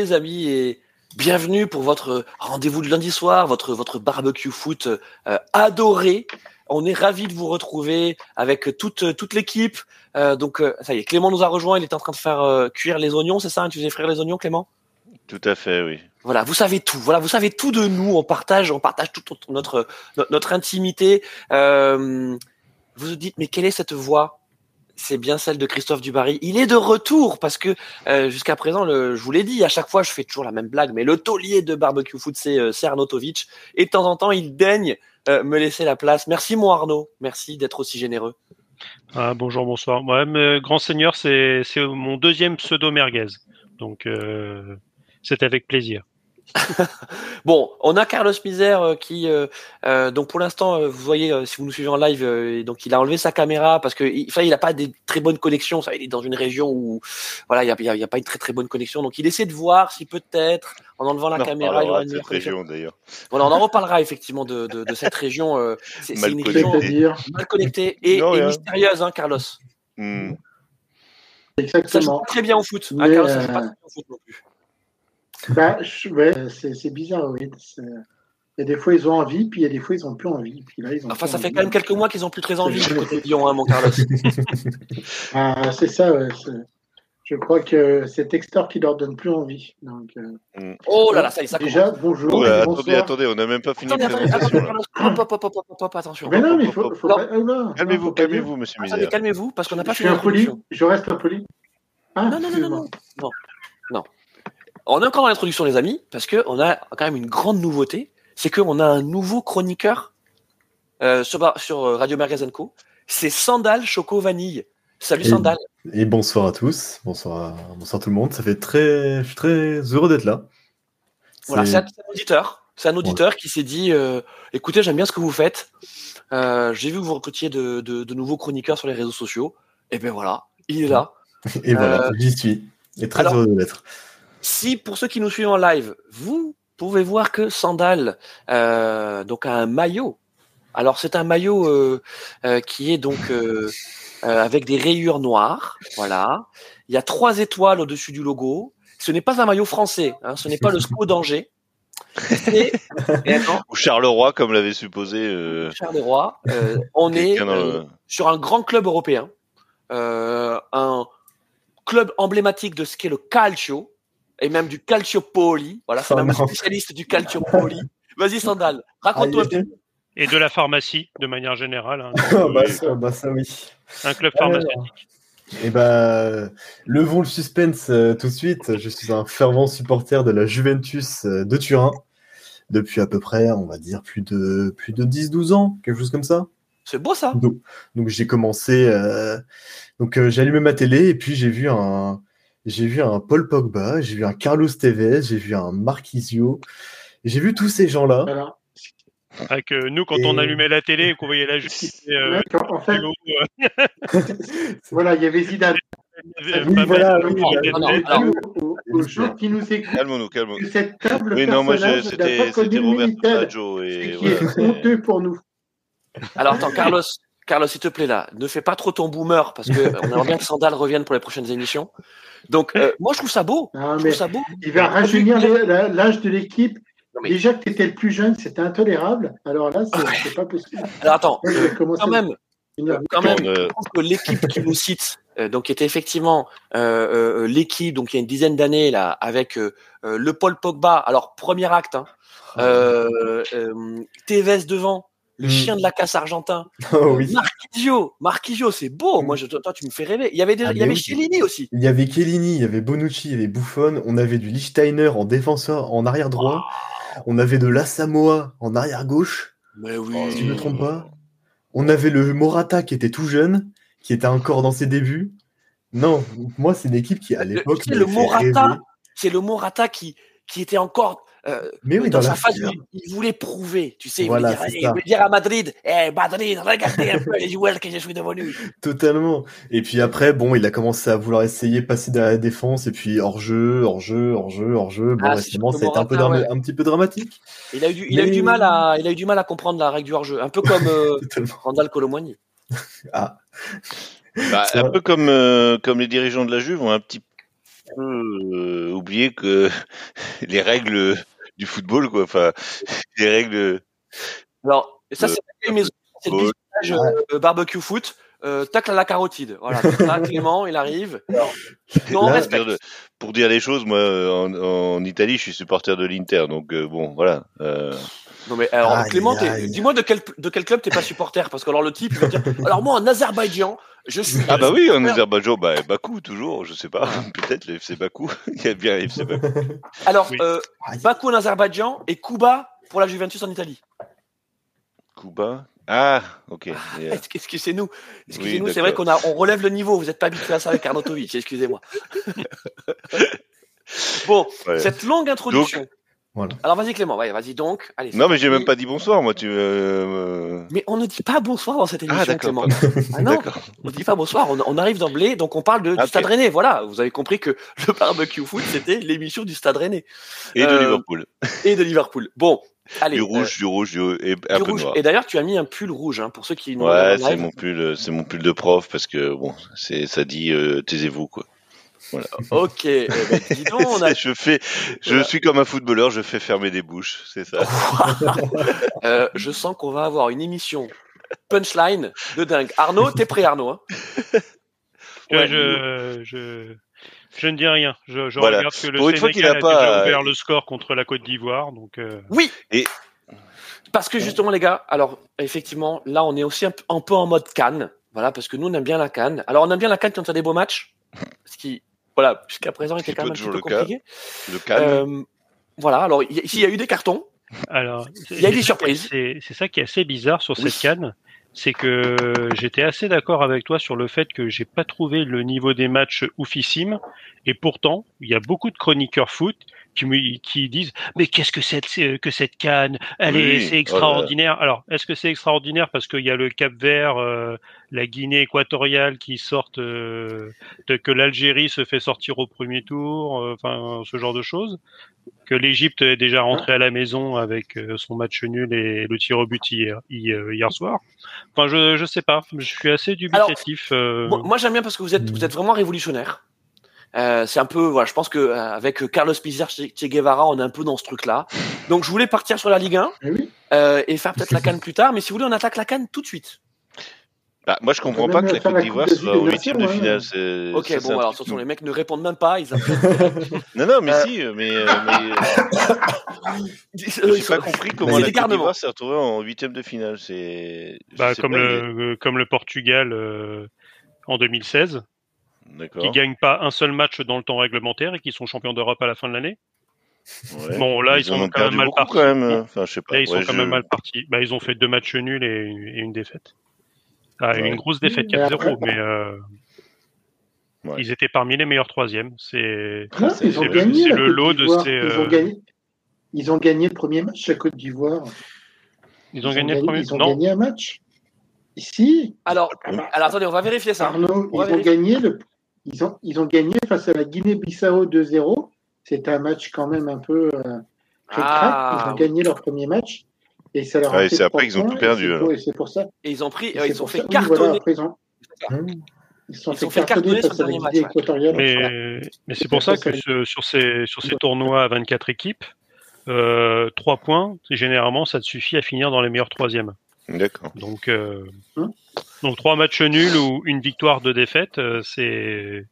Les amis et bienvenue pour votre rendez-vous de lundi soir, votre, votre barbecue foot euh, adoré. On est ravis de vous retrouver avec toute, toute l'équipe. Euh, donc euh, ça y est, Clément nous a rejoint, il est en train de faire euh, cuire les oignons, c'est ça hein, Tu faisais frire les oignons Clément? Tout à fait, oui. Voilà, vous savez tout. Voilà, vous savez tout de nous. On partage, on partage toute notre notre, notre intimité. Vous vous dites, mais quelle est cette voix? C'est bien celle de Christophe Dubarry. Il est de retour parce que euh, jusqu'à présent, je vous l'ai dit, à chaque fois, je fais toujours la même blague, mais le taulier de barbecue foot, c'est euh. Et de temps en temps, il daigne euh, me laisser la place. Merci mon Arnaud. Merci d'être aussi généreux. Ah, bonjour, bonsoir. Ouais, Grand Seigneur, c'est mon deuxième pseudo merguez. Donc, euh, c'est avec plaisir. bon, on a Carlos Misère euh, qui, euh, euh, donc pour l'instant, vous voyez, si vous nous suivez en live, euh, donc il a enlevé sa caméra parce que, il, enfin, il a pas des très bonnes connexions. Ça, il est dans une région où, voilà, il y a, pas une très très bonne connexion. Donc il essaie de voir si peut-être, en enlevant la caméra, il y aura une de meilleure cette connexion. région d'ailleurs. Voilà, on en reparlera effectivement de, de, de cette région. euh, c'est une région mal connectée et, Non, et rien. mystérieuse, hein, Carlos. Ça joue exactement. pas très bien au foot. Hein, Mais, Carlos, ça joue pas très bien au foot non plus. Bah, je- ouais, c'est c'est bizarre, oui. Il y a des fois, ils ont envie, puis il y a des fois, ils n'ont plus envie. Puis là, ils ont Enfin, ça fait quand même quelques mois qu'ils ont plus très envie du côté de Lyon, hein, mon Carlos. Ah, c'est ça, ouais. Je crois que c'est Textor qui leur donne plus envie. Donc, euh, Oh là là, ça y est, ça commence. déjà, bonjour. Attendez, attendez, on n'a même pas fini Attendez, la attendez. Hop, hop, hop, hop, hop, hop, attention. Mais non, mais il faut, pas. ah, Calmez-vous, calmez-vous, monsieur Misère. calmez-vous, parce qu'on n'a pas Je suis fini impoli. l'introduction. Je reste impoli. Ah, Non, non, non, non, non, non, non. On est encore dans l'introduction, les amis, parce que on a quand même une grande nouveauté, c'est qu'on a un nouveau chroniqueur euh, sur, sur euh, Radio Merguez Co. C'est Sandal Choco Vanille. Salut Et- Sandal. Et bonsoir à tous, bonsoir, à- bonsoir tout le monde. Ça fait très, je suis très heureux d'être là. Voilà, C'est- un, auditeur. C'est un auditeur qui s'est dit, euh, écoutez, j'aime bien ce que vous faites. Euh, J'ai vu que vous recrutiez de, de, de nouveaux chroniqueurs sur les réseaux sociaux. Et ben voilà, il est là. Et voilà, j'y suis. Et très alors- heureux de l'être. Si pour ceux qui nous suivent en live, vous pouvez voir que Sandal euh, donc a un maillot. Alors c'est un maillot euh, euh, qui est donc euh, euh, avec des rayures noires. Voilà. Il y a trois étoiles au-dessus du logo. Ce n'est pas un maillot français. Hein, ce n'est pas le SCO d'Angers. C'est et attends, Ou Charleroi, comme l'avait supposé. euh, Charleroi. Euh, on est euh, sur un grand club européen, euh, un club emblématique de ce qu'est le calcio et même du calciopoli. Voilà, c'est Oh même spécialiste du calciopoli. Vas-y Sandal, raconte-toi peu. Et de la pharmacie, de manière générale. hein. Ah, bah, ça, bah, ça, oui. Un club Alors, pharmaceutique. Et bah, levons le suspense euh, tout de suite. Je suis un fervent supporter de la Juventus euh, de Turin depuis à peu près, on va dire, plus de, plus de 10-12 ans, quelque chose comme ça. C'est beau ça. Donc, donc j'ai commencé, euh, donc euh, j'ai allumé ma télé et puis j'ai vu un, j'ai vu un Paul Pogba, j'ai vu un Carlos Tevez, j'ai vu un Marquisio, j'ai vu tous ces gens-là. Voilà. Avec euh, nous, quand Et- on allumait la télé et qu'on voyait la justice, euh, D'accord, en fait, euh, voilà, il y avait Zidane. Oui, voilà, oui, Aux, gens qui nous écoutent, Calmons-nous, cette table Oui, non, moi, je- personnage n'a c'était Roberto Baggio. ce Et qui voilà, est honteux pour nous. Alors attends, Carlos, Carlos, s'il te plaît là, ne fais pas trop ton boomer parce que on aimerait bien que Sandal revienne pour les prochaines émissions. Donc euh, moi je trouve ça beau. Non, Je mais trouve ça beau. il va rajeunir l'âge de l'équipe. Mais- Déjà que tu étais le plus jeune, c'était intolérable. Alors là, c'est Ouais. pas possible. Alors attends, Moi, je vais commencer quand même, quand même, euh, je trouve que l'équipe qui nous cite, euh, donc qui était effectivement euh, euh, l'équipe, donc il y a une dizaine d'années là, avec le Paul Pogba. Alors premier acte, hein, euh, euh, Tevez devant, le Mm. chien de la casse argentin, Oh oui. Marquisio, Marquisio, c'est beau. Moi, je, toi, tu me fais rêver. Il y avait, des, Ah, il y avait oui. Chiellini aussi. Il y avait Chiellini, il y avait Bonucci, il y avait Buffon, on avait du Lichtsteiner en défenseur, en arrière droit, on avait de l'Asamoah en arrière gauche, Mais oui. Si je ne me trompe pas. On avait le Morata qui était tout jeune, qui était encore dans ses débuts. Non, moi c'est une équipe qui à Le- l'époque tu sais, le Morata, c'est le Morata qui, qui était encore euh, Mais oui, dans, dans sa la phase il, il voulait prouver. Tu sais, il, Voilà, voulait dire, c'est il ça. voulait dire à Madrid, eh Madrid, regardez un peu les joueurs que je suis devenu. Totalement. Et puis après, bon, il a commencé à vouloir essayer passer dans la défense et puis hors jeu, hors jeu, hors jeu, hors jeu. Bon, Ah, récemment, ça a été un, peu Morata, drama- ouais. un petit peu dramatique. Il a eu du, il a eu Mais- du mal à, il a eu du mal à comprendre la règle du hors-jeu, un peu comme euh. Randall Colomwani. Ah, bah, un vrai. peu comme, euh, comme les dirigeants de la Juve ont un petit peu euh, oublié que les règles du football, quoi. Enfin, les règles. Alors, ça, Euh, c'est la maison, c'est le football. bisoutage, euh, barbecue foot. Euh, tacle à la carotide. Voilà. Là, Clément, il arrive. Non, on Là, respecte. Dire de- pour dire les choses, moi, euh, en, en Italie, je suis supporter de l'Inter, donc euh, bon, voilà. Non mais alors Aïe, Clément, dis-moi de quel de quel club t'es pas supporter parce que alors le type il va dire alors moi en Azerbaïdjan je suis Ah bah oui, en Azerbaïdjan, bah, Bakou toujours, je sais pas, peut-être le FC Bakou. Il y a bien le FC Bakou. alors Oui. euh, Bakou en Azerbaïdjan et Kuba pour la Juventus en Italie. Kuba. Ah, ok. Et, euh, Excusez-nous, excusez-nous, Oui, c'est vrai qu'on a on relève le niveau. Vous n'êtes pas habitué à ça avec Arnautovic, excusez-moi. bon, ouais. cette longue introduction. Voilà. Alors vas-y Clément, ouais, vas-y donc. Allez. Non, mais j'ai même pas dit bonsoir, moi. Tu. euh, Mais on ne dit pas bonsoir dans cette Ah, émission, d'accord. Clément. Ah non, D'accord. on ne dit pas bonsoir. On, on arrive d'emblée, donc on parle de, du Ok. Stade Rennais. Voilà, vous avez compris que le barbecue foot, c'était l'émission du Stade Rennais Et de Euh, Liverpool. et de Liverpool. Bon, allez. Du euh, rouge, du rouge, du, et du un peu rouge. noir. Et d'ailleurs, tu as mis un pull rouge, hein, pour ceux qui nous Ouais, c'est mon pull, euh, c'est mon pull de prof parce que bon, c'est ça dit euh, taisez-vous quoi. Ok, eh ben, dis donc, on a, je fais, je Voilà. suis comme un footballeur, je fais fermer des bouches, c'est ça. euh, je sens qu'on va avoir une émission punchline de dingue. Arnaud, t'es prêt, Arnaud hein? Euh, Ouais. je, je, je ne dis rien. Je, je Voilà. regarde que le Pour Sénégal qu'il a a, pas, déjà euh, ouvert le score contre la Côte d'Ivoire. Donc, euh, Oui. Et- parce que justement, les gars, alors effectivement, là, on est aussi un, peu en mode Cannes. Voilà, parce que nous, on aime bien la Cannes. Alors, on aime bien la Cannes quand y a des beaux matchs. Ce qui, voilà, jusqu'à présent, était C'est quand même un petit peu le cas. compliqué. Le calme. Euh, voilà, alors il y, a- ici, il y a eu des cartons. alors, Il y a des surprises. C'est c'est ça qui est assez bizarre sur Oui. cette canne. C'est que j'étais assez d'accord avec toi sur le fait que j'ai pas trouvé le niveau des matchs oufissime. Et pourtant, il y a beaucoup de chroniqueurs foot qui, me- qui disent mais qu'est-ce que c'est que cette canne? Elle est c'est extraordinaire. Alors est-ce que c'est extraordinaire parce qu'il y a le Cap Vert, euh, la Guinée équatoriale qui sortent, euh, de- que l'Algérie se fait sortir au premier tour, euh, enfin ce genre de choses, que l'Égypte est déjà rentrée à la maison avec euh, son match nul et le tir au but hier, hier, soir? Enfin je je sais pas, je suis assez dubitatif. euh, Moi, moi, j'aime bien parce que vous êtes, vous êtes vraiment révolutionnaire. Euh, c'est un peu, voilà, je pense que euh, avec Carlos Pizarro, Che Che Guevara, on est un peu dans ce truc-là. Donc, je voulais partir sur la Ligue 1 Eh oui. euh, et faire peut-être la canne plus tard. Mais si vous voulez, on attaque la canne tout de suite. Bah, moi, je comprends pas que la Côte d'Ivoire soit au huitième de ouais. finale. c'est- Ok, bon, alors attention, les mecs ne répondent même pas. Ils Non, non, mais Euh, si, mais, mais j'ai pas compris comment c'est la Côte d'Ivoire s'est retrouvée en huitième de finale. C'est bah, comme pas, le comme le Portugal euh, en 2016, il- D'accord. Qui gagnent pas un seul match dans le temps réglementaire et qui sont champions d'Europe à la fin de l'année. Ouais. Bon, là, ils, sont ont quand même mal partis. quand même. Enfin, je sais pas. Là, ils sont Ouais, quand je- même mal partis. Bah, ils ont fait deux matchs nuls et une, et une défaite. Ah, Ouais. Une grosse défaite Mais 4-0, après- mais euh, Ouais. ils étaient parmi les meilleurs troisièmes. C'est c'est le- le lot de ces, Ils ont euh, gagné. Ils ont gagné le premier match à Côte d'Ivoire. ils ont gagné le premier. Ils ont Non, gagné un match. Ici, Alors, alors attendez, on va vérifier ça. Arnaud, On va ils ont vérifier. gagné le. Ils ont, ils ont gagné face à la Guinée-Bissau 2-0. C'était un match quand même un peu euh, très Ah, Ils ont gagné leur premier match. Et ça leur a Ouais, fait c'est après trois qu'ils ont points, tout perdu, et c'est pour- Et pour ça. Et ils ont pris, et euh, ils ont fait ça- oui, voilà, cartonner. ils sont Ils fait fait cartonner cartonner match, ouais. équatoriale. mais, mais c'est pour ça que ce- sur ces, sur ces tournois à 24 équipes, euh, 3 points, généralement, ça te suffit à finir dans les meilleurs troisièmes. D'accord. Donc, euh, Hein donc trois matchs nuls ou une victoire de défaite, euh, c'est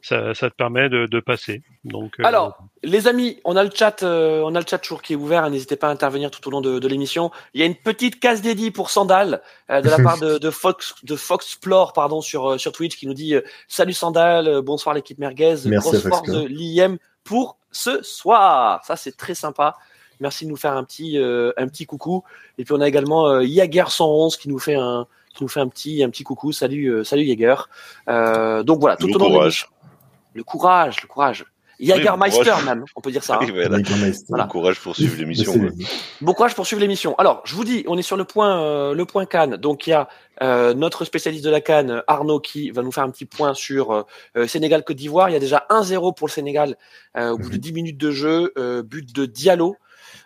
ça, ça te permet de, de passer. Donc, euh, Alors, les amis, on a le chat, euh, on a le chat toujours qui est ouvert. hein, N'hésitez pas à intervenir tout au long de, de l'émission. Il y a une petite case dédiée pour Sandal euh, de la part de, de Fox, de Foxplore, pardon, sur sur Twitch, qui nous dit euh, salut Sandal, euh, bonsoir l'équipe merguez, Merci grosse force de l'IM pour ce soir. Ça c'est très sympa. Merci de nous faire un petit euh, un petit coucou. Et puis on a également euh, Jaeger 111 qui nous fait un qui nous fait un petit un petit coucou. Salut euh, salut Jaeger. Euh, donc voilà, tout Le au long de courage. Le courage, le courage. Jagermeister courage. même, on peut dire ça. hein. Oui, voilà. Voilà. Bon courage pour suivre l'émission. Bon courage pour suivre l'émission. Alors, je vous dis, on est sur le point, euh, le point Cannes. Donc, il y a euh, notre spécialiste de la Cannes, Arnaud, qui va nous faire un petit point sur euh, Sénégal-Côte d'Ivoire. Il y a déjà 1-0 pour le Sénégal euh, au bout de 10 minutes de jeu, euh, but de Diallo.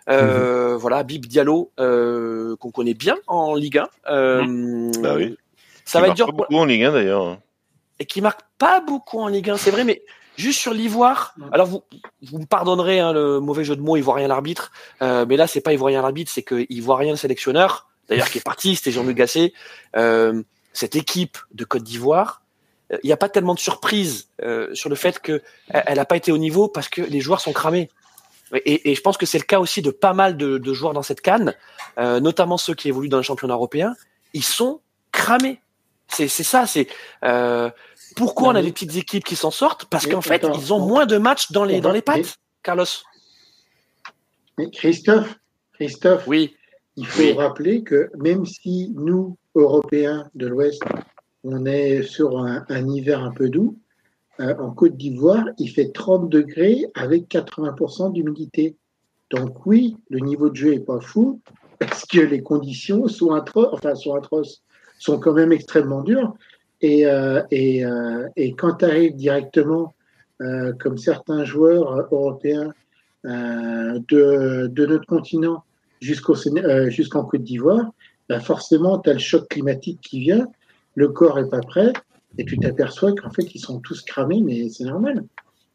Euh, Voilà, Bib Diallo, euh, qu'on connaît bien en Ligue 1. Euh, Bah oui. Ça va être marque dur. pas beaucoup en Ligue 1 d'ailleurs. hein. et qui marque pas beaucoup en Ligue 1, c'est vrai, mais juste sur l'ivoire. Alors vous, vous me pardonnerez hein, le mauvais jeu de mots ivoirien l'arbitre, euh, mais là c'est pas ivoirien l'arbitre, c'est que ivoirien le sélectionneur, d'ailleurs qui est parti, c'était Jean-Luc Gasset. Euh, cette équipe de Côte d'Ivoire, il n'y a pas tellement de surprise euh, sur le fait que elle n'a pas été au niveau parce que les joueurs sont cramés. Et, et je pense que c'est le cas aussi de pas mal de, de joueurs dans cette canne, euh, notamment ceux qui évoluent dans le championnat européen. Ils sont cramés. C'est ça. C'est euh, pourquoi on a des petites équipes qui s'en sortent? Parce qu'en fait, attends, ils ont on- moins de matchs dans les on dans va- les pattes. Carlos. Mais Christophe, Christophe, Oui. il faut Oui. rappeler que même si nous, Européens de l'Ouest, on est sur un, un hiver un peu doux, euh, en Côte d'Ivoire, il fait 30 degrés avec 80% d'humidité. Donc oui, le niveau de jeu est pas fou parce que les conditions sont atroces, enfin sont atroces, sont quand même extrêmement dures. Et, euh, et, euh, et quand tu arrives directement, euh, comme certains joueurs euh, européens de, de notre continent jusqu'en Côte d'Ivoire, ben forcément, tu le choc climatique qui vient, le corps est pas prêt, et tu t'aperçois qu'en fait, ils sont tous cramés, mais c'est normal.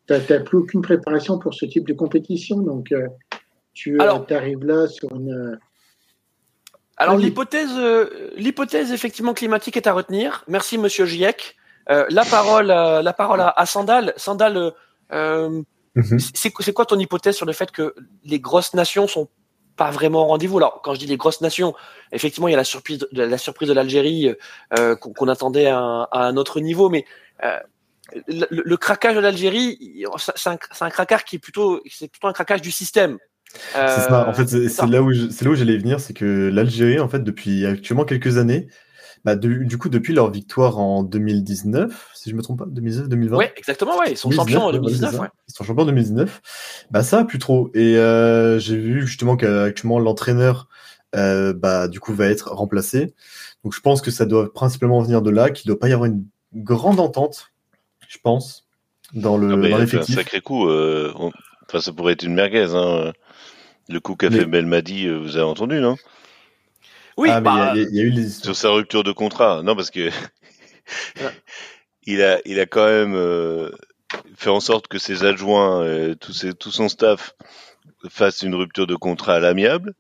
Tu n'as plus aucune préparation pour ce type de compétition, donc euh, tu Alors- arrives là sur une... euh, Alors l'hypothèse, euh, l'hypothèse effectivement climatique est à retenir. Merci Monsieur Giec. Euh, la parole, euh, la parole à, à Sandal. Sandal, euh, euh, Mhm. c'est quoi ton hypothèse sur le fait que les grosses nations sont pas vraiment au rendez-vous Alors quand je dis les grosses nations, effectivement il y a la surprise, de, la surprise de l'Algérie euh, qu'on attendait à un, à un autre niveau, mais euh, le, le craquage de l'Algérie, c'est un, craquage qui est plutôt, c'est plutôt un craquage du système. C'est ça. En fait, c'est là où c'est là où j'allais venir, c'est que l'Algérie, en fait, depuis actuellement quelques années, bah, de- du coup, depuis leur victoire en 2019, si je me trompe pas, 2019-2020. Ouais, exactement, ouais. Ils sont 2019, champions en ouais, voilà, 2019, c'est ça. ouais. Ils sont champions en 2019. Bah ça, plus trop. Et euh, j'ai vu justement qu'actuellement l'entraîneur, euh, bah du coup, va être remplacé. Donc je pense que ça doit principalement venir de là, qu'il doit pas y avoir une grande entente, je pense, dans le Ah bah, a fait un l'effectif. sacré coup. euh, on- Enfin, ça pourrait être une merguez. Hein. Le coup qu'a Mais- fait Belmadi, euh, vous avez entendu, non? Oui, ah, mais il y a- bah, il y, a- il y a eu les Sur sa rupture de contrat. Non, parce que Ouais. il a, il a quand même euh, fait en sorte que ses adjoints, euh, tout, ses, tout son staff fassent une rupture de contrat à l'amiable.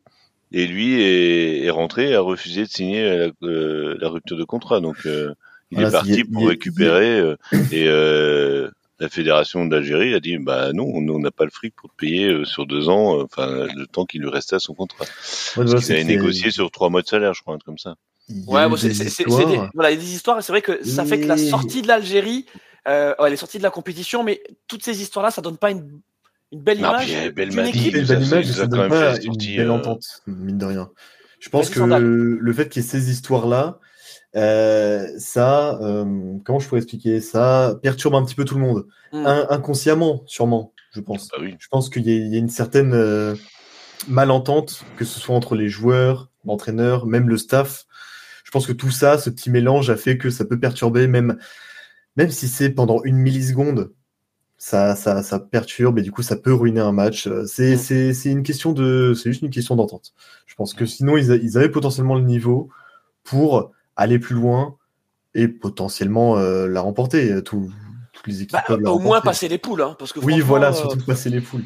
Et lui est, est rentré et a refusé de signer la, euh, la rupture de contrat. Donc, euh, il Voilà, est parti il y a- pour il y a- récupérer. euh, et euh, la fédération d'Algérie a dit, bah non, nous, on n'a pas le fric pour te payer euh, sur deux ans, euh, enfin le temps qu'il lui restait à son contrat. Ouais, Parce voilà, qu'il avait négocié sur trois mois de salaire, je crois, un truc comme ça. ouais, bon, c'est des voilà, des histoires. et C'est vrai que ça fait que la sortie de l'Algérie, euh, ouais, elle est sortie de la compétition, mais toutes ces histoires-là, ça donne pas une, une belle Non, image puis, d'une Belmadi, équipe. une belle image, ça a quand donne pas une belle entente, mine de rien. Je pense que le fait qu'il y ait ces histoires-là, euh, ça, euh, comment je pourrais expliquer Ça? Perturbe un petit peu tout le monde, Hmm. In- inconsciemment, sûrement, je pense. Bah oui. Je pense qu'il y, a- il y a une certaine euh, malentente, que ce soit entre les joueurs, l'entraîneur, même le staff. Je pense que tout ça, ce petit mélange, a fait que ça peut perturber, même, même si c'est pendant une milliseconde, ça, ça, ça perturbe et du coup, ça peut ruiner un match. Euh, C'est, Mm. c'est, c'est une question de, c'est juste une question d'entente. Je pense que sinon, ils, a- ils avaient potentiellement le niveau pour aller plus loin et potentiellement euh, la remporter. Euh, Tout, toutes les équipes Bah, peuvent la au moins passer les poules, hein, parce que Oui, voilà, euh, surtout passer les poules.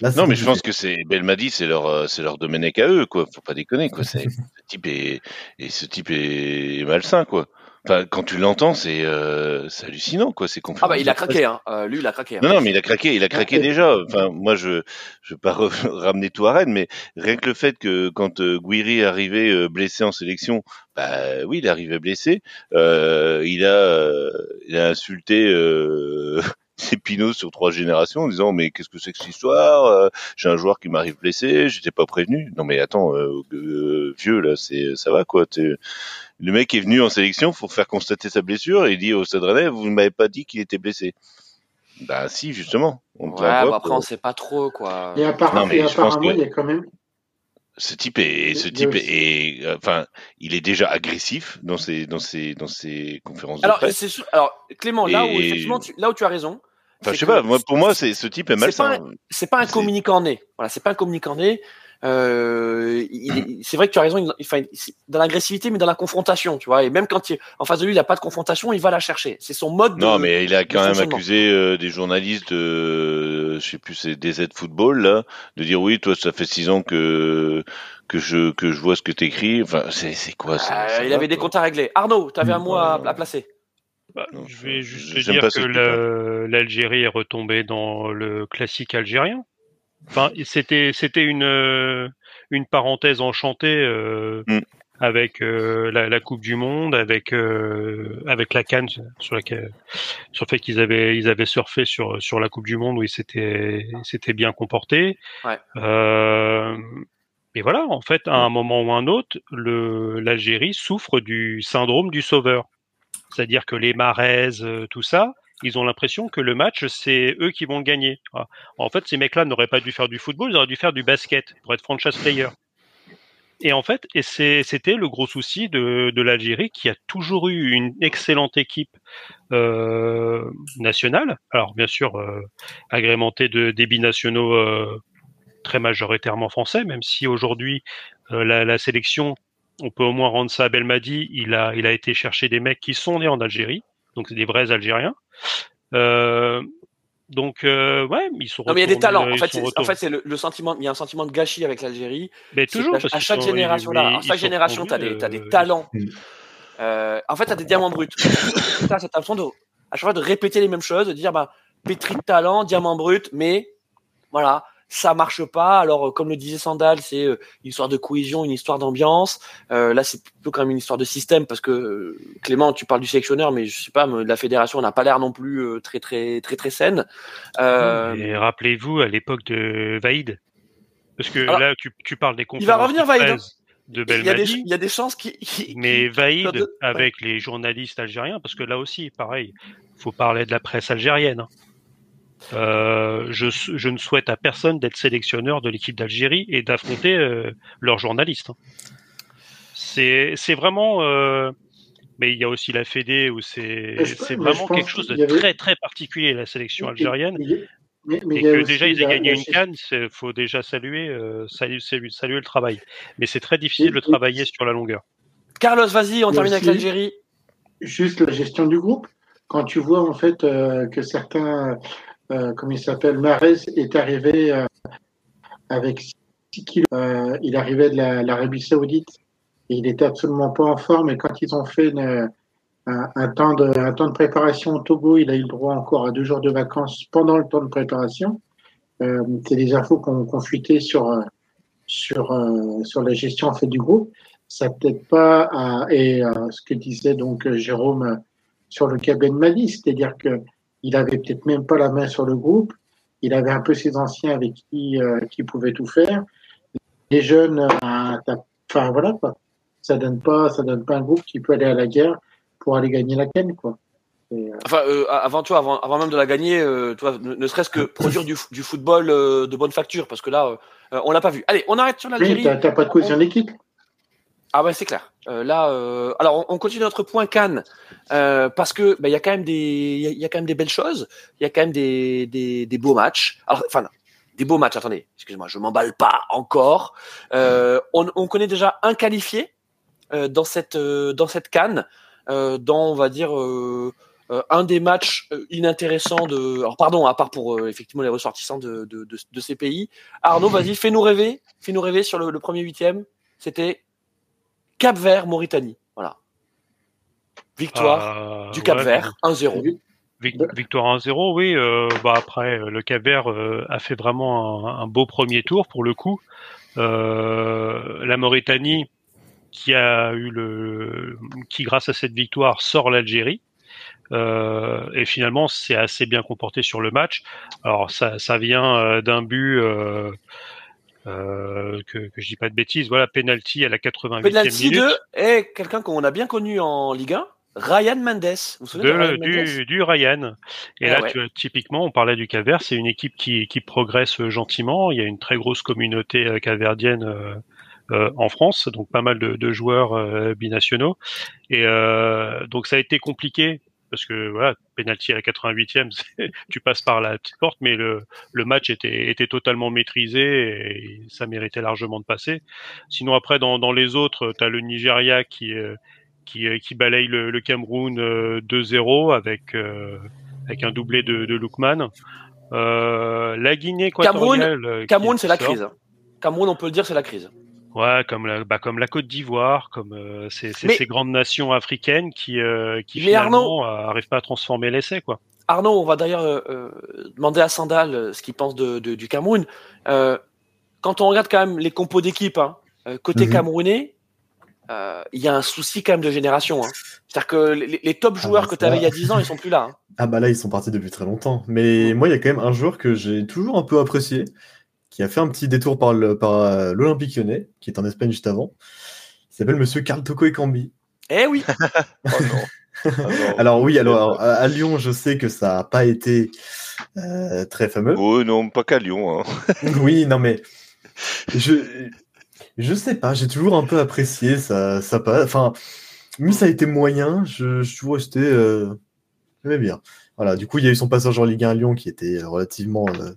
Là, Non, mais je pense que c'est Belmadi, c'est leur, c'est leur Domenech à eux, quoi. Faut pas déconner, quoi. C'est, ce type est, et ce type est malsain, quoi. Enfin, quand tu l'entends, c'est, euh, c'est hallucinant, quoi. C'est Ah bah il a craqué, hein. Euh, lui il a craqué. hein. Non, non, mais il a craqué, il a craqué Ouais. déjà. Enfin, moi, je, je veux pas ramener tout à Rennes, mais rien que le fait que quand euh, Guiri est arrivé euh, blessé en sélection, bah oui, il est arrivé blessé. Euh, il a, euh, il a insulté euh, Pinot sur trois générations en disant mais qu'est-ce que c'est que cette histoire Euh, J'ai un joueur qui m'arrive blessé, j'étais pas prévenu. Non mais attends, euh, euh, vieux là, c'est ça va quoi. Le mec est venu en sélection pour faire constater sa blessure et il dit au Stade Rennais, vous ne m'avez pas dit qu'il était blessé. Bah si, justement. On te Ouais, bah, après euh, on sait pas trop quoi. Et, appara- Non, mais et je pense apparemment, que- il y a quand même. ce type est, ce type aussi- est, euh, enfin, il est déjà agressif dans ses, dans ses, dans ses conférences de Alors presse. c'est sûr. Alors Clément, là où Et- effectivement, tu, là où tu as raison. Enfin, c'est je sais pas. Moi, pour moi, c'est ce type est c'est pas malsain. C'est pas un C'est- communicant né. Voilà, c'est pas un communicant né. Euh, c'est vrai que tu as raison. il- Enfin, c'est dans l'agressivité, mais dans la confrontation, tu vois. Et même quand il, en face de lui, il n'y a pas de confrontation, il va la chercher. C'est son mode. De, Non, mais il a quand même accusé euh, des journalistes, de, je sais plus, c'est DZ Football là, de dire oui, toi, ça fait six ans que que je que je vois ce que t'écris. Enfin, c'est quoi ça, Euh, ça il va, avait des comptes à régler. Arnaud, tu avais un mot à, placer? Bah, Non, je vais juste te dire que l'Algérie est retombée dans le classique algérien. Enfin, c'était c'était une euh, une parenthèse enchantée euh, Mm. avec euh, la, la Coupe du Monde, avec euh, avec la Cannes sur laquelle sur le fait qu'ils avaient ils avaient surfé sur sur la Coupe du Monde où ils s'étaient s'étaient bien comportés. Ouais. Euh, et voilà, en fait, à un moment ou un autre, le l'Algérie souffre du syndrome du sauveur. C'est-à-dire que les Maraises, tout ça, ils ont l'impression que le match, c'est eux qui vont le gagner. Ah. En fait, ces mecs-là n'auraient pas dû faire du football, ils auraient dû faire du basket pour être franchise player. Et en fait, et c'était le gros souci de, l'Algérie qui a toujours eu une excellente équipe euh, nationale. Alors bien sûr, euh, agrémentée de des binationaux euh, très majoritairement français, même si aujourd'hui la, la sélection, on peut au moins rendre ça à Belmadi. Il a, il a été chercher des mecs qui sont nés en Algérie, donc c'est des vrais Algériens. Euh, donc euh, ouais, ils sont. Non, mais il y a des talents. En fait, en c'est le, le sentiment. Il y a un sentiment de gâchis avec l'Algérie. mais toujours parce à chaque sont- génération, là, à chaque génération, t'as des, t'as des euh, talents. Euh, en fait, t'as des diamants bruts. T'as cette impression de, à chaque fois, de répéter les mêmes choses, de dire, bah, pétri de talent, diamant brut, mais voilà, ça marche pas. Alors, euh, comme le disait Sandal, c'est euh, une histoire de cohésion, une histoire d'ambiance. Euh, là, c'est plutôt quand même une histoire de système parce que euh, Clément, tu parles du sélectionneur, mais je sais pas, mais la fédération n'a pas l'air non plus euh, très très très très saine. Et rappelez-vous à l'époque de Vaïd, parce que Alors, là tu, tu parles des il va conférences revenir, Vaïd, hein. de il y a des il y a des chances qu'il- Mais Vaïd, ouais. avec les journalistes algériens, parce que là aussi, pareil, faut parler de la presse algérienne. hein. Euh, je, je ne souhaite à personne d'être sélectionneur de l'équipe d'Algérie et d'affronter euh, leurs journalistes. hein. C'est c'est vraiment. euh, mais il y a aussi la Fédé où c'est vraiment quelque chose de avait- très très particulier la sélection algérienne. Mais- Et que déjà ils aient gagné une canne, il faut déjà saluer, euh, saluer, saluer, le travail. Mais c'est très difficile Et- de et- travailler sur la longueur. Carlos, vas-y, on termine avec l'Algérie. juste la gestion du groupe. Quand tu vois en fait euh, que certains, euh, comme il s'appelle, Mahrez est arrivé euh, avec 6 kilos. Euh, il arrivait de la- l'Arabie Saoudite et il était absolument pas en forme. Et quand ils ont fait une- un, un temps de, un temps de préparation au Togo, il a eu le droit encore à deux jours de vacances pendant le temps de préparation. Euh, C'est des infos qu'on qu'on fuitait sur euh, sur euh, sur la gestion en fait du groupe. Ça peut-être pas à, et euh, ce que disait donc euh, Jérôme euh, sur le cas Ben Mali, c'est-à-dire que il avait peut-être même pas la main sur le groupe. Il avait un peu ses anciens avec qui euh, qui pouvaient tout faire. Les jeunes, euh, enfin voilà quoi. Ça donne pas ça donne pas un groupe qui peut aller à la guerre pour aller gagner la canne quoi. Et, euh, Enfin, euh, avant toi, avant, avant même de la gagner, euh, toi, ne, ne serait-ce que produire du, du football euh, de bonne facture, parce que là, euh, on l'a pas vu. Allez, on arrête sur oui, l'Algérie. t'as t'as pas de cohésion d'équipe. Ah ouais, c'est clair. Euh, là, euh, alors on, on continue notre point Cannes euh, parce que bah, il y a quand même des, il y a- quand même des belles choses. Il y a quand même des, des, des beaux matchs. Alors, enfin, des beaux matchs. Attendez, excusez-moi, je m'emballe pas encore. Euh, on, on connaît déjà un qualifié euh, dans cette euh, dans cette Cannes, dans on va dire un des matchs inintéressants de. Alors pardon, à part pour effectivement les ressortissants de, de, de, de ces pays. Arnaud, vas-y, fais-nous rêver, fais-nous rêver sur le, le premier huitième. C'était Cap Vert, Mauritanie. Voilà. Victoire Euh, du Cap ouais, Vert, 1-0. Vic- Victoire 1-0, oui. euh, bah après, euh, le Cap Vert euh, a fait vraiment un, un beau premier tour pour le coup. Euh, la Mauritanie, qui a eu le, qui grâce à cette victoire sort l'Algérie. Euh, et finalement, c'est assez bien comporté sur le match. Alors, ça, ça vient d'un but euh, euh, que, que je dis pas de bêtises. Voilà, penalty à la 88e Penalty minute. de et quelqu'un qu'on a bien connu en Ligue 1, Ryan Mendes. Vous vous souvenez de, de, Ryan Mendes? du, du Ryan. Et Eh là, ouais. tu vois, typiquement, on parlait du Cap-Vert, c'est une équipe qui, qui progresse gentiment. Il y a une très grosse communauté euh, capverdienne euh, euh, en France, donc pas mal de, de joueurs euh, binationaux. Et euh, donc ça a été compliqué parce que voilà, penalty à la 88e, c'est- tu passes par la petite porte, mais le, le match était, était totalement maîtrisé et ça méritait largement de passer. Sinon après dans, dans les autres, tu as le Nigeria qui euh, qui, euh, qui balaye le, le Cameroun euh, 2-0 avec euh, avec un doublé de, de Lookman. Euh, la Guinée qui- Cameroun, c'est la crise. Cameroun, on peut le dire, c'est la crise. Ouais, comme la, bah, comme la Côte d'Ivoire, comme euh, ces, ces, Mais- ces grandes nations africaines qui, euh, qui Mais finalement euh, arrivent pas à transformer l'essai, quoi. Arnaud, on va d'ailleurs euh, euh, demander à Sandal euh, ce qu'il pense de, de- du Cameroun. Euh, quand on regarde quand même les compos d'équipe, hein, euh, côté Mhm. camerounais, euh, il y a un souci quand même de génération. hein. C'est-à-dire que les, les top Ah joueurs bah que tu avais il y a 10 ans, ils sont plus là. hein. Ah bah là, ils sont partis depuis très longtemps. Mais moi, il y a quand même un joueur que j'ai toujours un peu apprécié, qui a fait un petit détour par le- par euh, l'Olympique lyonnais, qui est en Espagne juste avant. Il s'appelle Monsieur Carl Toko Ekambi. Eh oui, Oh non. Ah non. Alors oui, alors à, à Lyon, je sais que ça n'a pas été euh, très fameux. Oh non, pas qu'à Lyon. Hein. Oui, non mais je je sais pas, j'ai toujours un peu apprécié ça ça pas enfin mais ça a été moyen, je je suis toujours resté euh, bien. Voilà, du coup, il y a eu son passage en Ligue 1 à Lyon qui était relativement euh,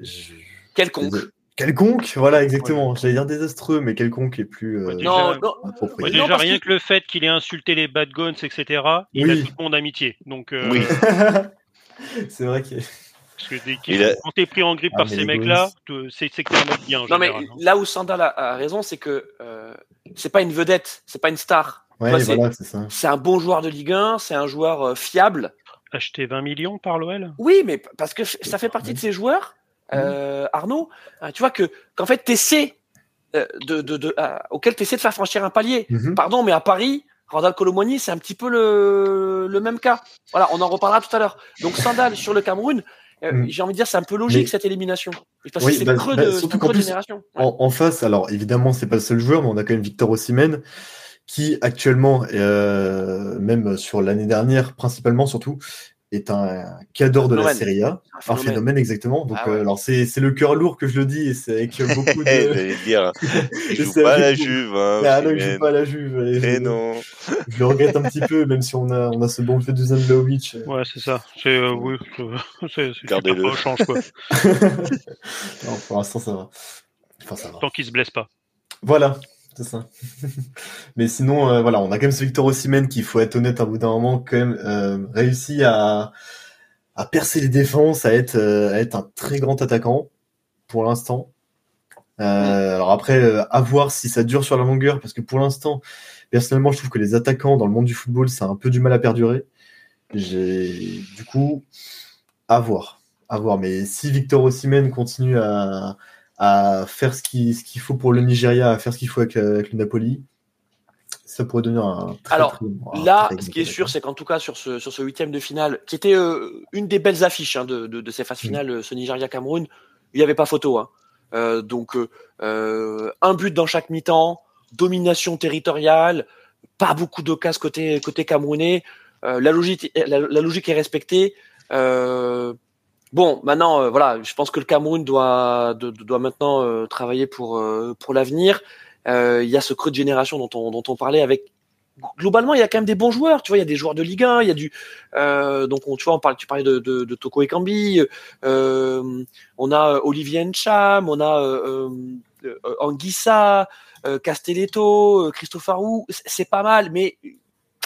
je- quelconque. quelconque, voilà exactement. J'allais dire désastreux mais quelconque est plus euh, Non, non, approprié. Ouais, Non, déjà, rien que- que... le fait qu'il ait insulté les bad guns, etc., il Oui. a tout le monde amitié. Donc, euh, Oui. C'est vrai que parce que dès a- quand t'es pris en grippe Ah, par ces mecs-là, c'est c'est que t'es un mec bien. en non mais hein. là où Sandal a, a raison, c'est que euh, c'est pas une vedette, c'est pas une star. ouais, c'est- voilà, c'est ça. C'est un bon joueur de Ligue 1, c'est un joueur euh, fiable. Acheter 20 millions par l'OL Oui, mais parce que ça fait partie de ces joueurs, euh, Arnaud. euh, tu vois que qu'en fait, t'essaies euh, de, de, de, auquel t'essaies de faire franchir un palier. Mhm. Pardon, mais à Paris, Randall Colomoni, c'est un petit peu le, le même cas. Voilà, on en reparlera tout à l'heure. Donc Sandal sur le Cameroun, euh, Mm. j'ai envie de dire, c'est un peu logique Mais- cette élimination. Parce Oui, que c'est bah- creux bah, de, surtout creux plus. Ouais. En, en face, alors évidemment, c'est pas le seul joueur, mais on a quand même Victor Osimhen, qui actuellement, euh, même sur l'année dernière, principalement surtout, est un cadre de la Phénomène. Serie A. Un Un phénomène, exactement. Donc, Ah ouais. euh, alors c'est c'est le cœur lourd que je le dis, et c'est avec beaucoup Eh, de. J'allais dire, il joue C'est pas à la Juve. Hein, Ah non, Osimhen. joue pas à la Juve. Eh je, non. je le regrette un petit peu, même si on a, on a ce bon fait de Zan. Ouais, c'est ça. C'est euh, oui, c'est- Gardez-le. change quoi. non, pour l'instant, ça va. Enfin, ça va. Tant qu'il se blesse pas. Voilà, c'est ça. Mais sinon, euh, voilà, on a quand même ce Victor Osimhen qui, il faut être honnête, à bout d'un moment, quand même, euh, réussi à, à percer les défenses, à être, euh, à être un très grand attaquant, pour l'instant. Alors après, à voir si ça dure sur la longueur, parce que pour l'instant, personnellement, je trouve que les attaquants dans le monde du football, ça a un peu du mal à perdurer. J'ai, du coup, à voir, à voir. Mais si Victor Osimhen continue à, à faire ce qu'il faut pour le Nigeria, à faire ce qu'il faut avec, euh, avec le Napoli, ça pourrait devenir un très, Alors, très- un Là, très ce qui est sûr, c'est qu'en tout cas sur ce sur ce huitième de finale, qui était euh, une des belles affiches hein, de, de, de ces phases Mm. finales, euh, ce Nigeria-Cameroun, il n'y avait pas photo. Hein. Euh, donc euh, un but dans chaque mi-temps, domination territoriale, pas beaucoup d'occasions côté côté camerounais. La logique la, la logique est respectée. Euh, bon, maintenant euh, voilà, je pense que le Cameroun doit de- doit maintenant euh, travailler pour euh, pour l'avenir. Euh, Il y a ce creux de génération dont on dont on parlait avec globalement, il y a quand même des bons joueurs. Tu vois, il y a des joueurs de Ligue 1, il y a du. Euh, donc, on, tu vois, on parle, tu parlais de, de, de Toko Ekambi. Euh, on a Olivier Ncham, on a Anguissa, Castelletto, Christopher Wu. C'est- pas mal, mais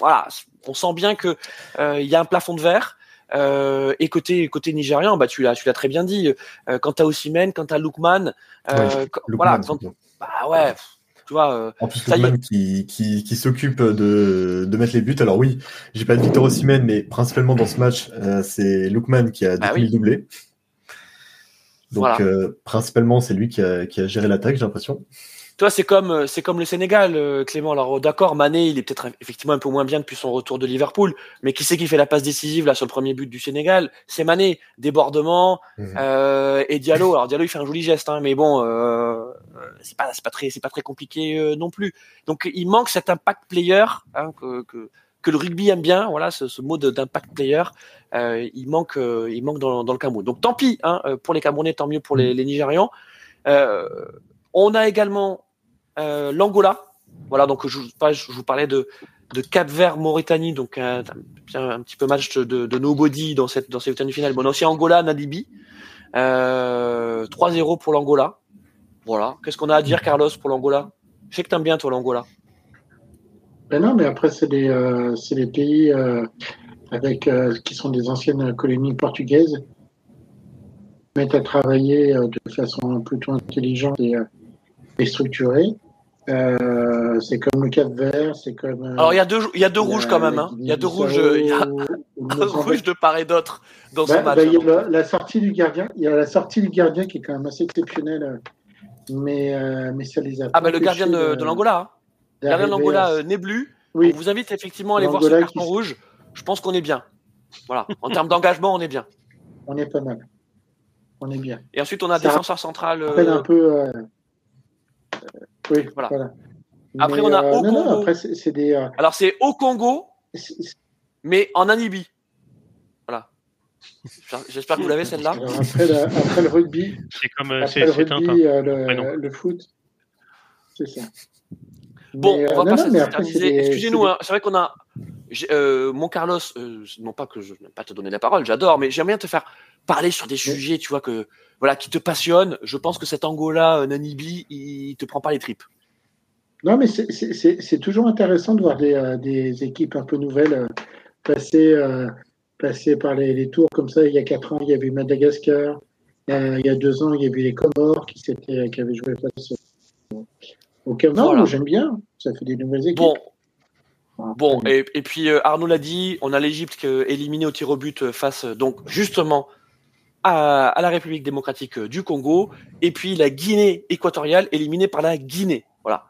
voilà, on sent bien que il y a un plafond de verre. Euh, et côté côté nigérian, bah tu l'as tu l'as très bien dit. Euh, quant à Osimhen, quant à Lookman, euh, quand- Lookman, voilà, quand- bah ouais, tu vois. euh, En plus, y est. Lookman qui, qui, qui s'occupe de, de mettre les buts. Alors oui, j'ai pas de Victor Osimhen, mais principalement dans ce match, c'est Lookman qui a Bah oui. doublé. Donc Voilà. principalement, c'est lui qui a, qui a géré l'attaque, j'ai l'impression. Toi, c'est comme euh, c'est comme le Sénégal, euh, Clément. Alors d'accord, Mané, il est peut-être effectivement un peu moins bien depuis son retour de Liverpool, mais qui c'est qui fait la passe décisive là sur le premier but du Sénégal? C'est Mané, débordement Mhm. euh, et Diallo. Alors Diallo, il fait un joli geste, hein, mais bon, euh, euh, c'est pas c'est pas très c'est pas très compliqué euh, non plus. Donc il manque cet impact player hein, que, que que le rugby aime bien. Voilà, ce, ce mot d'impact player, euh, il manque euh, il manque dans, dans le Cameroun. Donc tant pis hein, pour les Camerounais, tant mieux pour les, les Nigérians. Euh, on a également euh, l'Angola. Voilà, donc je, vous- parlais de Cap Vert Mauritanie, donc un, un, petit peu match de, de nobody dans cette dans ces finale. Bon, on aussi Angola, Nadibi. Euh, 3-0 pour l'Angola. Voilà. Qu'est-ce qu'on a à dire, Carlos, pour l'Angola? Je sais que t'aimes bien toi l'Angola. Ben non, mais après c'est des euh, c'est des pays euh, avec euh, qui sont des anciennes colonies portugaises mettent à travailler euh, de façon plutôt intelligente et, euh, et structurée. Euh, c'est comme le Cap Vert, c'est comme. euh, Alors il y a deux il y a deux rouges quand même. Hein. Il y a deux rouges. euh, Il y a un rouge de part et d'autre dans ce Bah, match. bah, il y a hein. la, la sortie du gardien. Il y a la sortie du gardien qui est quand même assez exceptionnelle, mais euh, mais ça les a. Ah bah le gardien de, l'Angola. Hein. Le gardien de l'Angola Neblu. Oui. On vous invite effectivement à aller voir ce carton qui- rouge. Je pense qu'on est bien. Voilà. En termes d'engagement, on est bien. On est pas mal. On est bien. Et ensuite, on a Ça défenseur central. Un peu. Euh, euh, oui, Voilà. voilà. Après, Mais, on a euh, au non, non, Congo. après, c'est c'est des. euh, Alors, c'est au Congo, c'est- c'est- mais en Namibie. Voilà. J'espère- que vous l'avez celle-là. après, le, après le rugby, C'est comme euh, après c'est le rugby, euh, le, non. le foot, c'est ça. Bon, Mais, on va euh, pas non, non, après, s'éterniser. des- Excusez-nous, c'est des- hein, c'est vrai qu'on a. euh, mon Carlos, euh, non pas que je n'aime pas te donner la parole, j'adore, mais j'aime bien te faire parler sur des sujets, tu vois, que voilà, qui te passionnent. Je pense que cet Angola, euh, Namibi, il te prend pas les tripes. Non, mais c'est- toujours intéressant de voir des, euh, des équipes un peu nouvelles passer, passer par les, les tours comme ça. Il y a quatre ans, il y avait Madagascar. Il y a deux ans, il y avait les Comores qui, qui avaient joué face au, Cameroun. Voilà. J'aime bien. Ça fait des nouvelles équipes. Bon. Bon, et, et puis euh, Arnaud l'a dit, on a l'Égypte éliminée au tir au but euh, face euh, donc justement à, à la République démocratique euh, du Congo, et puis la Guinée équatoriale éliminée par la Guinée. Voilà.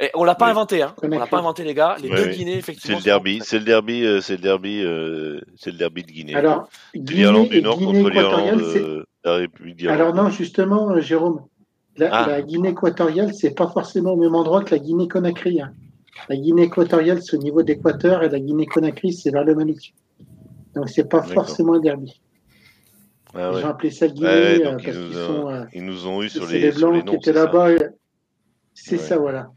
Et on l'a pas Oui. inventé, hein. On l'a pas inventé les gars. Les Ouais, deux oui. Guinées C'est effectivement. le sont- derby, c'est le derby, euh, c'est le derby, euh, c'est le derby de Guinée. Alors, C'est Guinée l'Irlande du et Nord Guinée contre l'Irlande équatoriale, c'est. de la République d'Irlande. Alors non, justement, Jérôme, la, Ah. la Guinée équatoriale, c'est pas forcément au même endroit que la Guinée Conakry. hein. La Guinée équatoriale, c'est au niveau d'équateur et la Guinée Conakry, c'est vers le Mali. Donc c'est pas forcément un derby. Ah ouais. ont appelé ça Guinée Ouais, euh, ils parce nous, qu'ils ont, sont. euh, ils nous ont eu sur les, sur les blancs qui étaient là-bas. et- C'est Ouais. ça, voilà.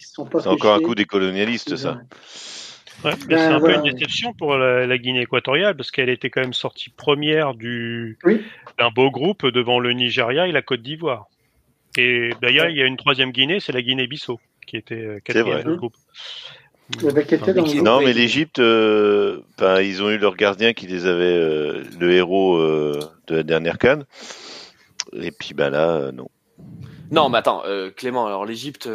Ils se sont pas C'est encore un coup des colonialistes, ça. Ouais, mais Ben, c'est un voilà. peu une déception pour la, la Guinée équatoriale parce qu'elle était quand même sortie première du Oui. d'un beau groupe devant le Nigeria et la Côte d'Ivoire. Et d'ailleurs, Ouais. il y a une troisième Guinée, c'est la Guinée-Bissau qui était euh, vrai. quatrième dans le groupe. Non, mais l'Égypte, euh, ben, ils ont eu leur gardien qui les avait, euh, le héros euh, de la dernière canne. Et puis ben là, euh, non. Non, mais attends, euh, Clément. Alors l'Égypte.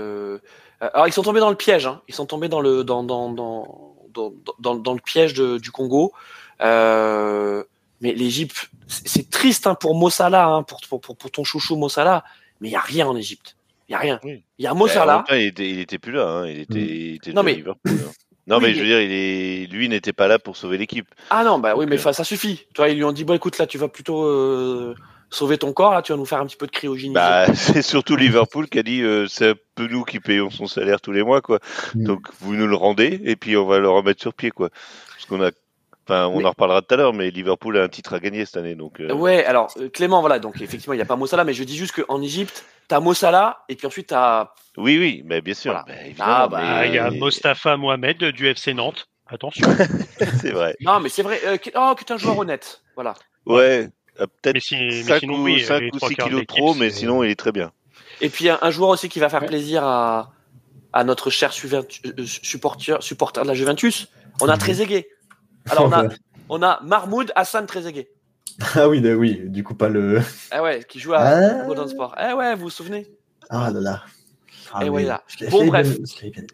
Alors ils sont tombés dans le piège. Hein. Ils sont tombés dans le dans dans dans dans, dans, dans le piège de- du Congo. Euh, mais l'Égypte, c'est triste hein, pour Mossala, hein, pour, pour, pour, pour ton chouchou Mossala, mais il y a rien en Égypte. Il y a rien. Oui. Il y a Mossala. même temps, il était, il était plus là. Hein. Il était, Mm. il était Non, mais- Liverpool. hein. Non, Oui, mais je veux dire, il est, lui n'était pas là pour sauver l'équipe. Ah non, bah oui, mais euh, enfin, ça suffit. Tu vois, ils lui ont dit bon, écoute, là, tu vas plutôt euh, sauver ton corps, là, tu vas nous faire un petit peu de cryogénie. Bah, c'est surtout Liverpool qui a dit, euh, c'est un peu nous qui payons son salaire tous les mois, quoi. Mm. Donc vous nous le rendez et puis on va le remettre sur pied, quoi. Parce qu'on a, enfin, on Mais- en reparlera tout à l'heure, mais Liverpool a un titre à gagner cette année, donc. euh, Ouais, alors euh, Clément, voilà, donc effectivement, il n'y a pas Mossala, mais je dis juste qu'en Égypte, t'as Mossala, et puis ensuite t'as. Oui, oui, mais bien sûr. Voilà. bah, évidemment, Ah, bah, Ah, Il y a mais- Mostafa Mohamed du FC Nantes. Attention. c'est vrai. Non, mais c'est vrai, euh, qui- oh, que un joueur honnête. Voilà. Ouais, euh, peut-être mais si, mais 5 sinon, ou, oui, 5 les ou trois 6 quarts kilos de trop, mais sinon il est très bien. Et puis un, un joueur aussi qui va faire Ouais. plaisir à, à notre cher euh, supporter, supporter de la Juventus. On a Mhm. Trezeguet. Alors on a, on a Mahmoud Hassan Trezeguet. Ah oui, bah oui, du coup, pas le. Ah ouais, qui joue à Ah. Golden Sport. Eh ouais, vous vous souvenez? Ah là là. Ah, Et mais voilà. Bon, bref.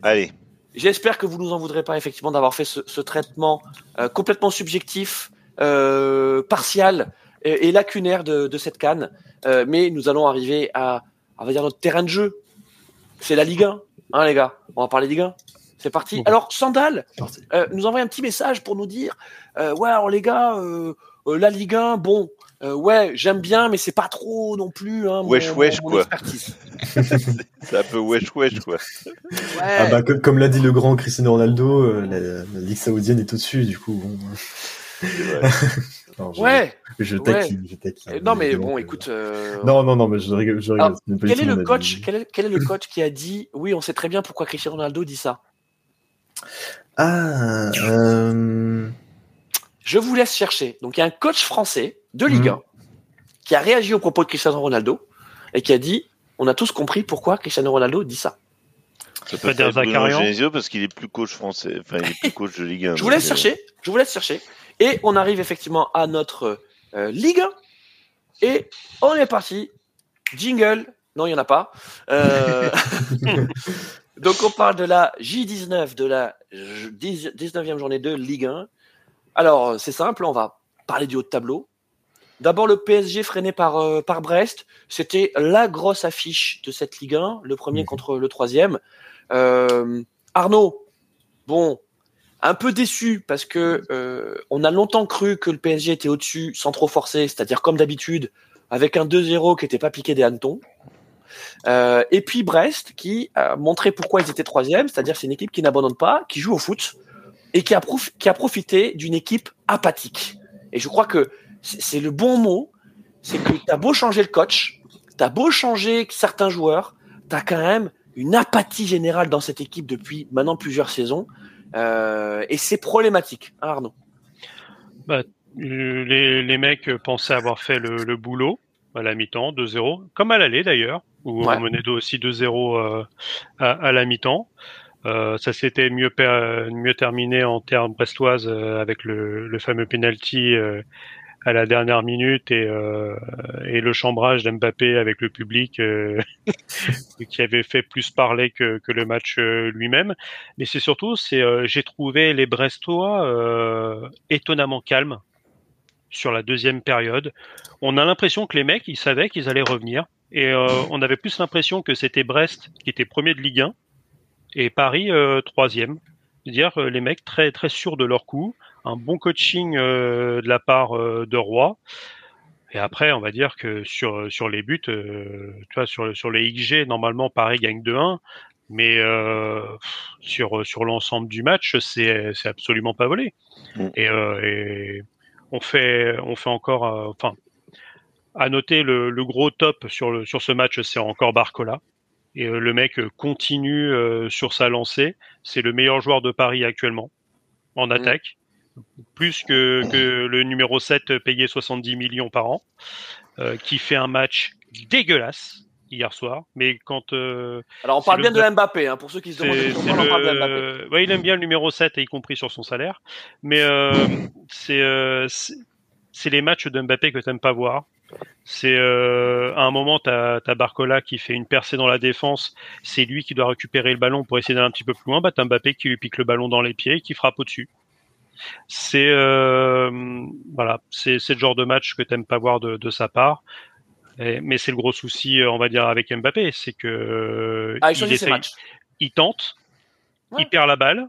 Allez, J'espère que vous nous en voudrez pas effectivement d'avoir fait ce, ce traitement euh, complètement subjectif, euh, partial et, et lacunaire de, de cette canne. Euh, mais nous allons arriver à, on va dire notre terrain de jeu. C'est la Ligue 1, hein les gars. On va parler Ligue 1. C'est parti. Bon. Alors Sandal euh, nous envoie un petit message pour nous dire, euh, ouais alors les gars, euh, euh, la Ligue 1, bon, euh, ouais j'aime bien, mais c'est pas trop non plus. Hein, mon- Wesh, wesh, mon quoi. c'est un peu wesh wesh, quoi. Ouais. Ah bah, comme, comme l'a dit le grand Cristiano Ronaldo, euh, la, la Ligue saoudienne est au-dessus, du coup. Bon. Non, je, ouais. Je Ouais. taquine, je taquine. Non mais bon, que- écoute. euh, Non, non, non, mais je rigole. Je rigole. Alors, Quel est le coach avis. quel est, quel est le coach qui a dit oui on sait très bien pourquoi Cristiano Ronaldo dit ça? Ah, euh, Je vous laisse chercher. Donc, il y a un coach français de Ligue 1 qui a réagi au propos de Cristiano Ronaldo et qui a dit On a tous compris pourquoi Cristiano Ronaldo dit ça. Ça peut être Bruno. Genesio parce qu'il est plus coach français. Enfin, il est plus coach de Ligue 1. Je vous laisse euh, chercher. Je vous laisse chercher. Et on arrive effectivement à notre euh, Ligue 1. Et on est parti. Jingle. Non, il n'y en a pas. Euh, Donc on parle de la J19, de la J- 19e journée de Ligue 1. Alors c'est simple, on va parler du haut de tableau. D'abord le PSG freiné par, euh, par Brest. C'était la grosse affiche de cette Ligue 1, le premier Mhm. contre le troisième. Euh, Arnaud, bon, un peu déçu parce que euh, on a longtemps cru que le PSG était au-dessus sans trop forcer, c'est-à-dire comme d'habitude, avec un 2-0 qui n'était pas piqué des hannetons. Euh, et puis Brest qui a montré pourquoi ils étaient troisième, c'est-à-dire c'est une équipe qui n'abandonne pas, qui joue au foot et qui a, profité d'une équipe apathique. Et je crois que c'est le bon mot, c'est que t'as beau changer le coach, t'as beau changer certains joueurs, t'as quand même une apathie générale dans cette équipe depuis maintenant plusieurs saisons. Euh, et c'est problématique, hein, Arnaud? Les, les mecs pensaient avoir fait le, le boulot à la mi-temps, 2-0, comme à l'aller d'ailleurs, où Ouais. on menait aussi 2-0 euh, à, à la mi-temps. Euh, ça s'était mieux, terminé en termes brestoises euh, avec le, le fameux penalty euh, à la dernière minute et, euh, et le chambrage d'Mbappé avec le public euh, qui avait fait plus parler que, que le match lui-même. Mais c'est surtout, c'est euh, j'ai trouvé les Brestois euh, étonnamment calmes sur la deuxième période. On a l'impression que les mecs, ils savaient qu'ils allaient revenir. Et euh, on avait plus l'impression que c'était Brest qui était premier de Ligue 1 et Paris euh, troisième. C'est-à-dire euh, les mecs très très sûrs de leur coup, un bon coaching de la part de Roy. Et après, on va dire que sur sur les buts, euh, tu vois, sur sur les XG, normalement Paris gagne 2-1, mais euh, sur sur l'ensemble du match, c'est c'est absolument pas volé. Mm. Et, euh, et on fait on fait encore, enfin, à noter le, le gros top sur le sur ce match, c'est encore Barcola. Et euh, le mec euh, continue euh, sur sa lancée. C'est le meilleur joueur de Paris actuellement en Mm. attaque, plus que, que le numéro 7 payé 70 millions par an, euh, qui fait un match dégueulasse hier soir. Mais quand euh, Alors on parle le bien de Mbappé, hein, pour ceux qui se demandent pourquoi c'est on parle de Mbappé. le... ouais, il aime bien le numéro 7, y compris sur son salaire. Mais c'est les matchs de Mbappé que t'aimes pas voir. C'est euh, à un moment, t'as as Barcola qui fait une percée dans la défense. C'est lui qui doit récupérer le ballon pour essayer d'aller un petit peu plus loin. Bah, t'as Mbappé qui lui pique le ballon dans les pieds et qui frappe au-dessus. C'est euh, voilà, c'est le genre de match que t'aimes pas voir de, de sa part. Et- mais c'est le gros souci, euh, on va dire, avec Mbappé, c'est que Ah, il essaye- tente, Ouais. il perd la balle,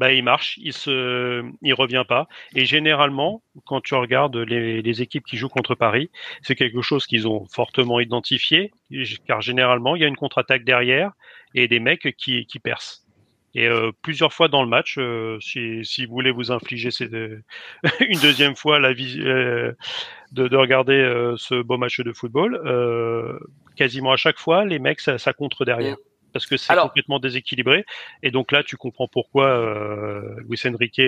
bah il marche, il se, il revient pas. Et généralement, quand tu regardes les, les équipes qui jouent contre Paris, c'est quelque chose qu'ils ont fortement identifié, car généralement il y a une contre-attaque derrière et des mecs qui, qui percent. Et euh, plusieurs fois dans le match, euh, si, si vous voulez vous infliger deux- une deuxième fois la vis- euh, de, de regarder euh, ce beau match de football, euh, quasiment à chaque fois, les mecs ça, ça contre derrière. Parce que c'est Alors- complètement déséquilibré. Et donc là, tu comprends pourquoi euh, Luis Enrique,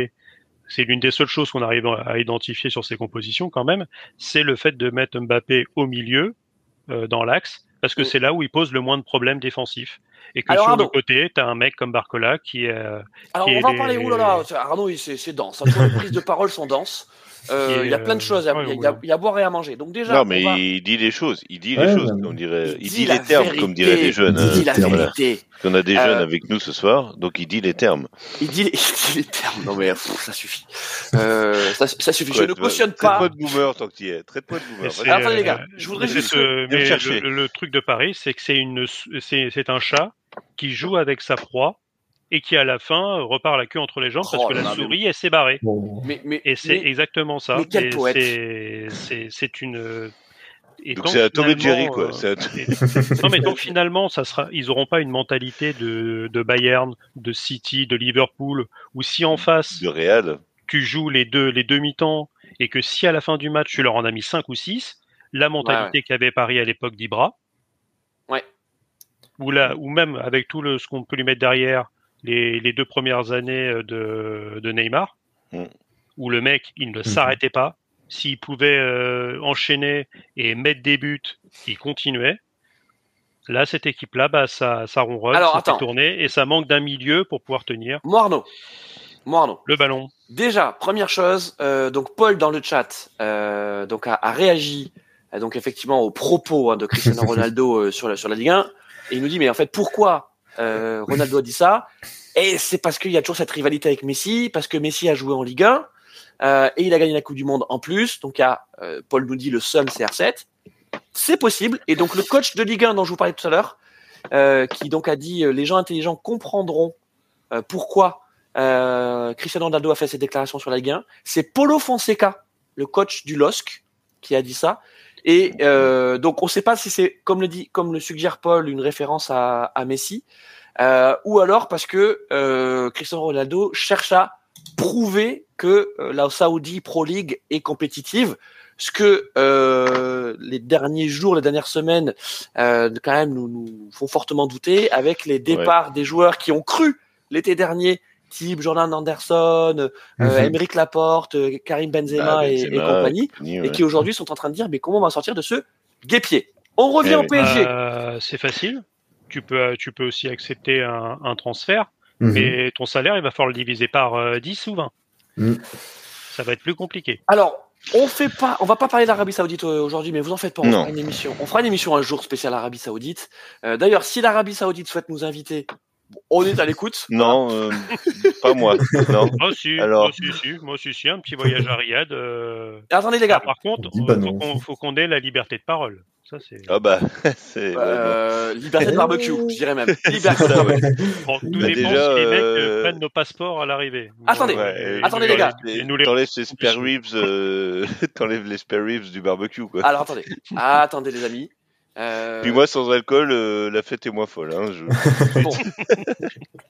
c'est l'une des seules choses qu'on arrive à identifier sur ses compositions quand même, c'est le fait de mettre Mbappé au milieu, euh, dans l'axe, parce que Mm. c'est là où il pose le moins de problèmes défensifs. Et que Alors, sur Arnaud. le côté, tu as un mec comme Barcola qui est... euh, Alors qui on est va en les- parler. C'est- Arnaud, c'est dense. hein. Les prises de parole sont denses. Euh, Il y a plein de euh, choses. à- ouais, Il y, a- ouais. il y a à boire et à manger. Donc déjà, Non, on mais va- il dit les choses. Il dit Ouais, les choses, on dirait. il Il dit les termes, vérité. comme diraient les jeunes. Il dit hein. la Voilà. vérité. On a des Euh, jeunes avec nous ce soir, donc il dit les termes. Il dit, les, il dit les termes. Non mais pff, ça suffit. Euh, ça, ça suffit. Je ne cautionne Traite-moi pas. de boomer tant que tu y es. Traite-moi de boomer. Alors, attendez, les gars, euh, je voudrais mais juste- mais chercher. le, le truc de Paris, c'est que c'est une, c'est, c'est un chat qui joue avec sa proie et qui à la fin repart la queue entre les jambes parce Oh que la souris elle s'est barrée. Mais, mais, Et c'est mais- exactement ça. mais quel Et poète. c'est, c'est, c'est une. et Donc c'est un Tom et Jerry, quoi. euh, non mais donc finalement, ça sera, ils auront pas une mentalité de, de Bayern, de City, de Liverpool, où si en face de Real. tu joues les deux les deux mi-temps et que si à la fin du match tu leur en as mis 5 ou 6, la mentalité qu'avait Paris à l'époque d'Ibra, Ouais. ou là ou même avec tout le ce qu'on peut lui mettre derrière, les, les deux premières années euh, de, de Neymar, Mm. où le mec, il ne s'arrêtait pas. S'il pouvait euh, enchaîner et mettre des buts, il continuait. Là, cette équipe-là, bah, ça, ça ronronne, Alors, ça attends. fait tourner et ça manque d'un milieu pour pouvoir tenir le ballon. Déjà, première chose, euh, donc Paul dans le chat euh, donc a, a réagi euh, donc effectivement aux propos hein, de Cristiano Ronaldo euh, sur la sur la Ligue 1 et il nous dit mais en fait pourquoi euh, Ronaldo a dit ça Et c'est parce qu'il y a toujours cette rivalité avec Messi parce que Messi a joué en Ligue 1 euh, et il a gagné la Coupe du Monde en plus donc il y a euh, Paul nous dit le seum c'est R7 c'est possible et donc le coach de Ligue 1 dont je vous parlais tout à l'heure qui donc a dit les gens intelligents comprendront pourquoi Cristiano Ronaldo a fait cette déclaration sur la Ligue 1. C'est Paulo Fonseca, le coach du LOSC, qui a dit ça. Et euh, donc on ne sait pas si c'est comme le dit, comme le suggère Paul, une référence à, à Messi, euh, ou alors parce que euh, Cristiano Ronaldo cherche à prouver que euh, la Saudi Pro League est compétitive. Ce que euh, les derniers jours, les dernières semaines, euh, quand même nous, nous font fortement douter avec les départs des joueurs qui ont cru l'été dernier type Jordan Anderson. Emeric Laporte, euh, Karim Benzema, Ah, et- et, Benzema, compagnie, et ouais. qui aujourd'hui sont en train de dire mais comment on va sortir de ce guépier? On revient Eh au oui. PSG. Euh, c'est facile. Tu peux, tu peux aussi accepter un, un transfert, Mhm. mais ton salaire, il va falloir le diviser par euh, 10 ou 20. Mm. Ça va être plus compliqué. Alors, on fait pas, on va pas parler d'Arabie Saoudite aujourd'hui, mais vous en faites pas. On Non. fera une émission. On fera une émission un jour spéciale Arabie Saoudite. Euh, D'ailleurs, si l'Arabie Saoudite souhaite nous inviter, on est à l'écoute? Non, euh, pas moi. Non. Moi aussi, Alors. moi aussi, si, moi aussi, si, un petit voyage à Riyad. euh, Attendez les ah, gars. par contre, Dis euh, faut qu'on faut qu'on ait la liberté de parole. Ça, c'est. Ah bah, c'est. ouais, Euh, liberté de barbecue, je dirais même. Liberté bon. de Ça, ouais. Bon, tout Bah, dépend déjà, si les mecs euh, prennent nos passeports à l'arrivée. Attendez, Ouais, Et attendez, les gars. Et nous les T'enlèves les spare ribs, euh, t'enlèves les spare ribs du barbecue, quoi. Alors attendez, attendez les amis. Euh, Puis moi, sans alcool, euh, la fête est moins folle. Hein, je... bon.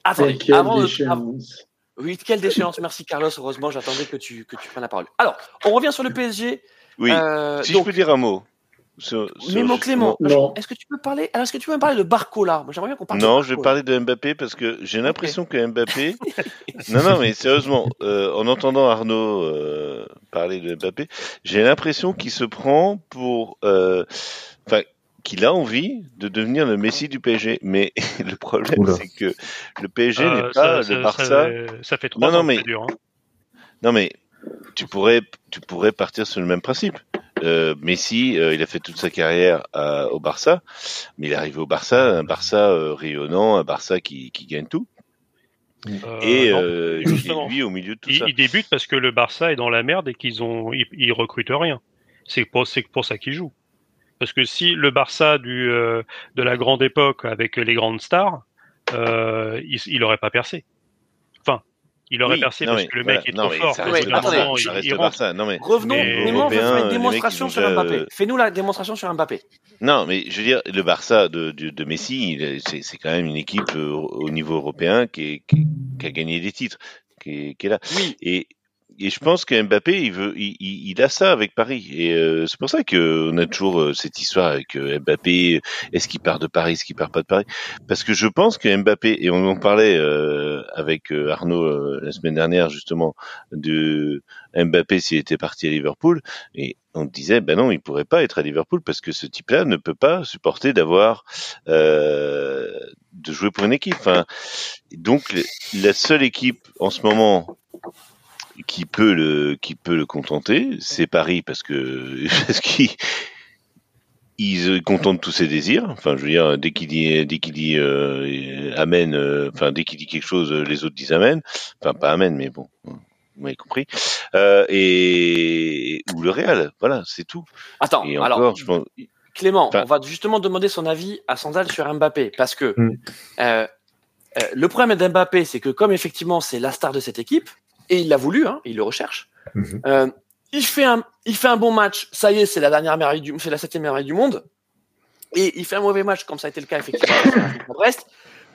attendez, Quelle avant déchéance. Oui, quelle déchéance. Merci Carlos. Heureusement, j'attendais que tu que tu prennes la parole. Alors, on revient sur le PSG. Oui, Euh, si donc, je peux dire un mot. Sur, sur Mémo justement- Clément, Non. est-ce que tu peux parler Alors, est-ce que tu peux me parler de Barcola Moi, j'aimerais bien qu'on parle de Non, je vais parler de Mbappé parce que j'ai l'impression que Mbappé. non, non, mais sérieusement, euh, en entendant Arnaud euh, parler de Mbappé, j'ai l'impression qu'il se prend pour, euh, enfin, qu'il a envie de devenir le Messi du PSG. Mais le problème, c'est que le PSG Euh, n'est pas ça, le ça- Barça. Ça, ça fait trois Non, non, ans mais- que ça dure. hein. Non, mais tu pourrais, tu pourrais partir sur le même principe. Euh, Messi, euh, il a fait toute sa carrière à- au Barça, mais il est arrivé au Barça, un Barça euh, rayonnant, un Barça qui, qui gagne tout. Euh, et euh, lui au milieu de tout il, ça. il débute parce que le Barça est dans la merde et qu'ils ont, ils, ils recrutent rien. C'est pour, ça qu'ils jouent. Parce que si le Barça du, euh, de la grande époque avec les grandes stars, euh, il, il aurait pas percé. Enfin, il aurait Oui, percé parce mais que le voilà, mec est trop fort. ça reste le Barça, reste il. Barça. Non mais Revenons, Mais Némo, on va faire Européens, une démonstration sur Mbappé. euh, Fais-nous la démonstration sur Mbappé. non mais je veux dire le Barça de, de, de Messi, c'est c'est quand même une équipe euh, au niveau européen qui, est- qui, qui a gagné des titres, qui est, qui est là. Oui, Et, et je pense que Mbappé, il veut, il, a ça avec Paris. Et euh, c'est pour ça que on a toujours euh, cette histoire avec euh, Mbappé. Est-ce qu'il part de Paris, est-ce qu'il part pas de Paris? Parce que je pense que Mbappé, et on en parlait avec Arnaud la semaine dernière justement de Mbappé s'il était parti à Liverpool, et on disait ben non, il pourrait pas être à Liverpool parce que ce type-là ne peut pas supporter d'avoir de jouer pour une équipe. Enfin, donc la seule équipe en ce moment qui peut le qui peut le contenter, c'est Paris parce que parce qu'ils ils contentent tous ses désirs. Enfin, je veux dire, dès qu'il dit dès qu'il dit euh, amen, euh, enfin dès qu'il dit quelque chose, euh, les autres disent amen. Enfin, pas amen, mais bon, vous m'avez compris. Euh, et ou le Real, voilà, c'est tout. attends. Et alors, encore, je pense. Clément, Enfin- on va justement demander son avis à Sandal sur Mbappé parce que Mm. euh, euh, le problème d'Mbappé, c'est que comme effectivement c'est la star de cette équipe et il l'a voulu, hein, il le recherche. Mhm. euh, il fait un, il fait un bon match. Ça y est, c'est la dernière merveille du, c'est la septième merveille du monde. Et il fait un mauvais match, comme ça a été le cas effectivement Brest,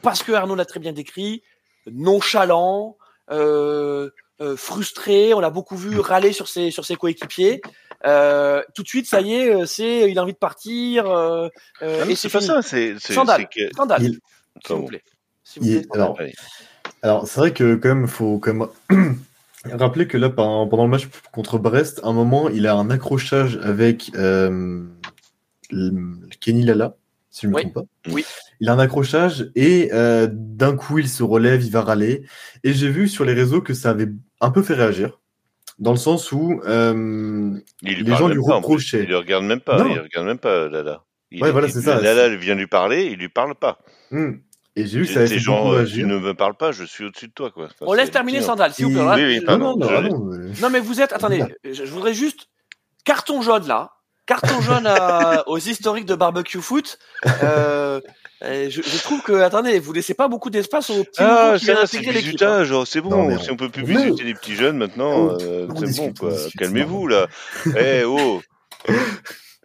parce que Arnaud l'a très bien décrit, nonchalant, euh, euh, frustré. On l'a beaucoup vu râler sur ses sur ses coéquipiers. Euh, tout de suite, ça y est, c'est il a envie de partir. Euh, non, et c'est c'est pas fini. ça, c'est c'est Scandale. c'est que Scandale. Il- S'il vous plaît. S'il vous Il- plaît. alors. Alors, c'est vrai que quand même, faut quand même rappeler que là, pendant le match contre Brest, à un moment, il a un accrochage avec euh, Kenny Lala, si je ne me Oui. trompe pas. Oui. Il a un accrochage et euh, d'un coup, il se relève, il va râler. Et j'ai vu sur les réseaux que ça avait un peu fait réagir. Dans le sens où euh, Les gens lui pas, reprochaient. Il le regarde même pas. Non. Il regarde même pas Lala. Il, Ouais, voilà, il- c'est ça. Lala vient lui parler, il lui parle pas. hmm, et j'ai vu que ça genre, beaucoup euh, tu ne me parles pas, je suis au-dessus de toi, quoi. Enfin, On laisse terminer. Sandal, s'il vous plaît. Oui, oui, Non, pardon, non, non, je- non, euh, Non, mais vous êtes. Attendez, je, je voudrais juste. Carton jaune là. Carton jaune à- aux historiques de barbecue foot. Euh, euh, je, je trouve que, attendez, vous laissez pas beaucoup d'espace aux petits Ah, qui ça, c'est l'équipe. hein. oh, c'est bon. Non, si on- on peut plus bisuter les petits jeunes maintenant, on- euh, on c'est bon, quoi. Calmez-vous, là. Eh, oh.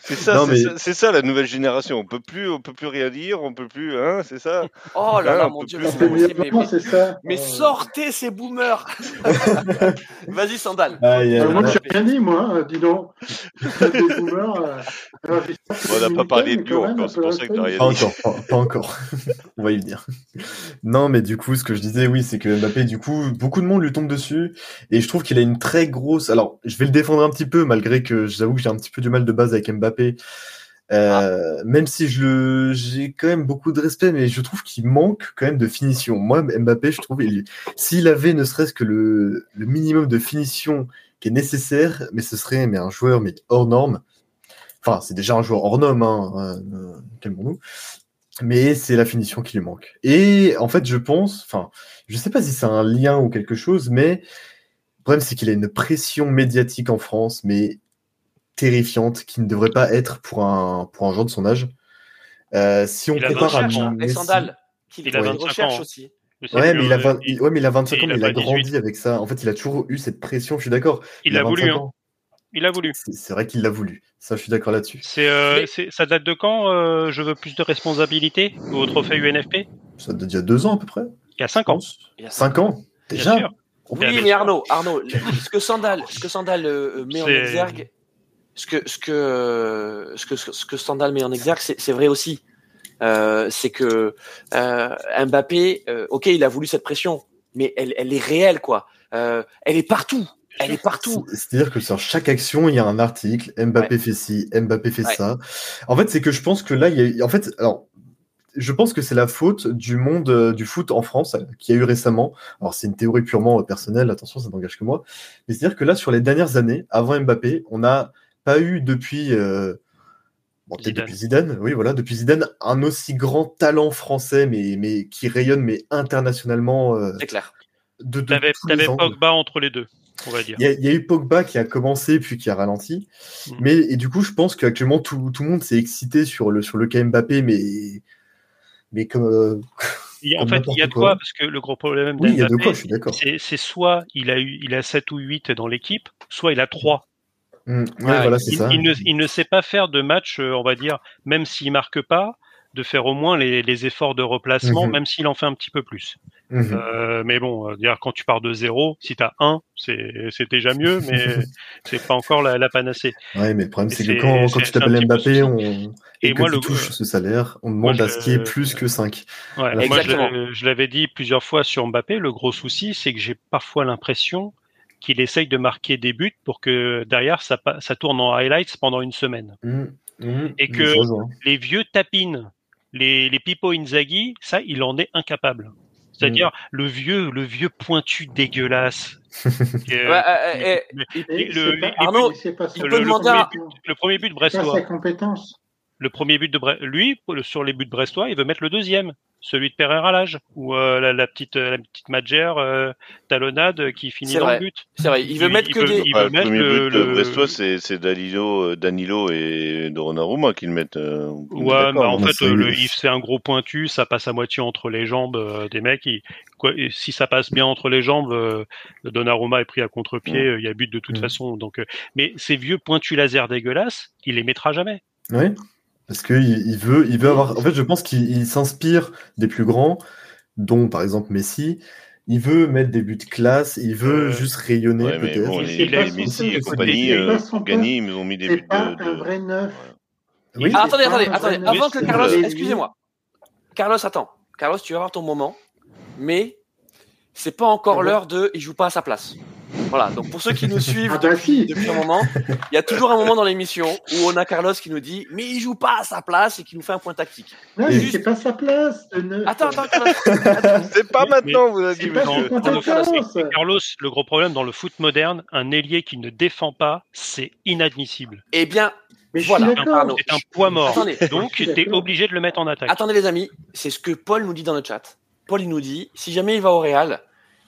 C'est ça, mais- ça, la nouvelle génération. On peut plus, on peut plus rien dire, on peut plus, hein, c'est ça. Oh là Ah, là, mon dieu, plus mais mais- mais- c'est ça. Mais Euh, sortez ces boomers Vas-y, Sandal. aïe, aïe, euh, moi, je n'ai rien dit, moi, euh, dis donc. Des boomers. euh, alors, On n'a pas parlé de nous encore, c'est pour ça que Pas encore, pas, pas encore. On va y venir. Non, mais du coup, ce que je disais, oui, c'est que Mbappé, du coup, beaucoup de monde lui tombe dessus. Et je trouve qu'il a une très grosse. Alors, je vais le défendre un petit peu, malgré que j'avoue que j'ai un petit peu du mal de base avec Mbappé. Euh, Même si je le, j'ai quand même beaucoup de respect, mais je trouve qu'il manque quand même de finition. Moi, Mbappé, je trouve, il- s'il avait ne serait-ce que le, le minimum de finition qui est nécessaire, mais ce serait mais un joueur mais hors norme. Enfin, c'est déjà un joueur hors norme, hein, euh, calmons-nous mais c'est la finition qui lui manque. Et en fait, je pense, enfin, je sais pas si c'est un lien ou quelque chose, mais le problème, c'est qu'il a une pression médiatique en France, mais terrifiante, qui ne devrait pas être pour un, pour un joueur de son âge. Euh, si on Il a compare à recherche, et Messi- Sandal. Qu'il Il a qu'il 25 recherche ans. aussi. Sais Ouais, mais il a, euh, 20 il- ouais, mais il a 25 ans, il mais a il a pas 18. grandi avec ça. En fait, il a toujours eu cette pression, je suis d'accord. Il a voulu, 25 hein. Il a voulu. C'est vrai qu'il l'a voulu. Ça, je suis d'accord là-dessus. C'est, euh, Mais- ça date de quand euh, Je veux plus de responsabilité au trophée UNFP Ça date d'il y a deux ans à peu près. Il y a 5 je ans. Il y a Cinq ans Déjà. Oui, mais. Arnaud, Arnaud, ce que Sandal, ce que Sandal euh, met en exergue, ce que ce que ce que ce que Sandal met en exergue, c'est vrai aussi. Euh, c'est que euh, Mbappé, euh, ok, il a voulu cette pression, mais elle, elle est réelle, quoi. Euh, elle est partout. Elle est partout. C'est- C'est-à-dire que sur chaque action, il y a un article. Mbappé fait ci, Mbappé fait Ouais. ça. En fait, c'est que je pense que là, il y a, en fait, alors, je pense que c'est la faute du monde euh, du foot en France euh, qui a eu récemment. Alors, c'est une théorie purement euh, personnelle. Attention, ça n'engage que moi. Mais c'est-à-dire que là, sur les dernières années, avant Mbappé, on n'a pas eu depuis, euh, bon, Zidane. depuis Zidane. Oui, voilà, depuis Zidane, un aussi grand talent français, mais mais qui rayonne mais internationalement euh, C'est clair. de, de T'avais. Pogba entre les deux, on va dire. Il y, a, il y a eu Pogba qui a commencé puis qui a ralenti. Mm. Mais et du coup, je pense qu'actuellement tout, tout le monde s'est excité sur le sur le cas Mbappé, mais mais comme euh, en fait, il y a de quoi. quoi, parce que le gros problème oui, il y a de d'Mbappé, quoi, je suis d'accord. c'est, c'est soit il a eu, il a 7 ou 8 dans l'équipe, soit il a 3. Mm, ouais, Ouais, voilà, c'est Il, ça. il ne, il ne sait pas faire de match, euh, on va dire, même s'il marque pas, de faire au moins les, les efforts de replacement, Mhm. même s'il en fait un petit peu plus. Mhm. Euh, mais bon, euh, dire quand tu pars de zéro, si t'as un, c'est, c'est déjà mieux, mais c'est pas encore la, la panacée. Ouais, mais le problème, c'est que quand, tu t'appelles Mbappé, on, et, Et que moi, tu le- touches ce salaire, on moi, demande à ce qu'il y ait plus que 5. Ouais, moi, je l'avais dit plusieurs fois sur Mbappé, le gros souci, c'est que j'ai parfois l'impression qu'il essaye de marquer des buts pour que derrière ça, ça tourne en highlights pendant une semaine. Et que- Les vieux tapines, les, les Pipo Inzaghi, ça, il en est incapable. C'est-à-dire le vieux, le vieux pointu dégueulasse. Le- premier but Brestois, sa compétence. Le premier but de Bre- lui sur les buts de Brestois, il veut mettre le deuxième, celui de Pereira Lage ou euh, la, la petite la petite Madjer euh, talonnade euh, qui finit dans vrai. le but. c'est vrai. Il veut mettre que veut- des. il Ouais, veut le mettre premier le, but de le- Brestois, c'est c'est Danilo, euh, Danilo et Donnarumma qui le mettent. euh, Ouais, bah en non, fait, c'est- euh, le, il fait un gros pointu, ça passe à moitié entre les jambes euh, des mecs. il- quoi, et si ça passe bien entre les jambes, euh, Donnarumma est pris à contre-pied, euh, il y a but de toute façon. Donc, euh, mais ces vieux pointus laser dégueulasses, il les mettra jamais. Oui, parce qu'il il veut, il veut avoir. En fait, je pense qu'il il s'inspire des plus grands, dont par exemple Messi. Il veut mettre des buts de classe, il veut Euh, juste rayonner Ouais, peut-être. bon, les, les Messi et compagnie, euh, gagner, ils nous ont mis des C'est buts pas de. un de- vrai neuf. Oui, Ah, attendez, attendez, pas attendez. un Avant que. Carlos, Les- excusez-moi. Carlos, attends. Carlos, tu vas avoir ton moment. Mais c'est pas encore l'heure de il joue pas à sa place. Voilà, donc pour ceux qui nous suivent Ah bah depuis, si. depuis un moment, il y a toujours un moment dans l'émission où on a Carlos qui nous dit mais il joue pas à sa place et qui nous fait un point tactique. Non, mais juste- c'est pas sa place. Attends, attends, Carlos. Attends. C'est pas Mais- maintenant, vous avez dit, pas non, non. Carlos, le gros problème dans le foot moderne, un ailier qui ne défend pas, c'est inadmissible. Eh bien, Mais Voilà. C'est un poids mort. Attendez. Donc, tu es obligé de le mettre en attaque. attendez les amis, c'est ce que Paul nous dit dans le chat. Paul il nous dit si jamais il va au Real,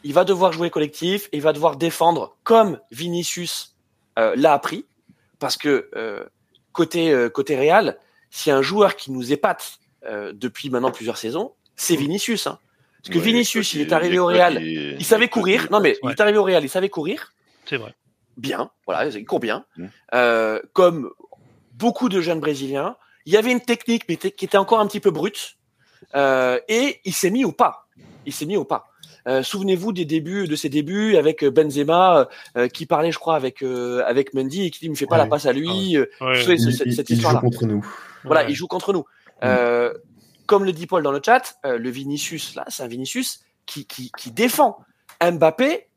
il va devoir jouer collectif et il va devoir défendre comme Vinicius euh, l'a appris parce que euh, côté euh, côté Real, s'il y a un joueur qui nous épate euh, depuis maintenant plusieurs saisons, c'est Vinicius. Hein. Parce que Ouais, Vinicius, il est arrivé au Real, il savait courir. Non mais il est arrivé au Real, il savait courir C'est vrai. bien, voilà, il court bien, Mm. euh, comme beaucoup de jeunes brésiliens. Il y avait une technique, mais qui était encore un petit peu brute, euh, et il s'est mis au pas. Il s'est mis au pas. Euh, Souvenez-vous des débuts, de ses débuts avec euh, Benzema, euh, qui parlait, je crois, avec euh, avec Mendy et qui dit, me fais pas Ouais. la passe à lui. Ouais. vous savez, ce- Il, cette, il- cette il joue contre nous. Voilà, Ouais. il joue contre nous. Euh, comme le dit Paul dans le chat, euh, le Vinicius, là, c'est un Vinicius qui, qui, qui défend. Mbappé,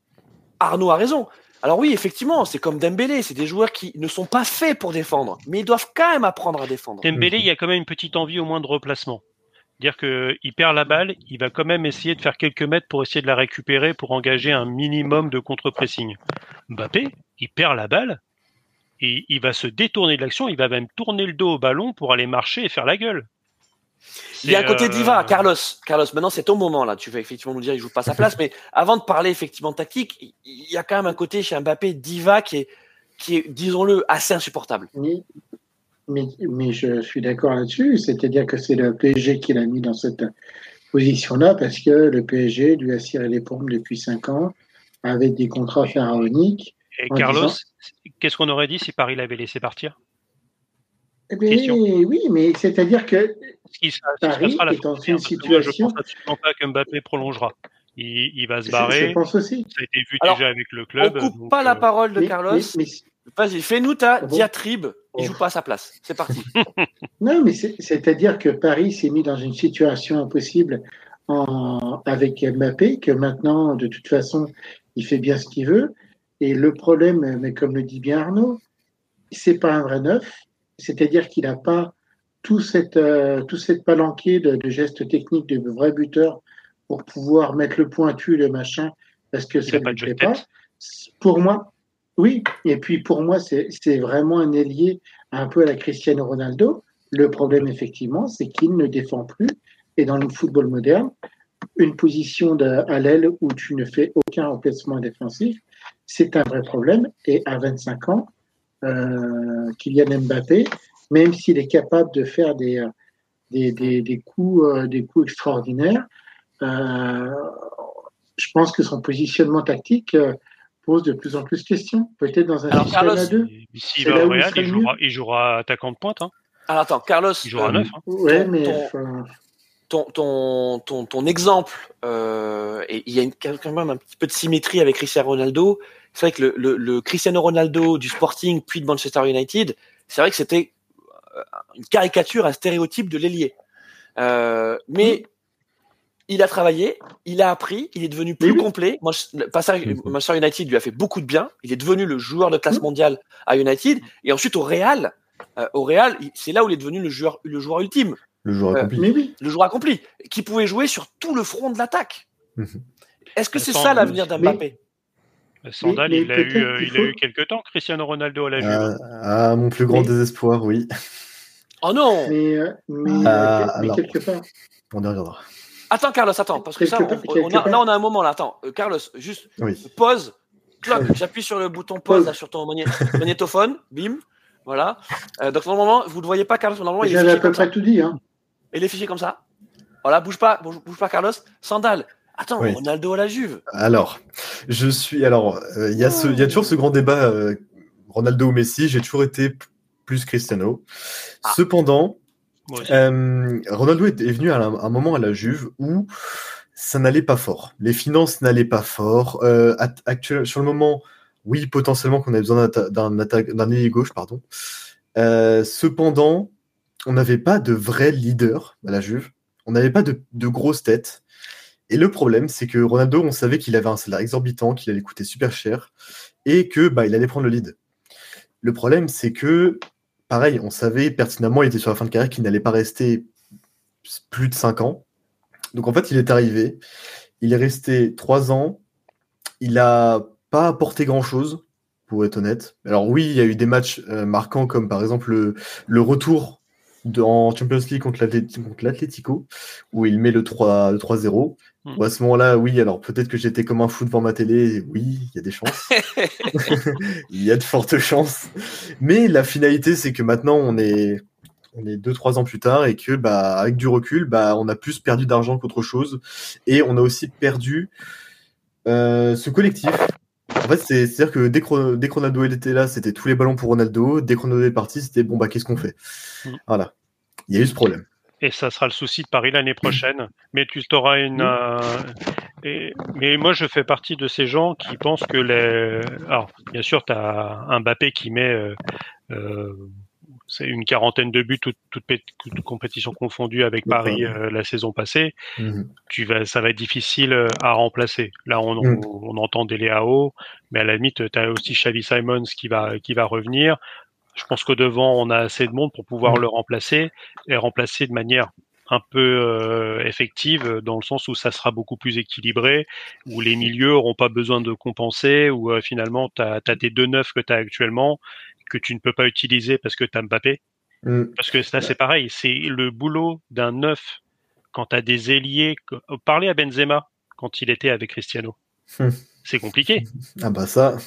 Arnaud a raison. Alors oui, effectivement, c'est comme Dembélé, c'est des joueurs qui ne sont pas faits pour défendre, mais ils doivent quand même apprendre à défendre. Dembélé, il y a quand même une petite envie au moins de replacement. Dire que il perd la balle, il va quand même essayer de faire quelques mètres pour essayer de la récupérer pour engager un minimum de contre-pressing. Mbappé, il perd la balle et il va se détourner de l'action, il va même tourner le dos au ballon pour aller marcher et faire la gueule. Il y a un côté euh, diva, Carlos. Carlos, maintenant c'est ton moment là. Tu vas effectivement nous dire il joue pas sa place, mais avant de parler effectivement tactique, il- y a quand même un côté chez Mbappé diva qui est, qui est, disons-le, assez insupportable. Mais, mais je suis d'accord là-dessus. C'est-à-dire que c'est le PSG qui l'a mis dans cette position-là parce que le PSG lui a ciré les pompes depuis 5 ans avec des contrats pharaoniques. Et Carlos, disant- qu'est-ce qu'on aurait dit si Paris l'avait laissé partir? Eh bien, oui, mais c'est-à dire que Ce qui sera- ce Paris la est dans une que moi, situation- Je pense absolument pas que Mbappé prolongera. Il, il va se barrer. je pense aussi. Ça a été vu Alors, déjà avec le On club. coupe donc, pas la euh, parole de Mais- Carlos. mais- mais- Vas-y, fais-nous ta Ah bon diatribe. Il Oh. joue pas à sa place. C'est parti. Non, mais c'est- c'est-à-dire que Paris s'est mis dans une situation impossible en, avec Mbappé, que maintenant, de toute façon, il fait bien ce qu'il veut. Et le problème, mais comme le dit bien Arnaud, c'est pas un vrai neuf. C'est-à-dire qu'il n'a pas tout cette, euh, tout cette palanquée de, de gestes techniques de vrai buteur pour pouvoir mettre le pointu, le machin, parce que Il ça ne plaît pas. Pour moi, oui. Et puis pour moi, c'est vraiment un ailier un peu à la Cristiano Ronaldo. Le problème, effectivement, c'est qu'il ne défend plus. Et dans le football moderne, une position de, à l'aile où tu ne fais aucun remplacement défensif, c'est un vrai problème. Et à 25 ans, euh, Kylian Mbappé, même s'il est capable de faire des, des, des, des coups, euh, des coups extraordinaires, euh, je pense que son positionnement tactique euh, pose de plus en plus de questions. Peut-être dans un Alors, système Carlos, à deux. Et S'il C'est va là au où il Real, jouera, il jouera attaquant de pointe. Hein. Alors attends, Carlos, Il jouera à euh, neuf. hein. Ouais, ton- mais ton- enfin, ton, ton, ton, ton exemple, euh, et il y a une, quand même un petit peu de symétrie avec Cristiano Ronaldo. C'est vrai que le, le, le Cristiano Ronaldo du Sporting puis de Manchester United, c'est vrai que c'était euh, une caricature, un stéréotype de l'ailier. Euh, mais il a travaillé, il a appris, il est devenu plus Oui, complet. Le passage Mhm. Manchester United lui a fait beaucoup de bien. Il est devenu le joueur de classe Mhm. mondiale à United. Et ensuite au Real, euh, au Real, c'est là où il est devenu le joueur, le joueur ultime Le joueur Euh, accompli. mais oui. le joueur accompli, qui pouvait jouer sur tout le front de l'attaque. Mhm. Est-ce que c'est ça l'avenir d'Mbappé? Sandal, mais il l'a eu, euh, il a eu temps, Cristiano Ronaldo à la Juve. Ah, ah, mon plus grand Mais- désespoir, oui. Oh non Mais, euh, mais, euh, mais alors. quelque part. On y reviendra. Attends, Carlos, attends, parce que ça, on, a, là, on a un moment là. Attends, euh, Carlos, juste Oui. pause, j'appuie sur le bouton pause Pause. là, sur ton magné- magnétophone, bim, voilà. Euh, donc normalement, vous ne voyez pas Carlos, normalement il est J'avais à fiché peu près tout dit. Hein. Il est fiché comme ça. Voilà, bouge pas, bouge, bouge pas Carlos. Sandal. Attends, Oui. Ronaldo à la Juve. Alors, je suis. Alors, euh, il y, a ce- il y a toujours ce grand débat euh, Ronaldo ou Messi. J'ai toujours été plus Cristiano. Ah. Cependant, Euh, Ronaldo est, venu à un, moment à la Juve où ça n'allait pas fort. Les finances n'allaient pas fort. Euh, sur le moment, oui, potentiellement qu'on avait besoin d'un ailier gauche, pardon. Euh, cependant, on n'avait pas de vrai leader à la Juve. On n'avait pas de, de grosses têtes. Et le problème, c'est que Ronaldo, on savait qu'il avait un salaire exorbitant, qu'il allait coûter super cher, et que bah, il allait prendre le lead. Le problème, c'est que, pareil, on savait pertinemment, il était sur la fin de carrière, qu'il n'allait pas rester plus de 5 ans. Donc en fait, il est arrivé, il est resté 3 ans, il n'a pas apporté grand-chose, pour être honnête. Alors oui, il y a eu des matchs euh, marquants, comme par exemple le, le retour en Champions League contre l'Atlético, où il met le 3-0. Hmm. à ce moment-là, oui, alors peut-être que j'étais comme un fou devant ma télé. Oui, il y a des chances. il y a de fortes chances. Mais la finalité, c'est que maintenant, on est, on est 2-3 ans plus tard et que, bah, avec du recul, bah, on a plus perdu d'argent qu'autre chose. Et on a aussi perdu euh, ce collectif. En fait, c'est-à-dire que dès que, dès que Ronaldo était là, c'était tous les ballons pour Ronaldo. Dès que Ronaldo est parti, c'était bon, bah, qu'est-ce qu'on fait? Hmm. Voilà il y a eu ce problème. Et ça sera le souci de Paris l'année prochaine. Mais tu auras une. Euh, mais moi, je fais partie de ces gens qui pensent que les. Alors, bien sûr, tu as un Mbappé qui met. Euh, euh, c'est une quarantaine de buts, toutes toute, toute, compétition confondue avec Paris la saison passée. Mhm. Tu vas, ça va être difficile à remplacer. Là, on, mhm. on, entend des Léao, mais à la limite, tu as aussi Xavi Simons qui va, qui va revenir. Je pense qu'au devant, on a assez de monde pour pouvoir mm. le remplacer et remplacer de manière un peu euh, effective dans le sens où ça sera beaucoup plus équilibré, où les milieux auront pas besoin de compenser, où euh, finalement tu as, tes deux neufs que tu as actuellement que tu ne peux pas utiliser parce que tu as Mbappé. Mm. Parce que ça c'est pareil, c'est le boulot d'un neuf quand tu as des ailiers. Parlez à Benzema quand il était avec Cristiano. Mm. C'est compliqué. Ah bah ça.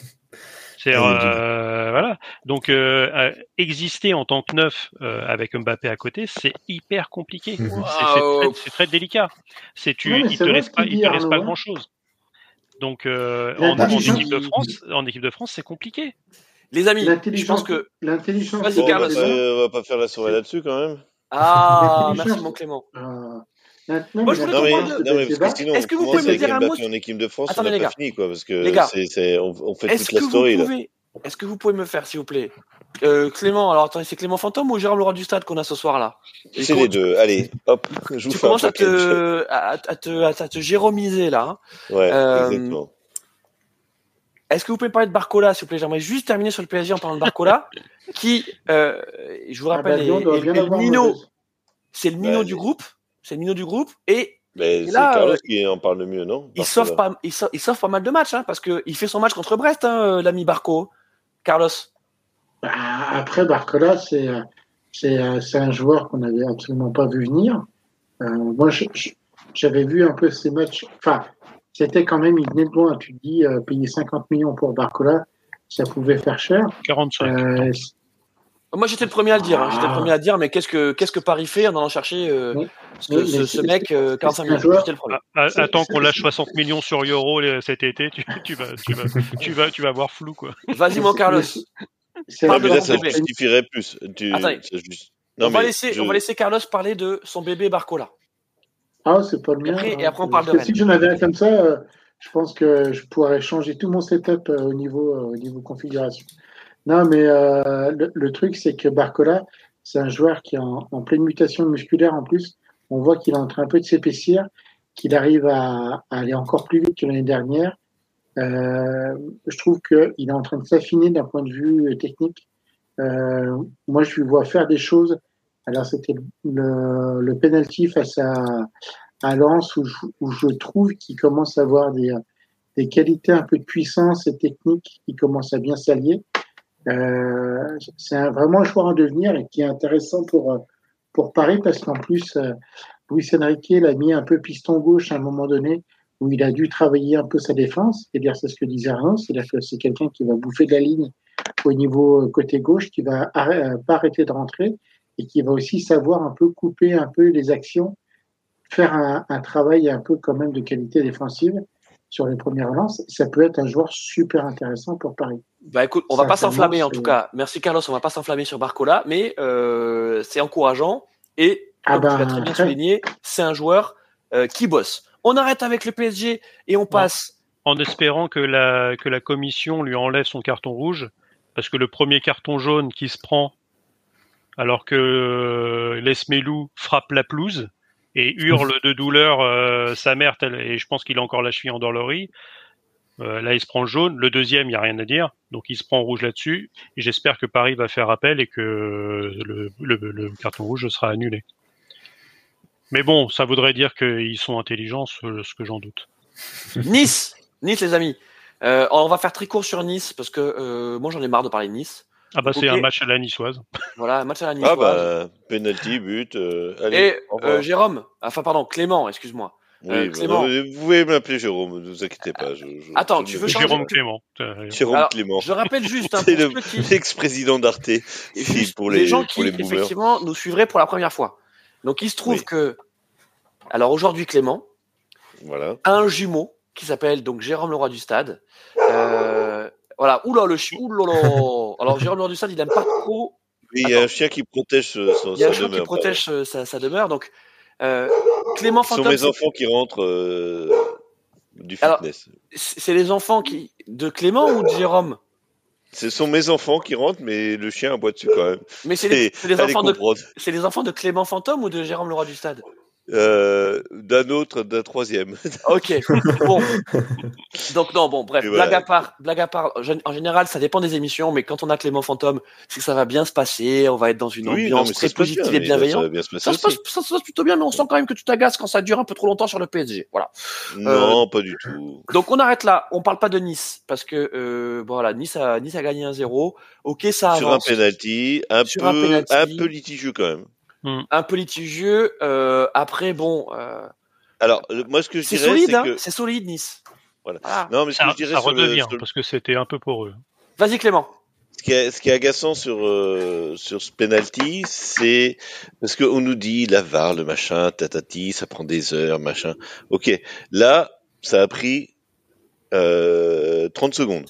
C'est euh, voilà. Donc euh, exister en tant que neuf euh, avec Mbappé à côté, c'est hyper compliqué. Mhm. C'est très, délicat. C'est tu, il te reste pas, il te reste pas grand chose. Donc en, équipe de France, en équipe de France, c'est compliqué. Les amis, je pense que l'intelligence. Bon, bah, on va pas faire la soirée là-dessus quand même. Ah, merci mon Clément. Moi, je non, mais, non, mais parce que sinon, est-ce que vous pouvez me dire un mot en équipe de France, Attendez, on n'a pas fini, quoi, parce que les gars, c'est, on, on, fait toute la story, là. Est-ce que vous pouvez me faire, s'il vous plaît? Euh, Clément, alors attendez, c'est Clément Fantôme ou Jérôme Leroy du Stade qu'on a ce soir là C'est les deux. Allez, hop, je vous Tu commences à te, à, te, à, te jéromiser là. Ouais, euh, exactement. Est-ce que vous pouvez me parler de Barcola, s'il vous plaît? J'aimerais juste terminer sur le PSG en parlant de Barcola, qui, euh, je vous ah rappelle, ah bah, est, est, est le minot. C'est le minot du groupe. C'est le minot du groupe et mais c'est Carlos euh, qui en parle le mieux, non? Il sauve, pas, il, sauve, il sauve pas mal de matchs, hein, parce qu'il fait son match contre Brest, hein, euh, l'ami Barco. Carlos bah, Après, Barcola, c'est, c'est, un joueur qu'on n'avait absolument pas vu venir. Euh, moi, j'avais vu un peu ces matchs. Enfin, c'était quand même, il venait de loin. Tu te dis, payer 50 millions pour Barcola, ça pouvait faire cher. 45. Moi, j'étais le premier à le dire. Hein. J'étais le premier à dire, mais qu'est-ce que qu'est-ce que Paris fait en allant chercher euh, ce, ce, ce, mec euh, 45 millions le premier. Ah, ah, attends qu'on lâche 60 millions sur Euro cet été, tu, tu, vas, tu, vas, tu, vas, tu vas voir flou quoi. Vas-y mon Carlos. Ah, mais là, ça justifierait plus. Tu, juste... non, on, va laisser, je... on va laisser Carlos parler de son bébé Barcola. Ah, c'est pas le mien. Et après, on parle de Si j'en avais un comme ça, euh, je pense que je pourrais changer tout mon setup euh, au niveau, euh, au niveau configuration. Non, mais euh, le, truc, c'est que Barcola, c'est un joueur qui est en, pleine mutation musculaire en plus. On voit qu'il est en train un peu de s'épaissir, qu'il arrive à, aller encore plus vite que l'année dernière. Euh, je trouve qu'il est en train de s'affiner d'un point de vue technique. Euh, moi, je lui vois faire des choses. Alors, c'était le, le penalty face à, à Lens où je, où je trouve qu'il commence à avoir des, des qualités un peu de puissance et technique qui commencent à bien s'allier. Euh, c'est vraiment un joueur à devenir et qui est intéressant pour, pour Paris parce qu'en plus, euh, Luis Enrique l'a mis un peu piston gauche à un moment donné où il a dû travailler un peu sa défense. Et dire c'est ce que disait Arnaud, c'est-à-dire que c'est quelqu'un qui va bouffer de la ligne au niveau côté gauche, qui va euh, pas arrêter de rentrer et qui va aussi savoir un peu couper un peu les actions, faire un, un travail un peu quand même de qualité défensive sur les premières relances, ça peut être un joueur super intéressant pour Paris. Bah écoute, on va pas s'enflammer en tout cas. Merci Carlos, on va pas s'enflammer sur Barcola, mais euh, c'est encourageant et ah comme tu l'as bah, très bien souligné, c'est un joueur euh, qui bosse. On arrête avec le PSG et on passe. En espérant que la que la commission lui enlève son carton rouge, parce que le premier carton jaune qui se prend alors que euh, Lesmelou frappe la pelouse, et hurle de douleur euh, sa mère, et je pense qu'il a encore la cheville endolorie. Euh, là, il se prend jaune. Le deuxième, il n'y a rien à dire. Donc, il se prend rouge là-dessus. J'espère que Paris va faire appel et que le, le- carton rouge sera annulé. Mais bon, ça voudrait dire qu'ils sont intelligents, ce, que j'en doute. Nice, Nice les amis. Euh, on va faire très court sur Nice parce que euh, moi j'en ai marre de parler de Nice. Ah bah c'est un match à la niçoise. Voilà, match à la Nice. Ah bah, penalty, but. euh, allez, Et euh, Jérôme, enfin pardon, Clément, excuse-moi. oui, euh, bah, Clément. Vous pouvez m'appeler Jérôme, ne vous inquiétez pas. je- je- Attends, je tu veux changer Jérôme Clément. Euh, Jérôme Alors, Clément. Je rappelle juste un C'est pour le- ceux qui, l'ex-président d'Arte. pour les, les, gens pour qui les effectivement nous suivraient pour la première fois. Donc il se trouve Oui. que, alors aujourd'hui Clément Voilà. a un jumeau qui s'appelle donc Jérôme Leroy du Stade. Euh, voilà, oula le chien, oulala. Alors Jérôme Leroy du Stade, il aime pas trop il y a un chien qui protège euh, son, Il y a un chien qui demeure. protège euh, sa, sa demeure. Donc, euh, Clément Ce sont mes enfants qui rentrent euh, du fitness. c'est les enfants qui de Clément ou de Jérôme? Ce sont mes enfants qui rentrent, mais le chien aboie dessus quand même. Mais c'est les, enfants de les enfants de Clément Fantôme ou de Jérôme Leroy du Stade Euh, d'un autre, d'un troisième. Ok, bon. Donc non, bon, bref, voilà. blague à part, blague à part. En général, ça dépend des émissions, mais quand on a Clément Fantôme, c'est que ça va bien se passer. On va être dans une oui, non, ambiance très positive bien, et Ça bienveillante. bien se Ça se, passe, aussi. ça se passe plutôt bien, mais on sent quand même que tu t'agaces quand ça dure un peu trop longtemps sur le PSG. Voilà. Non, pas du tout. Donc on arrête là. On parle pas de Nice parce que euh, bon, voilà, Nice a Nice a gagné 1-0. Ok, ça Sur un avance. penalty, un Sur un peu, penalty. un peu litigieux quand même. Un peu litigieux. Euh, après, bon, euh, Alors, le- moi, ce que je c'est dirais, solide, c'est hein, que, c'est solide Nice. Voilà. Non, mais ce que Ça, je dirais ça redevient sur le- parce que c'était un peu pour eux. Vas-y Clément. ce qui est, ce qui est agaçant sur euh, sur ce penalty, c'est parce qu'on nous dit la VAR, le machin, tatati, ça prend des heures, machin. Ok, là, ça a pris euh, 30 secondes.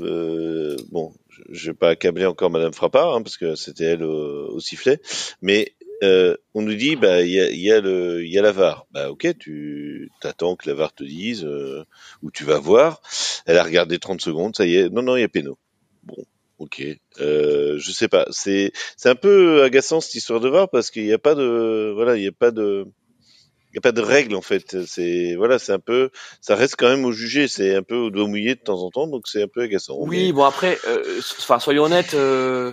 Euh, bon, je- vais pas accabler encore Madame Frappard, hein, parce que c'était elle au, au sifflet, mais euh, on nous dit bah il y a, la VAR. Bah ok, tu t'attends que la VAR te dise euh, ou tu vas voir. Elle a regardé 30 secondes, ça y est. Non non, il y a péno. Bon, ok. Euh, je sais pas. C'est c'est un peu agaçant cette histoire de VAR parce qu'il n'y a pas de voilà, il y a pas de il y a pas de règles en fait. C'est voilà, c'est un peu ça reste quand même au jugé. C'est un peu au doigt mouillé de temps en temps, donc c'est un peu agaçant. Oui, bon après, euh, enfin soyons honnêtes, euh,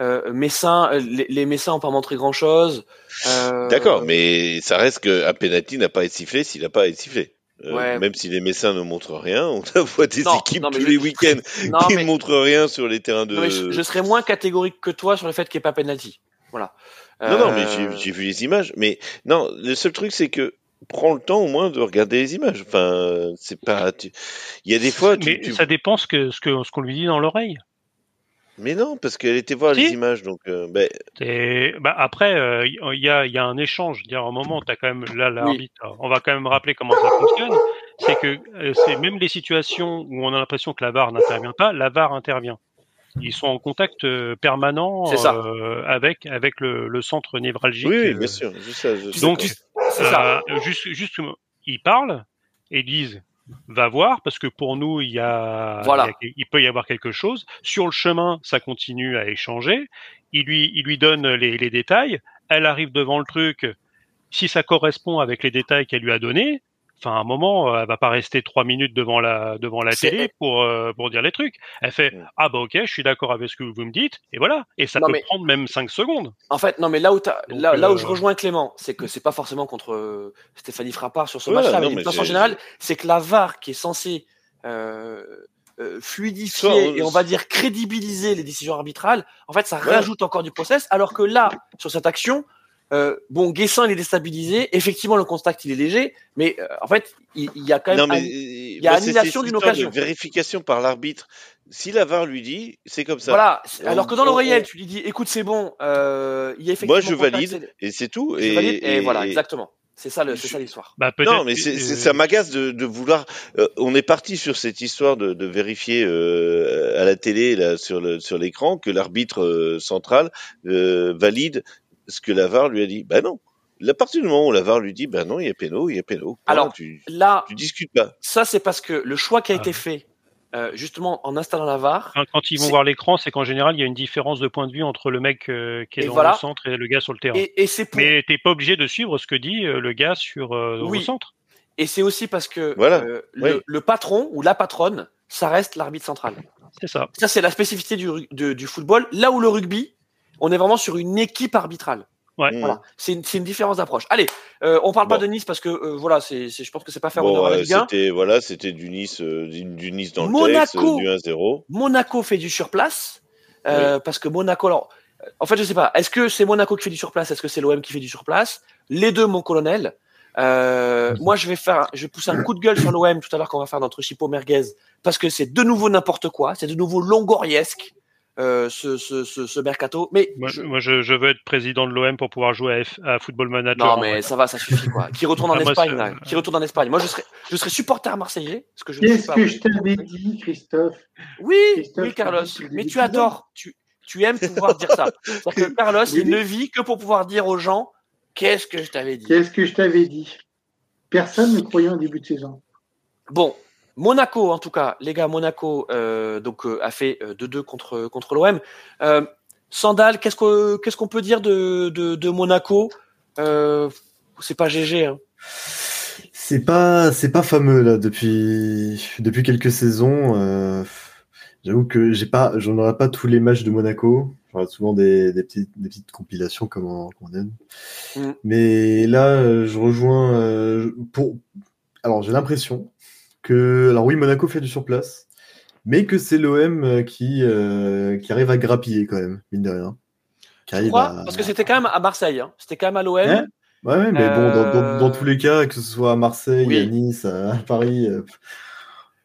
euh, Messin, euh, les, les Messins ont pas montré grand chose. Mais- D'accord, mais ça reste qu'un penalty n'a pas être sifflé s'il n'a pas être sifflé. Euh, Ouais. Même si les Messins ne montrent rien, on voit des Non, équipes non, mais tous je- les week-ends qui mais, ne montrent rien sur les terrains de. non, mais je, je serais moins catégorique que toi sur le fait qu'il n'y ait pas penalty. Voilà. Non, non, mais Euh, j'ai j'ai vu les images. Mais non, le seul truc, c'est que prends le temps au moins de regarder les images. Enfin, c'est pas. tu- Il y a des fois, tu, Mais tu- ça dépend ce que ce que ce qu'on lui dit dans l'oreille. mais non, parce qu'elle était voir Si. les images, donc. euh, ben, Et bah après, euh, il y, a, il y a un échange. Dire, à un moment, t'as quand même là l'arbitre. On va quand même rappeler comment ça fonctionne. C'est que euh, c'est même les situations où on a l'impression que la VAR n'intervient pas, la VAR intervient. Ils sont en contact euh, permanent euh, avec avec le, le centre névralgique. oui, oui, euh, bien sûr. Je sais, je sais. Donc, ça. Juste, juste, ils parlent et disent va voir parce que pour nous il y a, Voilà. il, y a- il peut y avoir quelque chose sur le chemin ça continue à échanger il lui il lui donne les, les détails elle arrive devant le truc si ça correspond avec les détails qu'elle lui a donnés enfin à un moment euh, elle va pas rester trois minutes devant la devant la C'est- télé pour euh, pour dire les trucs elle fait Mm. ah bah ok je suis d'accord avec ce que vous me dites et voilà et ça Non, peut mais- prendre même cinq secondes En fait, non, mais là où, t'as- Donc, là, là où euh, je rejoins Clément, c'est que c'est pas forcément contre Stéphanie Frappard sur ce Voilà, match-là, mais mais façon générale, c'est que la VAR qui est censée euh, euh, fluidifier Soit et on va dire crédibiliser les décisions arbitrales, en fait, ça Ouais. rajoute encore du process, alors que là, sur cette action, euh, bon, Guessin il est déstabilisé, effectivement le contact il est léger, mais euh, en fait, il, il y a quand même Non, mais un- il y a annulation d'une occasion. Vérification par l'arbitre. Si la VAR lui dit, c'est comme ça. voilà. On- Alors que dans l'oreillette, on- tu lui dis, écoute, c'est bon, euh, il y a effectivement Moi, je contact, valide et c'est tout. je Et, valide, et, et- voilà, et- exactement. C'est ça, le, c'est Je- ça l'histoire. bah peut-être Non, mais c'est, c'est- euh, ça m'agace de, de vouloir. euh, on est parti sur cette histoire de, de vérifier euh, à la télé, là, sur, le, sur l'écran, que l'arbitre euh, central euh, valide ce que la VAR lui a dit. Ben non. À partir du moment où la VAR lui dit, ben non, il y a péno, il y a péno. Alors, tu, Là, tu discutes pas. ça c'est parce que le choix qui a été Ah. fait euh, justement en installant la VAR. Quand, quand ils vont voir l'écran, c'est qu'en général, il y a une différence de point de vue entre le mec euh, qui est Et dans voilà. le centre et le gars sur le terrain. Et, et c'est pour- Mais t'es pas obligé de suivre ce que dit euh, le gars sur euh, Oui. au centre. et c'est aussi parce que Voilà. euh, Oui. le, le patron ou la patronne, ça reste l'arbitre central. C'est ça. Ça, c'est la spécificité du, ru- de- du football. Là où le rugby, on est vraiment sur une équipe arbitrale. Ouais. Mmh. Voilà, c'est une, différence d'approche. Allez, euh, on parle pas de Nice parce que euh, voilà, c'est, je pense que c'est pas faire Bon, honneur à la euh, Ligue 1. c'était voilà, c'était du Nice, euh, du, Nice dans le Monaco. texte, du 1-0. Monaco fait du surplace euh, parce que Monaco. Alors, euh, en fait, je sais pas. Est-ce que c'est Monaco qui fait du surplace Est-ce que c'est l'OM qui fait du surplace? Les deux, mon colonel. Euh, moi, je vais faire, je vais pousser un coup de gueule sur l'OM tout à l'heure qu'on va faire notre chipot merguez parce que c'est de nouveau n'importe quoi. C'est de nouveau longoriesque euh, ce, ce, ce, ce mercato. Mais Moi, je- moi, je, je veux être président de l'OM pour pouvoir jouer à, F- à Football Manager. non, mais ça va, ça suffit quoi. Qui retourne en Ah, moi, Espagne, c'est- là. Qui retourne en Espagne. Moi, je serais, je serais supporter marseillais, ce que je Qu'est-ce pas. que je t'avais dit, Christophe? Oui, Christophe, oui, Carlos. Mais tu adores, tu, tu aimes pouvoir dire ça. C'est-à-dire que Carlos, Oui. il ne vit que pour pouvoir dire aux gens qu'est-ce que je t'avais dit? Qu'est-ce que je t'avais dit? Personne ne croyait en début de saison. Bon, Monaco, en tout cas, les gars, Monaco euh, donc euh, a fait euh, 2-2 contre contre l'OM. Euh, Sandal, qu'est-ce que qu'est-ce qu'on peut dire de de, de Monaco? Euh, C'est pas GG. Hein. C'est pas, c'est pas fameux là depuis depuis quelques saisons. euh, J'avoue que j'ai pas, j'en aurai pas tous les matchs de Monaco. J'aurai souvent des, des petites des petites compilations comme on, comme on aime. Mm. Mais là, euh, je rejoins euh, pour. Alors j'ai l'impression que, alors oui, Monaco fait du surplace, mais que c'est l'OM euh, qui euh, qui arrive à grappiller quand même, mine de rien. Qui Je arrive crois, à- parce que c'était quand même à Marseille. Hein. C'était quand même à l'OM. Hein Ouais, mais bon, dans, dans, dans Euh, tous les cas, que ce soit à Marseille, Oui. à Nice, à Paris, euh,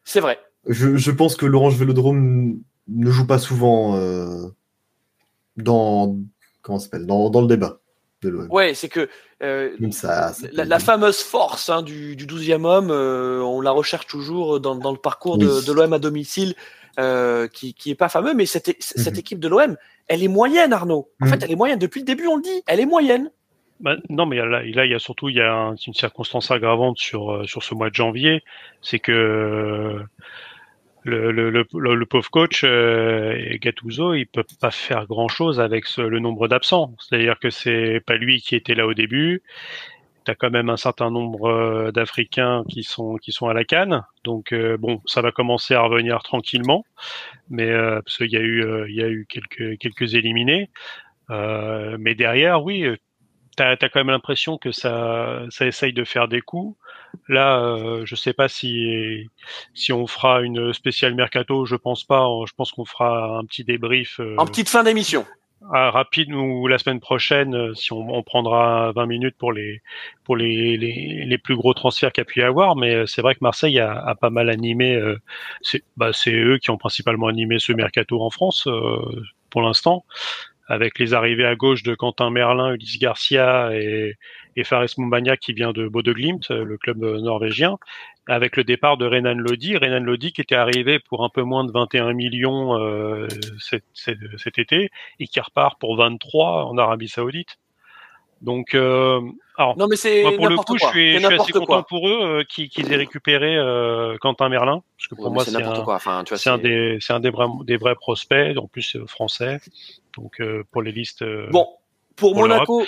C'est vrai. je, je pense que l'Orange Vélodrome ne joue pas souvent euh, dans comment s'appelle dans, dans le débat de l'OM. Ouais, c'est que euh, Même ça, ça la, fameuse force hein, du, du 12e homme, euh, on la recherche toujours dans, dans le parcours de, Oui. de l'OM à domicile, euh, qui, qui est pas fameux, mais cette, cette Mhm. équipe de l'OM, elle est moyenne, Arnaud. En Mhm. fait, elle est moyenne. Depuis le début, on le dit, elle est moyenne. Bah, non, mais là, il y a surtout il y a un- une circonstance aggravante sur sur ce mois de janvier, c'est que euh, le, le, le, le- pauvre coach euh, Gattuso, il peut pas faire grand chose avec ce- le nombre d'absents. C'est-à-dire que c'est pas lui qui était là au début. T'as quand même un certain nombre euh, d'Africains qui sont qui sont à la canne, donc euh, bon, ça va commencer à revenir tranquillement, mais euh, parce qu'il y a eu euh, il y a eu quelques quelques éliminés, mais derrière, oui, t'as as quand même l'impression que ça, ça essaye de faire des coups. Là, euh, je sais pas si si on fera une spéciale mercato, je pense pas. Je pense qu'on fera un petit débrief euh, En petite fin d'émission. rapide ou la semaine prochaine, euh, si on, on prendra 20 minutes pour les pour les les, les plus gros transferts qu'il y a pu y avoir. Mais euh, c'est vrai que Marseille a, a pas mal animé. euh, c'est bah, c'est eux qui ont principalement animé ce mercato en France euh, pour l'instant avec les arrivées à gauche de Quentin Merlin, Ulysse Garcia et, et Fares Mumbagna qui vient de Bodø/Glimt, le club euh, norvégien, avec le départ de Renan Lodi. Renan Lodi qui était arrivé pour un peu moins de 21 millions euh, cet, cet, cet été et qui repart pour 23 en Arabie Saoudite. Donc, euh, alors, Non, mais c'est moi, pour le coup, quoi. je suis, je suis assez content pour eux euh, qu'ils qu'ils aient récupéré euh, Quentin Merlin, parce que pour moi, c'est c'est un, quoi. Enfin, tu vois, c'est un des, c'est un des vrais, des vrais prospects, en plus euh, français. Donc euh, pour les listes. euh, Bon, pour pour Monaco,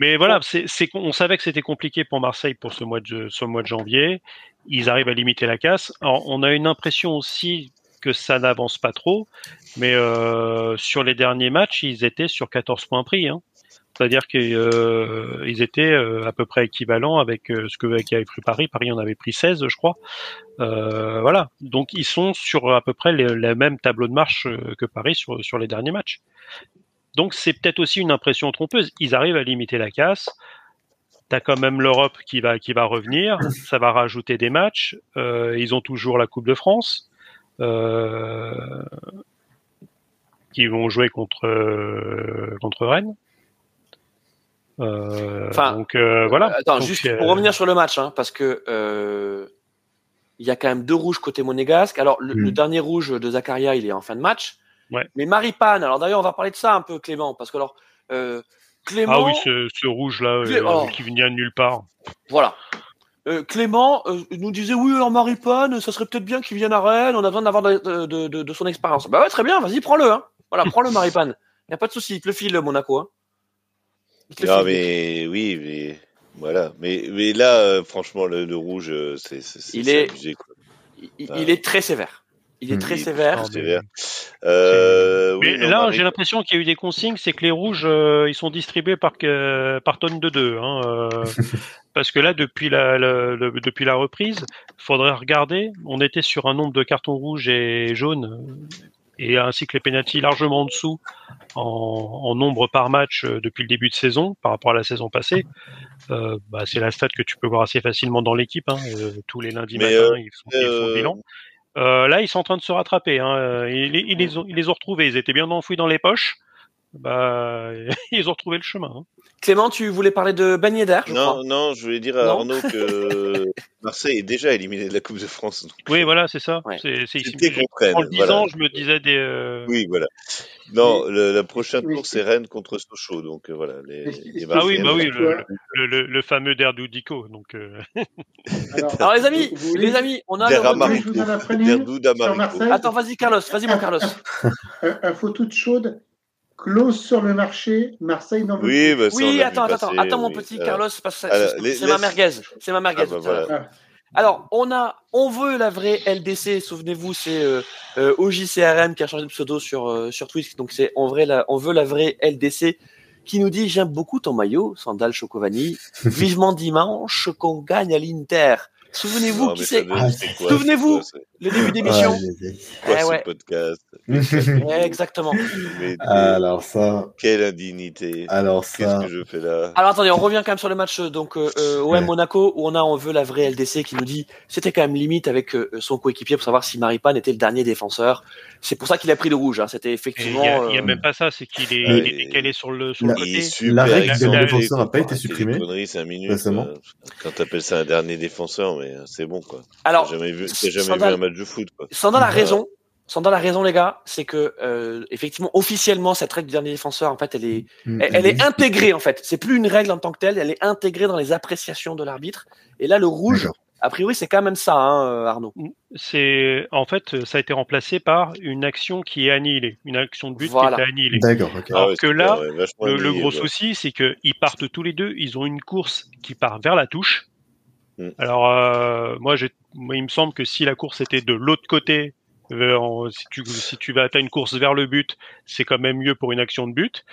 Mais voilà, c'est, on savait que c'était compliqué pour Marseille pour ce mois de, ce mois de janvier. Ils arrivent à limiter la casse. Alors, on a une impression aussi que ça n'avance pas trop, mais euh, sur les derniers matchs, ils étaient sur 14 points pris. Hein. C'est-à-dire qu'ils euh, étaient euh, à peu près équivalents avec euh, ce que qui avait pris Paris. Paris en avait pris 16, je crois. Voilà. Donc ils sont sur à peu près le, même tableau de marche que Paris sur, sur les derniers matchs. Donc c'est peut-être aussi une impression trompeuse. Ils arrivent à limiter la casse. T'as quand même l'Europe qui va qui va revenir. Ça va rajouter des matchs. Euh, ils ont toujours la Coupe de France. Euh, qui vont jouer contre euh, contre Rennes. Euh, Enfin, donc euh, voilà. Attends, Donc, juste euh, pour revenir sur le match, hein, parce que euh, il y a quand même deux rouges côté monégasque. Alors le, Mm. le dernier rouge de Zakaria, il est en fin de match. Ouais. Mais Maripane, alors d'ailleurs on va parler de ça un peu, Clément, parce que alors euh, Clément, Ah oui, ce, ce rouge là Clé- oh. qui vient de nulle part. voilà. euh, Clément euh, nous disait oui, alors Maripane, ça serait peut-être bien qu'il vienne à Rennes, on a besoin d'avoir de, de, de, de son expérience. Bah ouais, très bien, vas-y, prends-le. Hein. Voilà, prends-le Maripane. Y a pas de souci, il te le file, Monaco. Hein. Il Non, file. mais oui, mais voilà. Mais, mais là, euh, franchement, le, le rouge, euh, c'est c'est- c'est- Il c'est est- abusé, quoi. Il, il- il est très sévère. Il est très Il est sévère. Euh, oui, là, j'ai l'impression qu'il y a eu des consignes, c'est que les rouges, euh, ils sont distribués par, que- par tonne de deux. Hein, euh, parce que là, depuis la, la- le- depuis la reprise, faudrait regarder. On était sur un nombre de cartons rouges et jaunes, euh, et ainsi que les pénaltys largement en dessous en, en nombre par match euh, depuis le début de saison par rapport à la saison passée. Euh, bah, c'est la stat que tu peux voir assez facilement dans l'équipe. Hein, euh, tous les lundis matins, euh, ils font, ils font le euh, bilan. Euh, là, ils sont en train de se rattraper. Hein. Euh, les ont, ils les ont retrouvés. Ils étaient bien enfouis dans les poches. Bah, ils ont retrouvé le chemin. hein. Clément, tu voulais parler de je crois. Non, non, je voulais dire à Non. Arnaud que Marseille est déjà éliminé de la Coupe de France. donc, Oui, voilà, c'est ça. Ouais. C'est, en le disant, voilà. je me disais des. euh, Oui, voilà. Non, le, la prochaine Oui, tour, c'est- Rennes contre Sochaux. Donc euh, voilà. Les, les Ah oui, bah oui, tu le, le, le, le fameux Derdudico. Donc, euh, Alors les amis, vous- les amis, on a le Derdou Attends, vas-y Carlos, vas-y mon Carlos. Un- Info toute chaude. Clause sur le marché. Marseille n'en veut Oui, bah, Oui, attends, attends, passer, attends mon oui. petit Carlos, parce que alors, c'est ma merguez, c'est ma merguez. Ah, bah, voilà. Alors, on a, on veut la vraie LDC. Souvenez-vous, c'est euh, euh, OJCRM qui a changé de pseudo sur euh, sur Twitch. Donc c'est en vrai, la, on veut la vraie LDC qui nous dit j'aime beaucoup ton maillot, sandal Chocovani. Vivement dimanche qu'on gagne à l'Inter. Souvenez-vous Non, qui c'est Ah, c'est souvenez-vous. c'est le début d'émission. C'est Eh ce ouais. podcast. Ouais, exactement. Mais- Alors ça, Quelle indignité alors Qu'est-ce ça, que je fais là Alors attendez, on revient quand même sur le match donc euh, euh, OM Ouais. Monaco où on a on veut la vraie LDC qui nous dit c'était quand même limite avec euh, son coéquipier pour savoir si Maripane était le dernier défenseur. C'est pour ça qu'il a pris le rouge. Hein. C'était il effectivement. a, il y a euh, même pas ça, c'est qu'il est, Ouais. il est décalé sur le, sur La- le Il est côté. super La règle dernier défenseur n'a pas été supprimée conneries, cinq minutes, récemment. euh, Quand t'appelles ça un dernier défenseur, mais euh, c'est bon quoi. Alors, T'as jamais vu, jamais Sandal- vu un match de foot quoi. Sandal a Voilà. raison. Sandal a raison les gars, c'est que euh, effectivement officiellement cette règle du dernier défenseur en fait elle est Mm, elle, elle est intégrée en fait. C'est plus une règle en tant que telle, elle est intégrée dans les appréciations de l'arbitre. Et là le rouge, a priori c'est quand même ça hein, euh, Arnaud. C'est en fait, ça a été remplacé par une action qui est annihilée, une action de but Voilà. qui est annihilée. D'accord. Alors ouais, que là, ouais, Le, gros ouais. souci, c'est qu'ils partent tous les deux. Ils ont une course qui part vers la touche. Mm. Alors, euh, moi, moi, il me semble que si la course était de l'autre côté, euh, si, tu, si tu vas atteindre une course vers le but, c'est quand même mieux pour une action de but.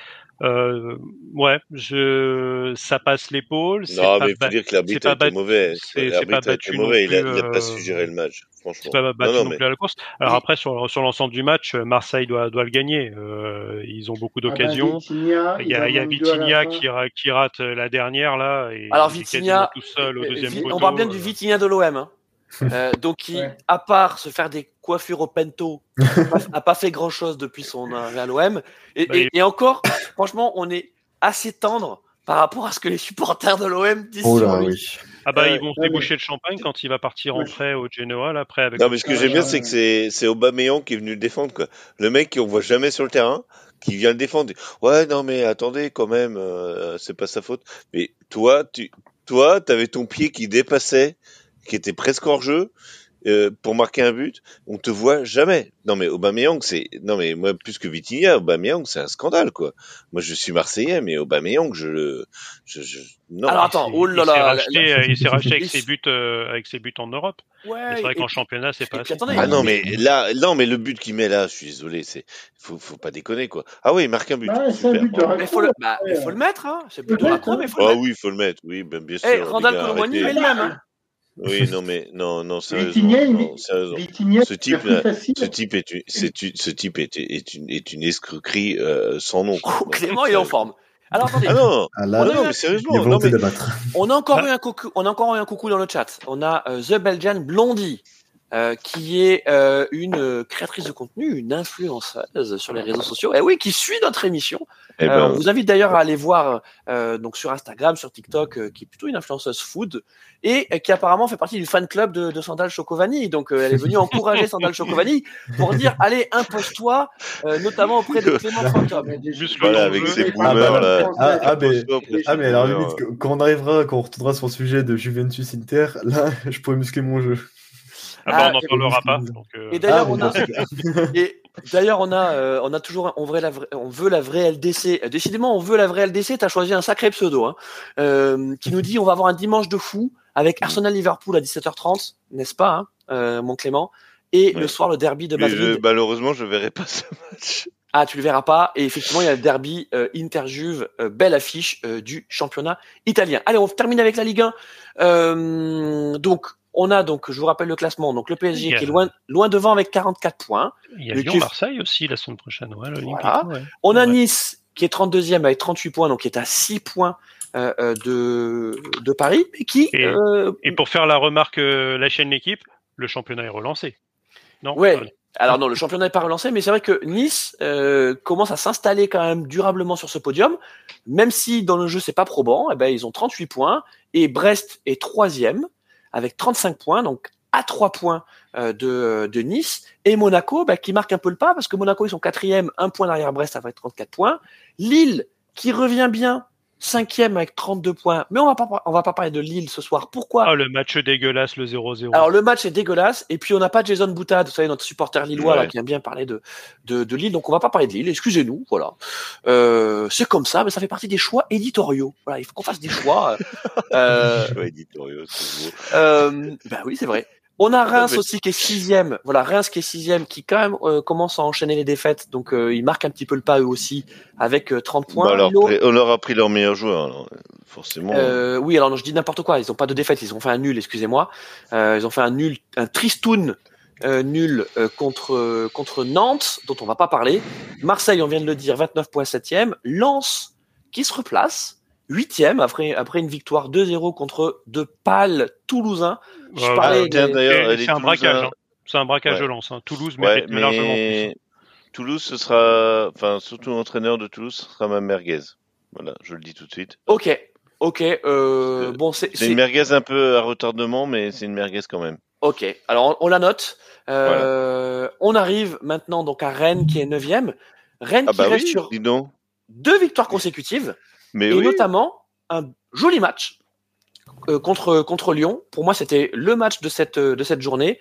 Euh, ouais, je, ça passe l'épaule. Non, pas mais il faut dire que l'arbitre bat- mauvais. c'est- pas battu mauvais. Il a, il a pas euh, su gérer le match, franchement. c'est pas battu non, non, non mais plus à la course. Alors Oui. après, sur, sur l'ensemble du match, Marseille doit, doit le gagner. Euh, ils ont beaucoup Ah ben, d'occasions. Il y a, il y a Vitinha qui, ra- qui rate la dernière là. Et Alors, Vitinha, tout seul au Euh, deuxième Vi- poteau. on parle bien euh. du Vitinha de l'OM. Hein. Euh, donc qui, Ouais. à part se faire des coiffures au pento, a pas- fait grand chose depuis son arrivée à l'OM. Et, Bah, et- encore, franchement, on est assez tendre par rapport à ce que les supporters de l'OM disent Oh sur là, lui. oui. Ah bah Euh, ils vont se déboucher de champagne quand il va partir en prêt au Genoa là, après avec. Non, mais ce que j'aime bien, c'est que c'est, c'est Aubameyang qui est venu le défendre, quoi. Le mec qu'on voit jamais sur le terrain, qui vient le défendre. Ouais, non, mais attendez, quand même, euh, c'est pas sa faute. Mais toi, tu, toi, t'avais ton pied qui dépassait, qui était presque hors jeu, euh, pour marquer un but. On te voit jamais. Non, mais Aubameyang, c'est, non, mais moi, plus que Vitinha, Aubameyang, c'est un scandale, quoi. Moi, je suis Marseillais, mais Aubameyang, je le, je, je, non. Alors attends, Il- oh là il s'est là. racheté, euh, il s'est racheté avec il- ses buts, euh, avec ses buts en Europe. Ouais, c'est vrai qu'en championnat c'est pas puis assez. attendez, Ah non, mais là, non, mais le but qu'il met là, je suis désolé, c'est, faut, faut pas déconner, quoi. Ah oui, il marque un but. Un Super, but de bravo. mais faut le, bah, mais faut le mettre, hein. C'est plutôt le la mais faut le Ah mettre. oui, il faut le mettre, oui, ben, bien sûr. Eh, Randall gars, Colomwani, arrêtez. mais le même. hein. Oui, non, mais, non, non, sérieusement. Non, Ce type, ce type est une, ce type est, est une, est une escroquerie, euh, sans nom. Oh, Clément, il est en forme. Alors attendez, Ah non, Ah On a non, mais sérieusement, non, mais, on a encore Ah. eu un coucou, on a encore eu un coucou dans le chat. On a euh, The Belgian Blondie, euh, qui est euh, une créatrice de contenu, une influenceuse sur les réseaux sociaux. Et oui, qui suit notre émission Eh Euh, ben, on vous invite d'ailleurs à aller voir euh, donc sur Instagram, sur TikTok, euh, qui est plutôt une influenceuse food et euh, qui apparemment fait partie du fan club de, de Sandal Chocovani. Donc euh, elle est venue encourager Sandal Chocovani pour dire allez impose-toi, euh, notamment auprès de Clément Fantôme. Voilà, avec ses. Ah, boomers, bah, là. Ah, ah, mais, ah, mais ses limite, quand on arrivera, quand on retournera sur le sujet de Juventus Inter, là, je pourrais muscler mon jeu. Ah bah, on Ah, n'en parlera pas. donc, euh, Et d'ailleurs Ah, on a et d'ailleurs on a euh, on a toujours on veut la vraie, on veut la vraie LDC. Euh, Décidément on veut la vraie LDC. T'as choisi un sacré pseudo hein, euh, qui nous dit on va avoir un dimanche de fou avec Arsenal Liverpool à 17h30, n'est-ce pas, hein, euh, mon Clément? Et Ouais. le soir le derby de Madrid. je- malheureusement, je verrai pas ce match. Ah, tu le verras pas. Et effectivement, il y a le derby euh, Inter-Juve, euh, belle affiche euh, du championnat italien. Allez, on termine avec la Ligue 1. Euh, donc, on a donc, je vous rappelle le classement. Donc, le PSG qui est loin, loin devant avec 44 points. Il y a Le kiff- Lyon-Marseille aussi la semaine prochaine. Ouais, Voilà. ouais. On a Ouais. Nice qui est 32e avec 38 points, donc qui est à 6 points euh, euh, de, de Paris, mais qui Et- euh, Et pour faire la remarque, euh, la chaîne l'équipe, le championnat est relancé. Non Ouais. Alors non, le championnat n'est pas relancé, mais c'est vrai que Nice euh, commence à s'installer quand même durablement sur ce podium, même si dans le jeu c'est pas probant. Eh ben ils ont 38 points et Brest est troisième avec 35 points, donc à 3 points euh, de, Nice et Monaco bah, qui marque un peu le pas parce que Monaco ils sont quatrième, un point derrière Brest avec 34 points. Lille qui revient bien cinquième avec 32 points, mais on va pas on va pas parler de Lille ce soir. Pourquoi? Ah, le match dégueulasse, le 0-0. alors le match est dégueulasse et puis on n'a pas Jason Boutade, vous savez notre supporter lillois là qui aime bien parler de, de de Lille, donc on va pas parler de Lille. Excusez-nous, voilà. Euh, c'est comme ça, mais ça fait partie des choix éditoriaux. Voilà, il faut qu'on fasse des choix. euh, Choix éditoriaux, c'est beau. euh, ben oui, c'est vrai. On a Reims aussi qui est sixième. Voilà, Reims qui est sixième, qui quand même euh, commence à enchaîner les défaites, donc euh, ils marquent un petit peu le pas eux aussi avec euh, 30 points. Bah alors, on leur a pris leur meilleur joueur, alors, forcément. Euh, oui, alors non, je dis n'importe quoi. Ils ont pas de défaite. Ils ont fait un nul. Excusez-moi. Euh, ils ont fait un nul, un tristoun euh, nul euh, contre euh, contre Nantes, dont on va pas parler. Marseille, on vient de le dire, 29 points 7e. Lens qui se replace 8e après après une victoire 2-0 contre de pâles Toulousains. Je parlais des- C'est un braquage. Hein. C'est un braquage Ouais. de lance. hein. Toulouse Ouais, mérite largement plus. mais Toulouse, ce sera, enfin, surtout l'entraîneur de Toulouse, ce sera ma merguez. Voilà, je le dis tout de suite. Ok, ok. Euh, bon, c'est C'est c'est- une merguez un peu à retardement, mais c'est une merguez quand même. Ok, alors on, on la note. Euh, On arrive maintenant donc à Rennes qui est 9e. Rennes Ah qui bah reste oui, sur dis donc. deux victoires consécutives Mais et oui, notamment un joli match euh, contre contre Lyon. Pour moi, c'était le match de cette de cette journée.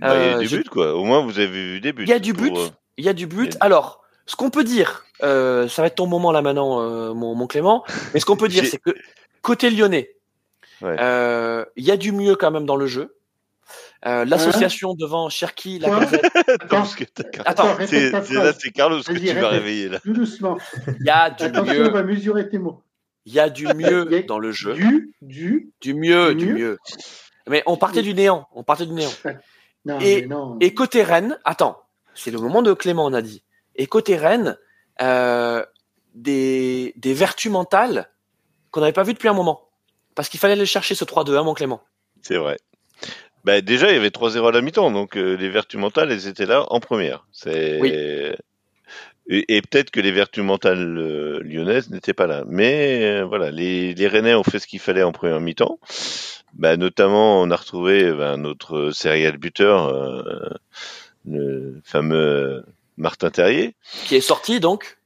bah, il y a euh, du but, quoi. Au moins, vous avez vu des buts. Il y a du pour, but. euh, Il y a du but. A- Alors, ce qu'on peut dire, euh, ça va être ton moment là maintenant, euh, mon, mon Clément. Mais ce qu'on peut dire, c'est que côté lyonnais, Ouais. euh, il y a du mieux quand même dans le jeu. Euh, L'association devant Cherki, la Attends, Attends, c'est Carlos que tu vas réveiller là. Tout doucement. il y a du Attention, on mieux. va mesurer tes mots. Il y a du mieux a dans le jeu. Du, du. Du mieux, Du du mieux. mieux. Mais on partait du néant. On partait du néant. Non, Et- mais non. Et côté Rennes, attends, c'est le moment de Clément, on a dit. Et côté Rennes, euh, des, des vertus mentales qu'on n'avait pas vues depuis un moment. Parce qu'il fallait aller chercher ce 3-2, hein, mon Clément. C'est vrai. Bah, déjà, il y avait 3-0 à la mi-temps, donc euh, les vertus mentales, elles étaient là en première. C'est Oui. Et, et peut-être que les vertus mentales euh, lyonnaises n'étaient pas là. Mais euh, voilà, les, les Rennais ont fait ce qu'il fallait en première mi-temps. Bah, notamment, on a retrouvé bah, notre serial buteur, euh, le fameux Martin Terrier, Qui est sorti, donc?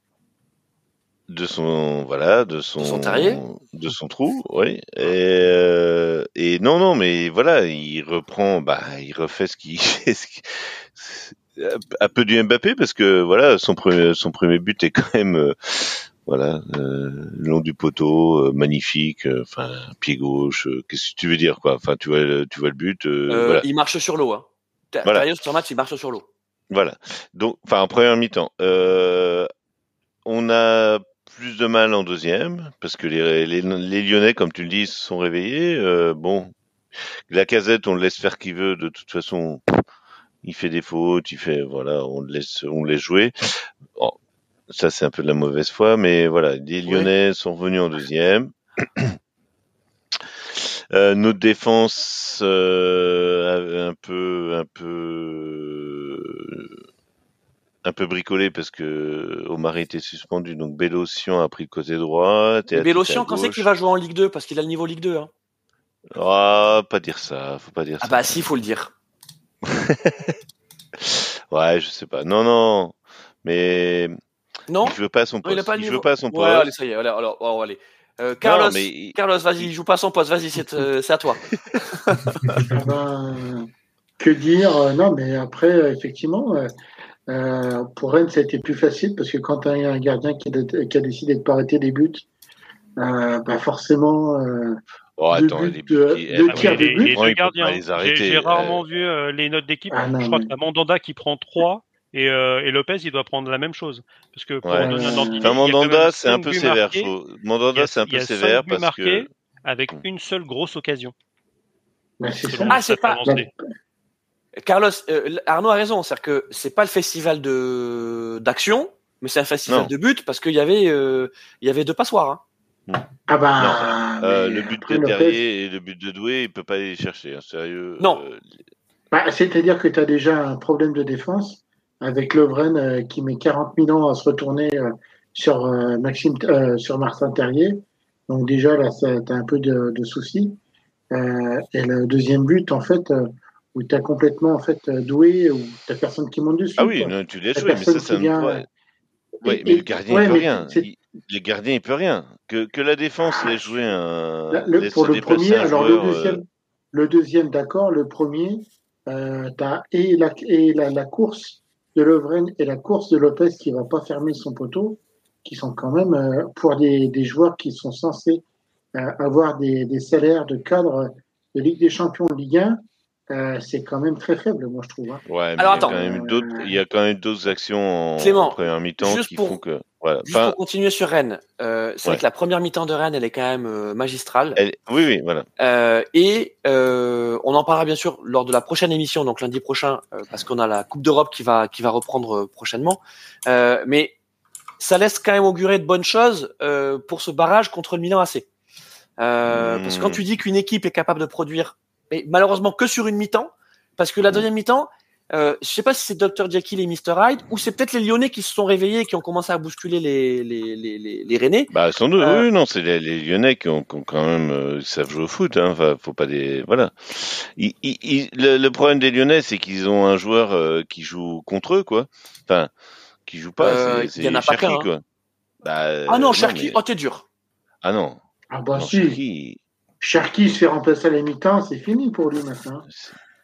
de son voilà, de son, son terrier de son trou, oui. Et, euh, et non, non, mais voilà, il reprend, bah, il refait ce qu'il- un peu du Mbappé parce que voilà, son premier son premier but est quand même euh, voilà, euh, le long du poteau, euh, magnifique, enfin pied gauche, qu'est-ce que tu veux dire quoi? Enfin, tu vois le- tu vois le but, voilà. Il marche sur l'eau. Hein. Voilà. Sur match, il marche sur l'eau. Voilà. Donc, enfin, en première mi-temps. On a plus de mal en deuxième, parce que les, les, les Lyonnais, comme tu le dis, se sont réveillés. Bon, la casette, on le laisse faire qui veut. De toute façon, il fait des fautes, il fait, voilà, on le laisse, on le laisse jouer. Bon, ça, c'est un peu de la mauvaise foi, mais voilà, les Lyonnais sont revenus en deuxième. Euh, notre défense euh, un peu, un peu un peu bricolé parce que Omar était suspendu, donc Bélocian a pris le côté droit. Bélocian, quand c'est qu'il va jouer en Ligue 2 Parce qu'il a le niveau Ligue 2. Hein. Ah, pas dire ça, faut pas dire Ah ça. bah si, il faut le dire. Ouais, je sais pas. Non, non, mais Non il veut pas à son Non, il poste. a pas le il veut pas à son Ouais, poste. allez, ça y est, alors, alors, allez. Euh, Carlos, Non, mais il- Carlos, vas-y, il joue pas à son poste, vas-y, c'est euh, à toi. Ben, que dire euh, Non, mais après, effectivement, euh, pour Rennes, ça a été plus facile parce que quand tu as un gardien qui a, qui a décidé de pas arrêter des buts, euh, bah forcément, euh, Oh, deux attends, buts, les deux- buts, deux eh, tirs les, de les- deux gardiens. J'ai euh. rarement vu euh, les notes d'équipe. Ah, je crois que Mandanda qui prend 3 et, euh, et Lopez il doit prendre la même chose. Parce que pour Ouais. donner un ordre Enfin, Mandanda, c'est un peu sévère. Faut... Mandanda, c'est un peu sévère parce que. avec une seule grosse occasion. bah, Ah, c'est pas-. Carlos, euh, Arnaud a raison, c'est-à-dire que c'est pas le festival de d'action, mais c'est un festival Non. de but parce qu'il y avait il y avait deux passoires. hein. Ah bah, Euh, mais le but de Lopez- Terrier et le but de Doué, il peut pas les chercher, hein, sérieux. Non. Euh, Bah, C'est-à-dire que tu as déjà un problème de défense avec Lovren euh, qui met 40 000 ans à se retourner euh, sur euh, Maxime, euh, sur Martin Terrier. Donc déjà là, tu as un peu de, de soucis. Euh, et le deuxième but, en fait, euh, où tu as complètement en fait doué, où tu personne qui monte dessus. Ah oui, non, tu l'as La joué, mais personne ça, vient- ne ouais. Ouais, mais et- le gardien, ouais, peut rien. c'est- Il- Le gardien, il peut rien. Que, que la défense laisse jouer un. Là, le- pour le premier, un alors joueur, le euh, deuxième, le deuxième, d'accord, le premier, euh, t'as et la et la, la course de Lovren et la course de Lopez qui va pas fermer son poteau, qui sont quand même euh, pour des, des joueurs qui sont censés euh, avoir des, des salaires de cadre de Ligue des Champions de Ligue 1, euh, c'est quand même très faible, moi je trouve. hein. Ouais, mais Alors, il, y a attends. quand même d'autres, il y a quand même d'autres actions en, Clément, en première mi-temps qui pour- font que. Voilà. Juste Enfin, pour continuer sur Rennes, euh, c'est vrai que la première mi-temps de Rennes, elle est quand même euh, magistrale. elle- Oui, oui, voilà. Euh, et euh, on en parlera bien sûr lors de la prochaine émission, donc lundi prochain, euh, parce qu'on a la Coupe d'Europe qui va qui va reprendre euh, prochainement. Euh, mais ça laisse quand même augurer de bonnes choses euh, pour ce barrage contre le Milan AC. Euh, Mmh. Parce que quand tu dis qu'une équipe est capable de produire, mais malheureusement que sur une mi-temps, parce que la deuxième mi-temps, euh, je sais pas si c'est Dr Jekyll et Mr Hyde ou c'est peut-être les Lyonnais qui se sont réveillés et qui ont commencé à bousculer les les les les, les Rennais. Bah, sans doute, Euh, oui, non, c'est les, les Lyonnais qui ont, qui ont quand même, euh, savent jouer au foot, hein, faut pas des, voilà. Ils- ils- ils- le, le problème des Lyonnais, c'est qu'ils ont un joueur euh, qui joue contre eux, quoi. Enfin, qui joue pas, Euh, c'est il y en a c'est pas Cherki, hein. quoi. Bah, Ah non, Cherki, mais- oh t'es dur. Ah non, Ah bah non, si, Cherki, Cherki se fait remplacer à la mi-temps, c'est fini pour lui maintenant.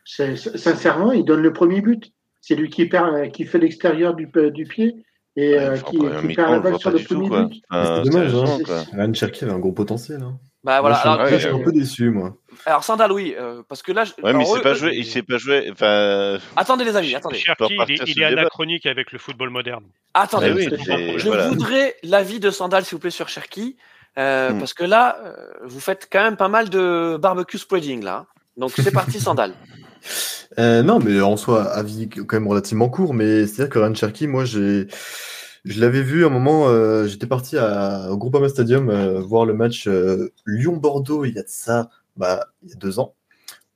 Sincèrement, il donne le premier but. C'est lui qui perd, euh, qui fait l'extérieur du, du pied et Ouais, euh, qui, perd la le balle sur le tout, premier but. Enfin, c'est dommage, hein. Ryan Cherky avait un gros potentiel. Hein. Bah Moi, voilà. je suis, Alors, ouais, je suis euh, un peu déçu, moi. alors Sandal, oui, euh, parce que là, je- Ouais, mais il s'est eux- pas eux- joué, il s'est pas joué, enfin, Attendez les amis, attendez. Cherki, il est, il anachronique avec le football moderne. Attendez. Ah oui, c'est- je voilà. voudrais l'avis de Sandal, s'il vous plaît, sur Cherki, euh, Hmm. parce que là, euh, vous faites quand même pas mal de barbecue spreading là. Donc c'est parti, Sandal. Euh, non, mais en soi, avis quand même relativement court, mais c'est-à-dire que Ryan Cherky, moi, j'ai, je l'avais vu à un moment, euh, j'étais parti à, au Groupama Stadium euh, voir le match euh, Lyon-Bordeaux il y a de ça, bah, il y a deux ans.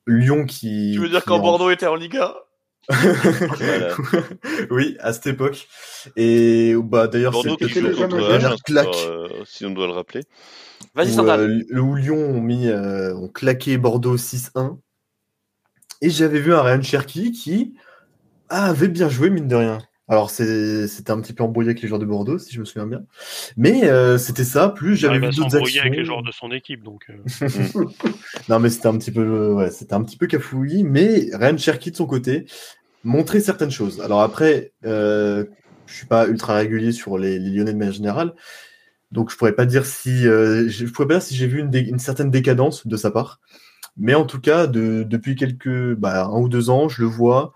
Lyon qui. qui est en- était en Liga? Oui, à cette époque. Et bah d'ailleurs, Bordeaux c'était dernière hein, claque. euh, si on doit le rappeler. Vas-y, où, Sandal. euh, où Lyon ont mis, euh, ont claqué Bordeaux 6-1. Et j'avais vu un Ryan Cherky qui avait bien joué, mine de rien. Alors, c'était un petit peu embrouillé avec les joueurs de Bordeaux, si je me souviens bien. Mais euh, c'était ça, plus j'avais vu d'autres actions. avec les joueurs de son équipe, donc. euh, Non, mais c'était un petit peu, ouais, c'était un petit peu cafouillis, mais Ryan Cherky de son côté montrait certaines choses. Alors après, euh, je suis pas ultra régulier sur les, les Lyonnais de manière générale, donc je pourrais pas dire si, euh, je pourrais pas dire si j'ai vu une certaine décadence de sa part. Mais en tout cas, de, depuis quelques, bah, un ou deux ans, je le vois.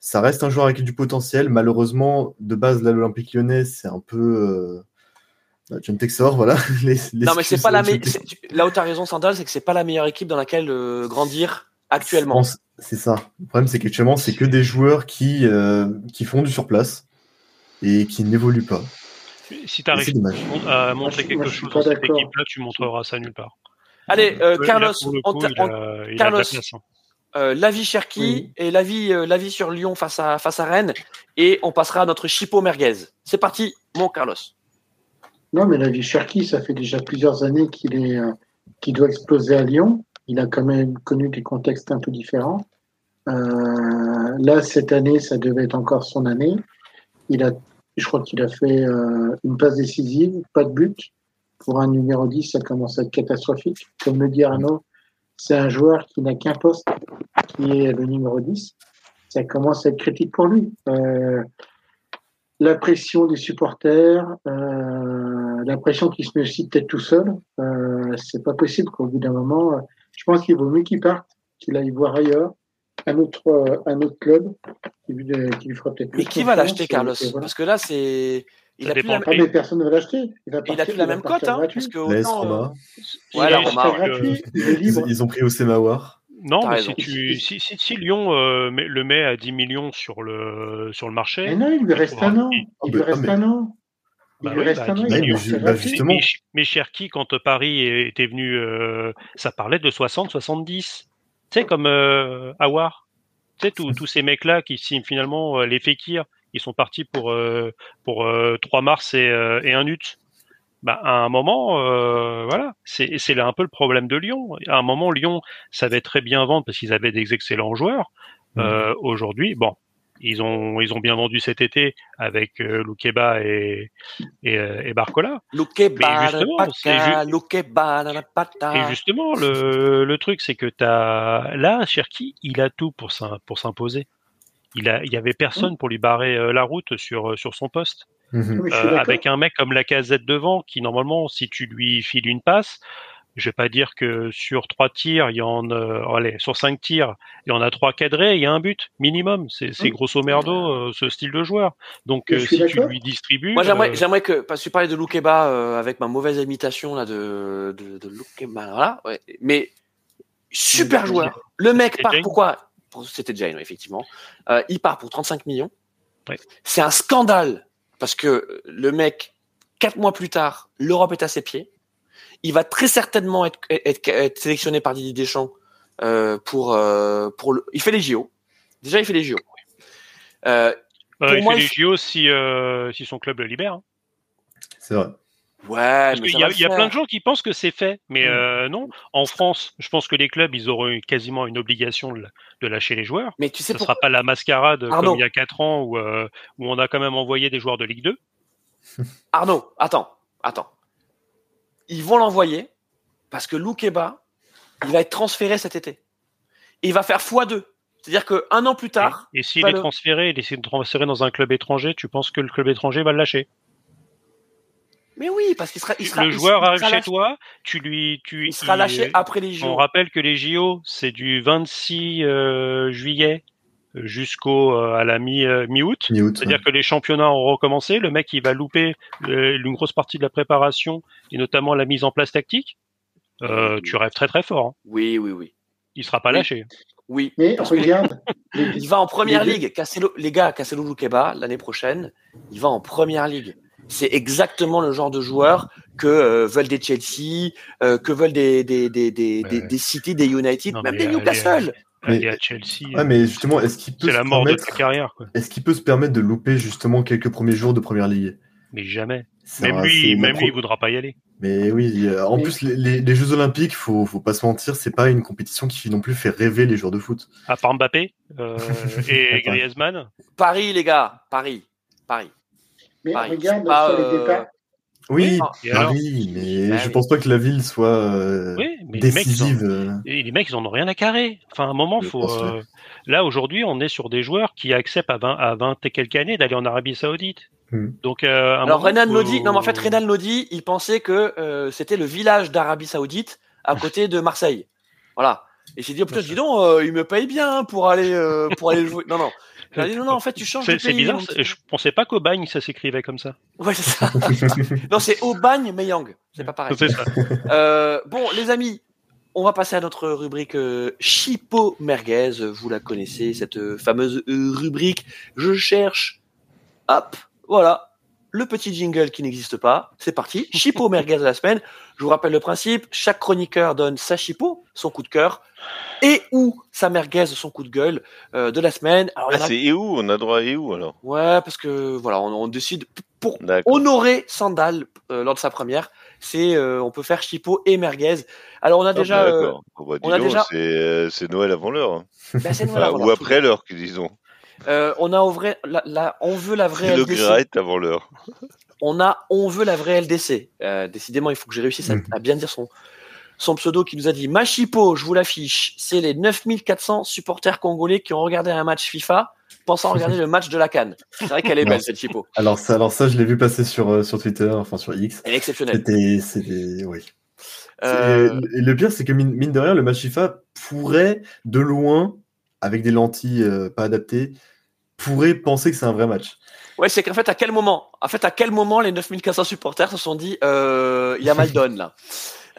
Ça reste un joueur avec du potentiel. Malheureusement, de base, là, l'Olympique lyonnais, c'est un peu. Euh... bah, John Texor, voilà. Les, les Non mais c'est pas la de John me- Texor. c'est- tu- Là où t'as raison, Sandal, c'est que c'est pas la meilleure équipe dans laquelle euh, grandir actuellement. C'est ça. Le problème, c'est qu'actuellement, c'est que des joueurs qui, euh, qui font du surplace et qui n'évoluent pas. Si tu arrives à montrer quelque chose dans cette équipe-là, tu montreras ça nulle part. Allez, euh, Carlos, on il a, il Carlos, la place, hein. euh, l'avis Cherki Oui. et l'avis euh, l'avis sur Lyon face à face à Rennes et on passera à notre Chipo merguez. C'est parti, mon Carlos. Non, mais la vie Cherki, ça fait déjà plusieurs années qu'il est, euh, qu'il doit exploser à Lyon. Il a quand même connu des contextes un peu différents. Euh, là, cette année, ça devait être encore son année. Il a, je crois qu'il a fait euh, une passe décisive, pas de but. Pour un numéro 10, ça commence à être catastrophique. Comme le dit Arnaud, c'est un joueur qui n'a qu'un poste, qui est le numéro 10. Ça commence à être critique pour lui. Euh, la pression des supporters, euh, la pression qu'il se met aussi peut-être tout seul, euh, c'est pas possible qu'au bout d'un moment, je pense qu'il vaut mieux qu'il parte, qu'il aille voir ailleurs, un autre, euh, un autre club qui lui, euh, qui lui fera peut-être Mais plus qui va l'acheter et- Carlos? voilà. Parce que là c'est il Ça a plus dépend. la, Ah, mais personne ne va l'acheter. Il va il a plus la il même cote hein, parce que autant, euh, Ils, ont pris Osema War. Non, mais raison. si, tu, si, si, si Lyon euh, le met à 10 millions sur le, sur le marché, Mais non, il lui reste un an. Ah, Il lui reste ah, un an. Il Bah lui oui, reste bah, un an. il ju- bah, justement. mais, mais Cherki, quand Paris était venu, euh, ça parlait de 60-70. Tu sais, comme euh, Awar. Tu sais, tous ces mecs-là qui signent finalement euh, les Fekir, ils sont partis pour, euh, pour euh, 3 mars et, euh, et un ut. Bah, à un moment, euh, voilà, c'est c'est là un peu le problème de Lyon. À un moment, Lyon savait très bien vendre parce qu'ils avaient des excellents joueurs. Euh, Aujourd'hui, bon, ils ont ils ont bien vendu cet été avec euh, Loukeba et et, euh, et Barcola. Mais Bada justement, ju-. Et justement, le, le truc, c'est que t'as là, Cherki, il a tout pour s'imposer. Il a, il y avait personne pour lui barrer euh, la route sur sur son poste. Euh, avec un mec comme la casette devant, qui normalement, si tu lui files une passe, je vais pas dire que sur trois tirs, il y en a, allez, sur cinq tirs, il y en a trois cadrés, il y a un but minimum. C'est Oui. grosso merdo euh, ce style de joueur. Donc euh, si tu lui distribues, Moi j'aimerais euh, j'aimerais que parce que tu parlais de Loukeba euh, avec ma mauvaise imitation là de de, de Loukeba voilà ouais. mais super C'était joueur. Le mec part pourquoi? Pour- C'était Jane effectivement. Euh, il part pour 35 millions. Ouais. C'est un scandale parce que le mec quatre mois plus tard l'Europe est à ses pieds. Il va très certainement être être, être sélectionné par Didier Deschamps euh, pour euh, pour le, il fait les JO. Déjà il fait les JO. Euh, euh, pour il moi, fait les JO si euh, si son club le libère. hein. C'est vrai. Ouais, Parce mais y a, il y a plein de gens qui pensent que c'est fait, mais Mm. euh, non. En France, je pense que les clubs, ils auront eu quasiment une obligation de, de lâcher les joueurs. Mais tu sais Ce sera pas la mascarade Arnaud. comme il y a quatre ans où, euh, où on a quand même envoyé des joueurs de Ligue 2. Arnaud, attends, attends. Ils vont l'envoyer parce que Loukeba, il va être transféré cet été. Et il va faire x2. C'est-à-dire qu'un an plus tard, Et, et s'il est le- transféré, il essaie de transférer dans un club étranger, tu penses que le club étranger va le lâcher? Mais oui, parce qu'il sera, il sera, Le il joueur sera arrive chez lâché- toi, tu lui, tu, Il sera il- lâché après les On JO. rappelle que les JO, c'est du 26 euh, juillet jusqu'au euh, à la mi euh, mi-août. Mi-août. C'est-à-dire que les championnats ont recommencé, le mec il va louper euh, une grosse partie de la préparation et notamment la mise en place tactique. Euh, tu rêves très très fort. hein. Oui, oui, oui. Il sera pas Oui. lâché. Oui. Mais parce que regarde, il va en première les ligue. Casselo, les gars, Casselo Loukeba, l'année prochaine, il va en première ligue. C'est exactement le genre de joueur que euh, veulent des Chelsea, euh, que veulent des, des, des, des, Ouais. des, des City, des United, Non, même des Newcastle. Mais- à Chelsea, Ouais, mais justement, est-ce qu'il peut c'est se la mort de carrière. Quoi. est-ce qu'il peut se permettre de louper justement quelques premiers jours de première ligue? Mais jamais. C'est Même lui, même ma lui, il pro- voudra pas y aller. Mais oui, euh, en Mais- plus, les, les- les Jeux Olympiques, faut, faut pas se mentir, c'est pas une compétition qui non plus fait rêver les joueurs de foot. À part Mbappé euh, et. Griezmann. Paris, les gars, Paris, Paris. Mais Pareil, regarde pas, sur les euh, départs. Oui, Et alors Paris, mais Bah je oui. pense pas que la ville soit euh, Oui, mais les mecs, ont- décisive. euh. Et les mecs, ils en ont rien à carrer. Enfin, à un moment, Je faut. euh, Là, aujourd'hui, on est sur des joueurs qui acceptent à 20, à 20 et quelques années d'aller en Arabie Saoudite. Hmm. Donc, euh, à un Alors Renan faut- Lodi, non mais en fait Renan Lodi, il pensait que euh, c'était le village d'Arabie Saoudite à côté de Marseille. Voilà. Et il s'est dit oh, putain, dis donc, euh, il me paye bien pour aller euh, pour aller le jouer. Non non. Dit non non, en fait tu changes de C'est pays. c'est bizarre. Je pensais pas qu'au bagne, ça s'écrivait comme ça. Ouais c'est ça. non c'est Aubagne Meyang. C'est pas pareil. C'est ça. Euh, bon, les amis, on va passer à notre rubrique euh, Chipo Merguez. Vous la connaissez, cette euh, fameuse euh, rubrique. Je cherche, hop, voilà, le petit jingle qui n'existe pas. C'est parti. Chipo merguez de la semaine. Je vous rappelle le principe. Chaque chroniqueur donne sa chipo, son coup de cœur, et ou sa merguez, son coup de gueule euh, de la semaine. Alors, Ah, a- c'est et où? On a droit à et où alors? Ouais, parce que voilà, on, on décide pour honorer Sandal euh, lors de sa première. C'est euh, on peut faire chipo et merguez. Alors on a Ah, déjà, bah, bah, on a déjà- c'est Noël avant l'heure. hein. bah, Enfin, ou après l'heure, disons. Euh, on a au vrai, la, la- on veut la vraie le LDC. Graet avant l'heure. On a, on veut la vraie LDC. Euh, décidément, il faut que j'ai réussisse à, Mhm. à bien dire son, son pseudo qui nous a dit Machipo, je vous l'affiche. C'est les 9400 supporters congolais qui ont regardé un match FIFA pensant regarder le match de la Cannes. C'est vrai qu'elle est belle, cette Chipo. Alors ça, alors ça, je l'ai vu passer sur, euh, sur Twitter, enfin sur X. Elle est exceptionnelle. C'était, c'était, oui. Euh, le pire, c'est que mine de rien, le match FIFA pourrait, de loin, avec des lentilles euh, pas adaptées, pourrait penser que c'est un vrai match. Ouais, c'est qu'en fait, à quel moment, en fait, à quel moment les 9400 supporters se sont dit, euh, il y a mal donne, là.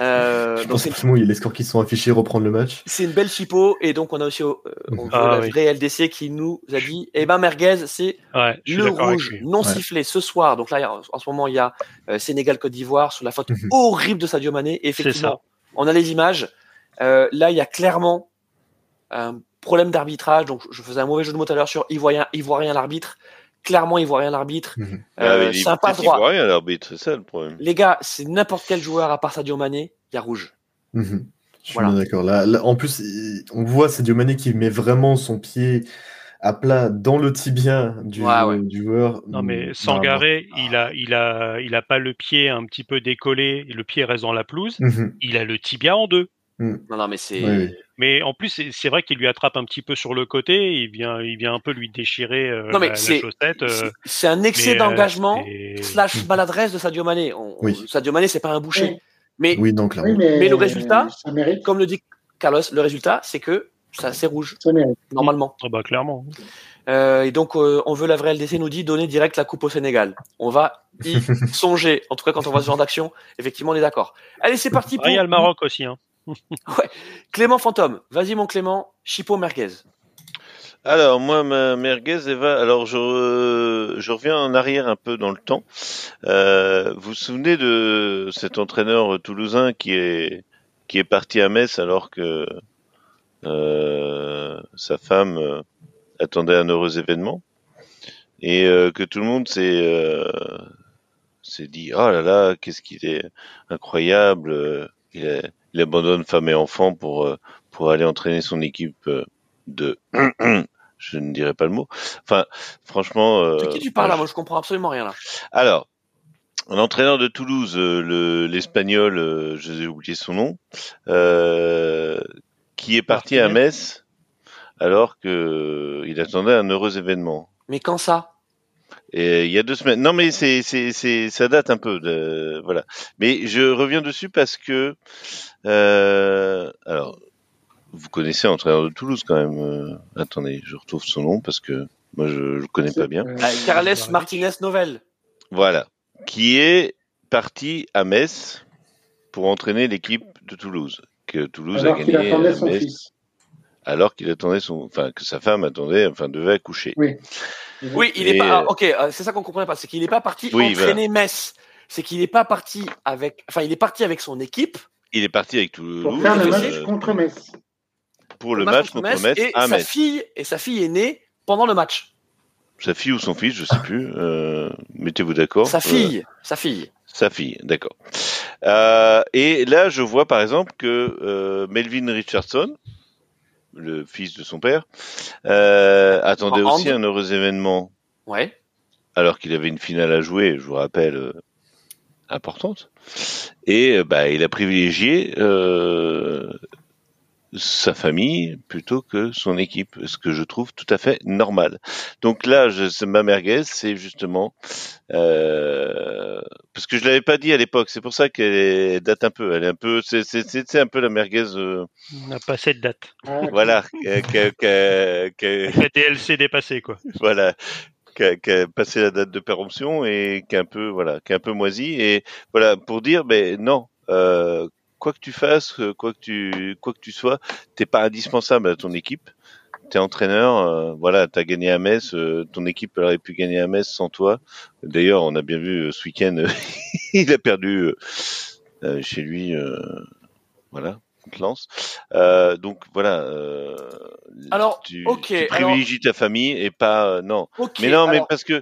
Euh, Je donc pense que les scores qui sont affichés reprendre le match. c'est une belle chipo, et donc on a aussi, euh, on Ah la oui. vraie LDC qui nous a dit, eh ben, merguez, c'est Ouais, le rouge non Ouais. sifflé ce soir. Donc là, en ce moment, il y a euh, Sénégal-Côte d'Ivoire sur la faute Mhm. horrible de Sadio Mané. Et effectivement, on a les images. Euh, là, il y a clairement un problème d'arbitrage. Donc, je faisais un mauvais jeu de mots tout à l'heure sur Ivoirien, Ivoirien l'arbitre. Clairement, Ivoirien l'arbitre. Mhm. Ah, Euh, mais il- c'est un passe peut-être qu'il voit droit. rien l'arbitre, c'est ça le problème. Les gars, c'est n'importe quel joueur à part Sadio Mané, il y a rouge. Mhm. Je suis Voilà. d'accord. Là, là, en plus, il- on voit Sadio Mané qui met vraiment son pied à plat dans le tibia du, Ouais, ouais. du joueur. Non mais Sangaré, il a, il a, il a pas le pied un petit peu décollé, le pied reste dans la pelouse. mhm. Il a le tibia en deux. Non, non, mais c'est. Oui, oui. Mais en plus, c'est vrai qu'il lui attrape un petit peu sur le côté. Il vient, il vient un peu lui déchirer euh, Non, mais la, la c'est- chaussette. euh, c'est- un excès euh, d'engagement slash maladresse de Sadio Mané. On- Oui. Sadio Mané, c'est pas un boucher. Oui. Mais Oui, donc là. Oui, mais, Mais le résultat, comme le dit Carlos, le résultat, c'est que ça c'est rouge normalement. Ah bah clairement. Euh, et donc euh, on veut la vraie LDC nous dit donner direct la coupe au Sénégal. On va y songer. En tout cas quand on voit ce genre d'action, effectivement on est d'accord. Allez c'est parti pour Ah, il y a le Maroc aussi. Hein. Clément Fantôme. Vas-y mon Clément, Chipo Merguez. Alors moi ma merguez Eva, alors je, re- je reviens en arrière un peu dans le temps. Euh, vous vous souvenez de cet entraîneur toulousain qui est qui est parti à Metz alors que euh, sa femme euh, attendait un heureux événement et euh, que tout le monde s'est euh, s'est dit oh là là qu'est-ce qu'il est incroyable euh, il, a- il abandonne femme et enfant pour euh, pour aller entraîner son équipe euh, de je ne dirais pas le mot enfin franchement De euh, qui tu parles là moi, je comprends absolument rien là. alors, l'entraîneur de Toulouse, euh, le- l'espagnol, euh, je vais oublier son nom, euh, qui est parti à. Metz alors que il attendait un heureux événement. Mais quand ça? Et il y a deux semaines. Non, mais c'est, c'est, c'est, ça date un peu. De, voilà. Mais je reviens dessus parce que, euh, alors, vous connaissez l'entraîneur de Toulouse quand même. euh, attendez, je retrouve son nom parce que moi je, je le connais pas bien. Euh, Ah, Carles. Martinez Novel. Voilà. Qui est parti à Metz pour entraîner l'équipe de Toulouse. Que Toulouse alors a qu'il gagné attendait son Metz, fils. Alors qu'il attendait son, enfin, que sa femme attendait, enfin, devait accoucher. Oui. Oui, il est Et, pas. ah, euh, ok, euh, c'est ça qu'on comprenait pas. C'est qu'il n'est pas parti Oui, entraîner Metz. C'est qu'il n'est pas parti avec. Enfin, il est parti avec son équipe Il est parti avec Toulouse Pour faire le oui, match euh, contre Metz. pour le match contre Metz et à sa Metz. fille et sa fille est née pendant le match. Sa fille ou son fils, je sais plus. Euh, mettez-vous d'accord. Sa Euh, fille, sa fille. Sa fille, d'accord. Euh, et là, je vois par exemple que euh, Melvin Richardson, le fils de son père, euh, attendait En aussi hand. un heureux événement, Ouais. alors qu'il avait une finale à jouer, je vous rappelle, euh, importante. Et euh, bah, il a privilégié sa famille plutôt que son équipe, ce que je trouve tout à fait normal. Donc là, je, c'est ma merguez, c'est justement euh, parce que je l'avais pas dit à l'époque, c'est pour ça qu'elle est- date un peu. Elle est un peu, c'est c'est c'est c'est un peu la merguez, euh, On n'a pas cette date. Voilà, qu'a- qu'a- qu'a- La DLC dépassée quoi. voilà, qui a, qui a passé la date de péremption et qui est un peu, voilà, qui est un peu moisi. Et voilà, pour dire, mais non, euh, quoi que tu fasses, euh, quoi que tu, quoi que tu sois, t'es pas indispensable à ton équipe. t'es entraîneur, euh, voilà, t'as gagné à Metz, euh, ton équipe aurait pu gagner à Metz sans toi. D'ailleurs, on a bien vu euh, ce week-end, il a perdu chez lui, euh, voilà, contre Lens. Euh, donc voilà. euh, Alors, tu, ok, tu alors- privilégies ta famille et pas euh, non. Mais non, mais parce que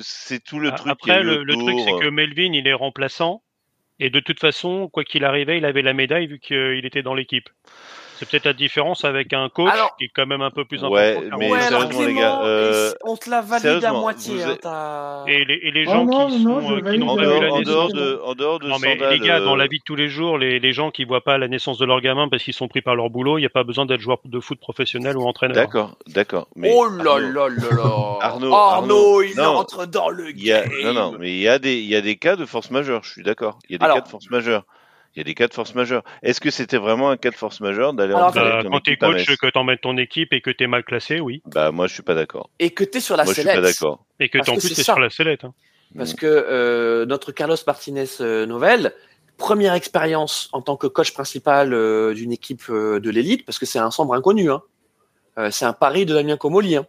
c'est tout le truc. qui Après, le, le truc, c'est que Melvin, il est remplaçant. Et de toute façon, quoi qu'il arrivait, il avait la médaille vu qu'il était dans l'équipe. C'est peut-être la différence avec un coach Alors- qui est quand même un peu plus important. Ouais, mais ouais, alors sérieusement, les Clément, gars, euh, on te la valide à moitié. hein, êtes- t'as- Et les, et les Oh gens non, qui, non, sont, euh, qui n'ont pas la vu la en naissance. dehors de, en dehors de Non mais Sandal, les gars, dans euh, la vie de tous les jours, les, les gens qui voient pas la naissance de leur gamin parce qu'ils sont pris par leur boulot, il n'y a pas besoin d'être joueur de foot professionnel ou entraîneur. D'accord, d'accord. Mais oh là là là là Arnaud, Arnaud, Arnaud, il non. entre dans le y a, game. non, non, mais il y a des, il y a des cas de force majeure. Je suis d'accord. Il y a des Alors- cas de force majeure. Il y a des cas de force majeure. Est-ce que c'était vraiment un cas de force majeure d'aller entraîner Bah, quand t'es équipe à coach, que t'emmènes ton équipe et que t'es mal classé, oui. Bah moi je suis pas d'accord. Et que t'es sur la Moi je suis pas sellette. d'accord. Et que en plus t'es sur la sellette. hein. Parce que euh, notre Carlos Martinez euh, Novel, première expérience en tant que coach principal euh, d'une équipe euh, de l'élite, parce que c'est un sombre inconnu. Hein. Euh, c'est un pari de Damien Comoli. Hein.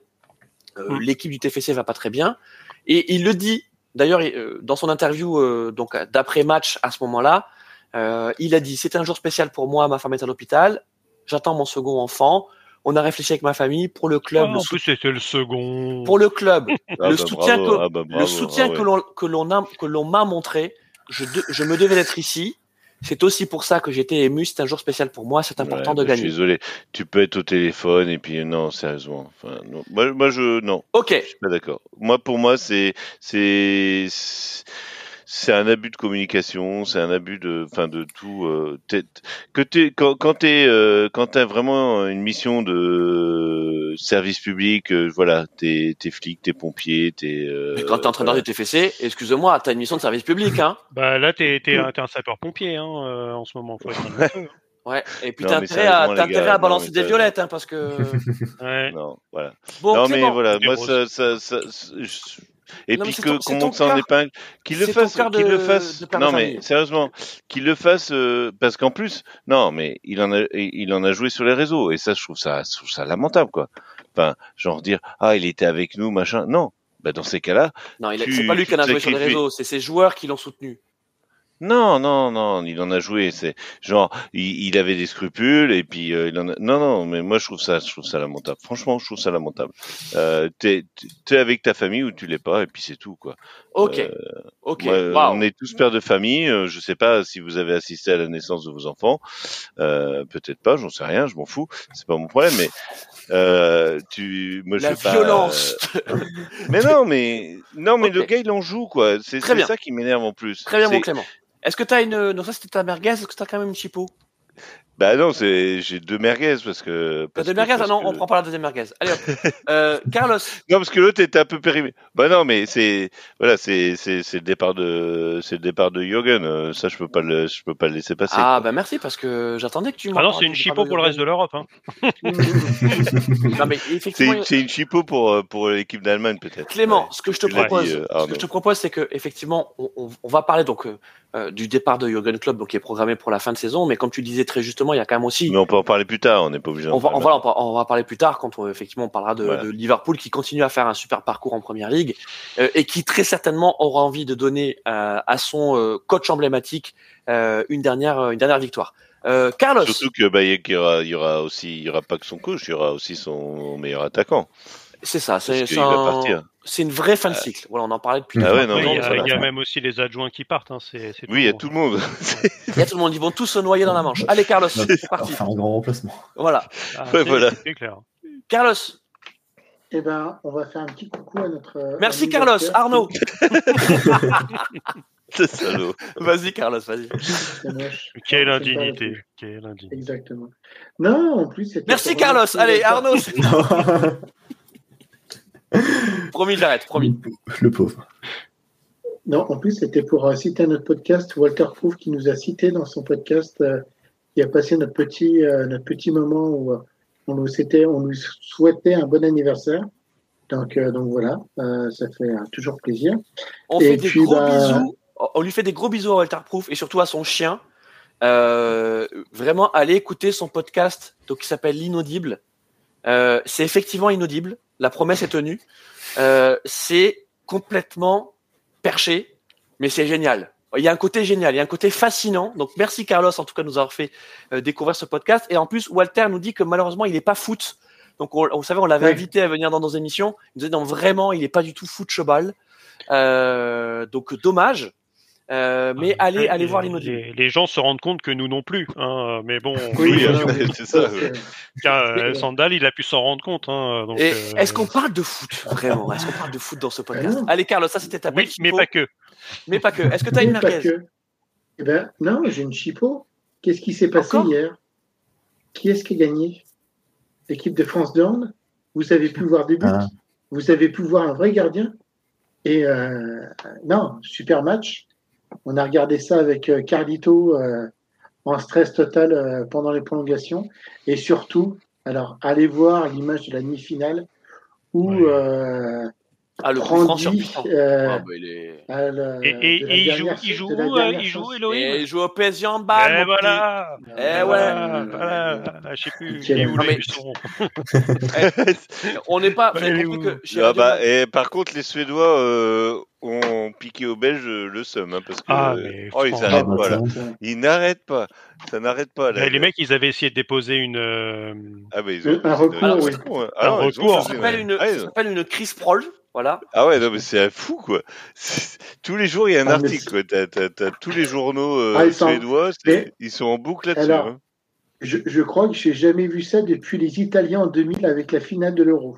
Euh, Mm. L'équipe du TFC va pas très bien. Et il le dit, d'ailleurs, euh, dans son interview euh, donc d'après-match à ce moment-là, euh, il a dit C'est un jour spécial pour moi, ma femme est à l'hôpital, j'attends mon second enfant, on a réfléchi avec ma famille pour le club. Ah, le en plus, c'était le second. pour le club, Ah le bah, soutien bravo, que- ah bah, le soutien que l'on que l'on a que l'on m'a montré, je, de- je me devais d'être ici. C'est aussi pour ça que j'étais ému. C'est un jour spécial pour moi. C'est important Ouais, de bah, Je suis gagner. désolé. Tu peux être au téléphone et puis non, sérieusement. Enfin, non. Moi, moi je non. Ok. Je suis pas d'accord. Moi, pour moi, c'est c'est c'est un abus de communication, c'est un abus de, enfin, de tout. Euh, t'es- que t'es quand quand t'es euh, quand t'as vraiment une mission de service public, euh, voilà, t'es t'es flic, t'es pompier, t'es. Euh, Mais quand t'es entraîneur voilà. du TFC, excuse-moi, t'as une mission de service public, hein. Bah là, t'es t'es un, t'es un sapeur-pompier hein, euh, en ce moment. Faut être un peu, Ouais. Et puis Non, t'as intérêt à, gars, intérêt à non, balancer mais des ça- violettes, hein, parce que. Ouais. Non, voilà. Bon, non, mais voilà, Des moi, ça, ça, ça, je- et Non, puis qu'on monte ça en épingle, qu'il le fasse, qu'il le fasse. Non, mais sérieusement, qu'il le fasse euh, parce qu'en plus, non, mais il en a, il en a joué sur les réseaux et ça, je trouve ça, je trouve ça lamentable, quoi. Enfin, genre dire, ah, il était avec nous, machin. Non, bah dans ces cas-là, non, c'est pas lui qui en a joué sur les réseaux, c'est ses joueurs qui l'ont soutenu. Non, non, non, il en a joué. C'est genre, il, il avait des scrupules et puis euh, il en a. Non, non, mais moi je trouve ça, je trouve ça lamentable. Franchement, je trouve ça lamentable. Euh, t'es, t'es avec ta famille ou tu l'es pas et puis c'est tout, quoi. Ok. Euh, ok. Moi, Waouh. On est tous pères de famille. euh, Je sais pas si vous avez assisté à la naissance de vos enfants. Euh, Peut-être pas. J'en sais rien. Je m'en fous. C'est pas mon problème. Mais euh, tu, moi, La je vais pas, violence. euh, Mais non, mais non, mais le gars il en joue quoi. C'est ça qui m'énerve en plus. Très bien, C'est- mon Clément. Est-ce que t'as une. Non, ça c'était ta merguez. Est-ce que t'as quand même une chipo? Bah non, c'est j'ai deux merguez parce que. Parce deux que- merguez? Ah non, que- on prend pas la deuxième merguez. Allez hop. Euh, Carlos. Non, parce que l'autre était un peu périmé. Bah non, mais c'est voilà, c'est c'est c'est le départ de c'est le départ de Jürgen. Euh, Ça, je peux pas le je peux pas le laisser passer. Ah, quoi. bah merci parce que j'attendais que tu Ah non, c'est une tu chipo parles pour le reste de l'Europe. Hein. Non, mais C'est effectivement. une, c'est une chipo pour euh, pour l'équipe d'Allemagne peut-être. Clément, Ouais. ce que je te propose, dit, euh, ce Arnaud. que je te propose, c'est que effectivement, on, on- on va parler donc euh, euh, du départ de Jürgen Klopp, donc qui est programmé pour la fin de saison. Mais comme tu disais très justement, il y a quand même aussi. Mais on peut en parler plus tard. On n'est pas obligé. On va, parler on, va, on va- parler plus tard quand on, effectivement on parlera de, Voilà. de Liverpool qui continue à faire un super parcours en première ligue euh, et qui très certainement aura envie de donner euh, à son coach emblématique une dernière une dernière victoire. Carlos, Surtout que bah, il y aura, il y aura aussi, il y aura pas que son coach, il y aura aussi son meilleur attaquant. C'est ça, c'est un- une vraie fin de cycle. Voilà, on en parlait depuis. Ah ouais, non, Après, non, il y, a- voilà. il y a même aussi les adjoints qui partent. Hein. Oui, il y a tout le monde. Il y a tout le monde, ils vont tous se noyer dans la Manche. Allez, Carlos, c'est On va parti. faire un grand remplacement. Voilà, Ah, Ouais, c'est- voilà. C'est clair. Carlos. Eh ben, on va faire un petit coucou à notre. euh, Merci Carlos. docteur. Arnaud. Vas-y, Carlos, vas-y. Quelle indignité. le- Quelle indignité. Exactement. Non, en plus. Merci Carlos. Allez, Arnaud. Promis, j'arrête. Promis. Le pauvre. Non, en plus, c'était pour euh, citer notre podcast, Walter Proof, qui nous a cité dans son podcast, euh, qui a passé notre petit, euh, notre petit moment où euh, on, nous, c'était, on lui souhaitait un bon anniversaire. Donc, euh, donc voilà, euh, ça fait euh, toujours plaisir. On Et fait des gros bah- bisous. On lui fait des gros bisous à Walter Proof et surtout à son chien. Euh, vraiment, allez écouter son podcast donc, qui s'appelle L'inaudible. Euh, c'est effectivement inaudible. La promesse est tenue. Euh, c'est complètement perché, mais c'est génial. Il y a un côté génial, il y a un côté fascinant. Donc merci Carlos en tout cas de nous avoir fait euh, découvrir ce podcast. Et en plus, Walter nous dit que malheureusement, il n'est pas foot. Donc on, vous savez, on l'avait Oui. invité à venir dans nos émissions. Il nous disait non vraiment, il n'est pas du tout foot cheval. Euh, donc dommage. Euh, mais Ah, allez, les- allez voir l'inaudible. Les, les gens se rendent compte que nous non plus. Hein, mais bon, Oui, ouais, c'est ça, euh, Sandal, il a pu s'en rendre compte. Hein, donc, Et euh, est-ce qu'on parle de foot vraiment? Est-ce qu'on parle de foot dans ce podcast? Non. Allez Carlos, ça c'était ta belle Oui, mais pas que. Mais pas que. Est-ce que tu as une merguez? que. Eh ben, non, j'ai une chipot. Qu'est-ce qui s'est passé Encore? hier? Qui est-ce qui a gagné? L'équipe de France de hand Vous avez pu voir des buts? Ah. Vous avez pu voir un vrai gardien? Et euh, non, super match. On a regardé ça avec euh, Carlito euh, en stress total euh, pendant les prolongations. Et surtout, alors, allez voir l'image de la demi-finale où Ouais. euh, Ah, le Randy, euh, Ah, bah, il est... à la- Et, il joue, il joue euh, Il joue. Elohim Et il joue au PSG en balle. Eh mon voilà Eh ouais. Voilà, voilà, je sais plus, où Non, les mais- petit. On n'est pas. Vous avez compris que Ah bah, et par contre, les Suédois euh, ont piqué aux Belges euh, le seum, hein, parce que Ah, mais oh, ils franchement. n'arrêtent Ah, bah, pas là. Ils n'arrêtent pas. Ça n'arrête pas là. Les mecs, ils avaient essayé de déposer une. euh, Ah bah ils ont recours, oui. hein. Un non, ils ont recours. Ça s'appelle une, Ah, une Chris Proll. Voilà. Ah ouais, non mais c'est un fou quoi. Tous les jours il y a un Ah, mais article tous les journaux euh, Ah, ils sont- suédois, Mais- ils sont en boucle là-dessus. Alors, hein. Je, je crois que j'ai jamais vu ça depuis les Italiens en 2000 avec la finale de l'Euro.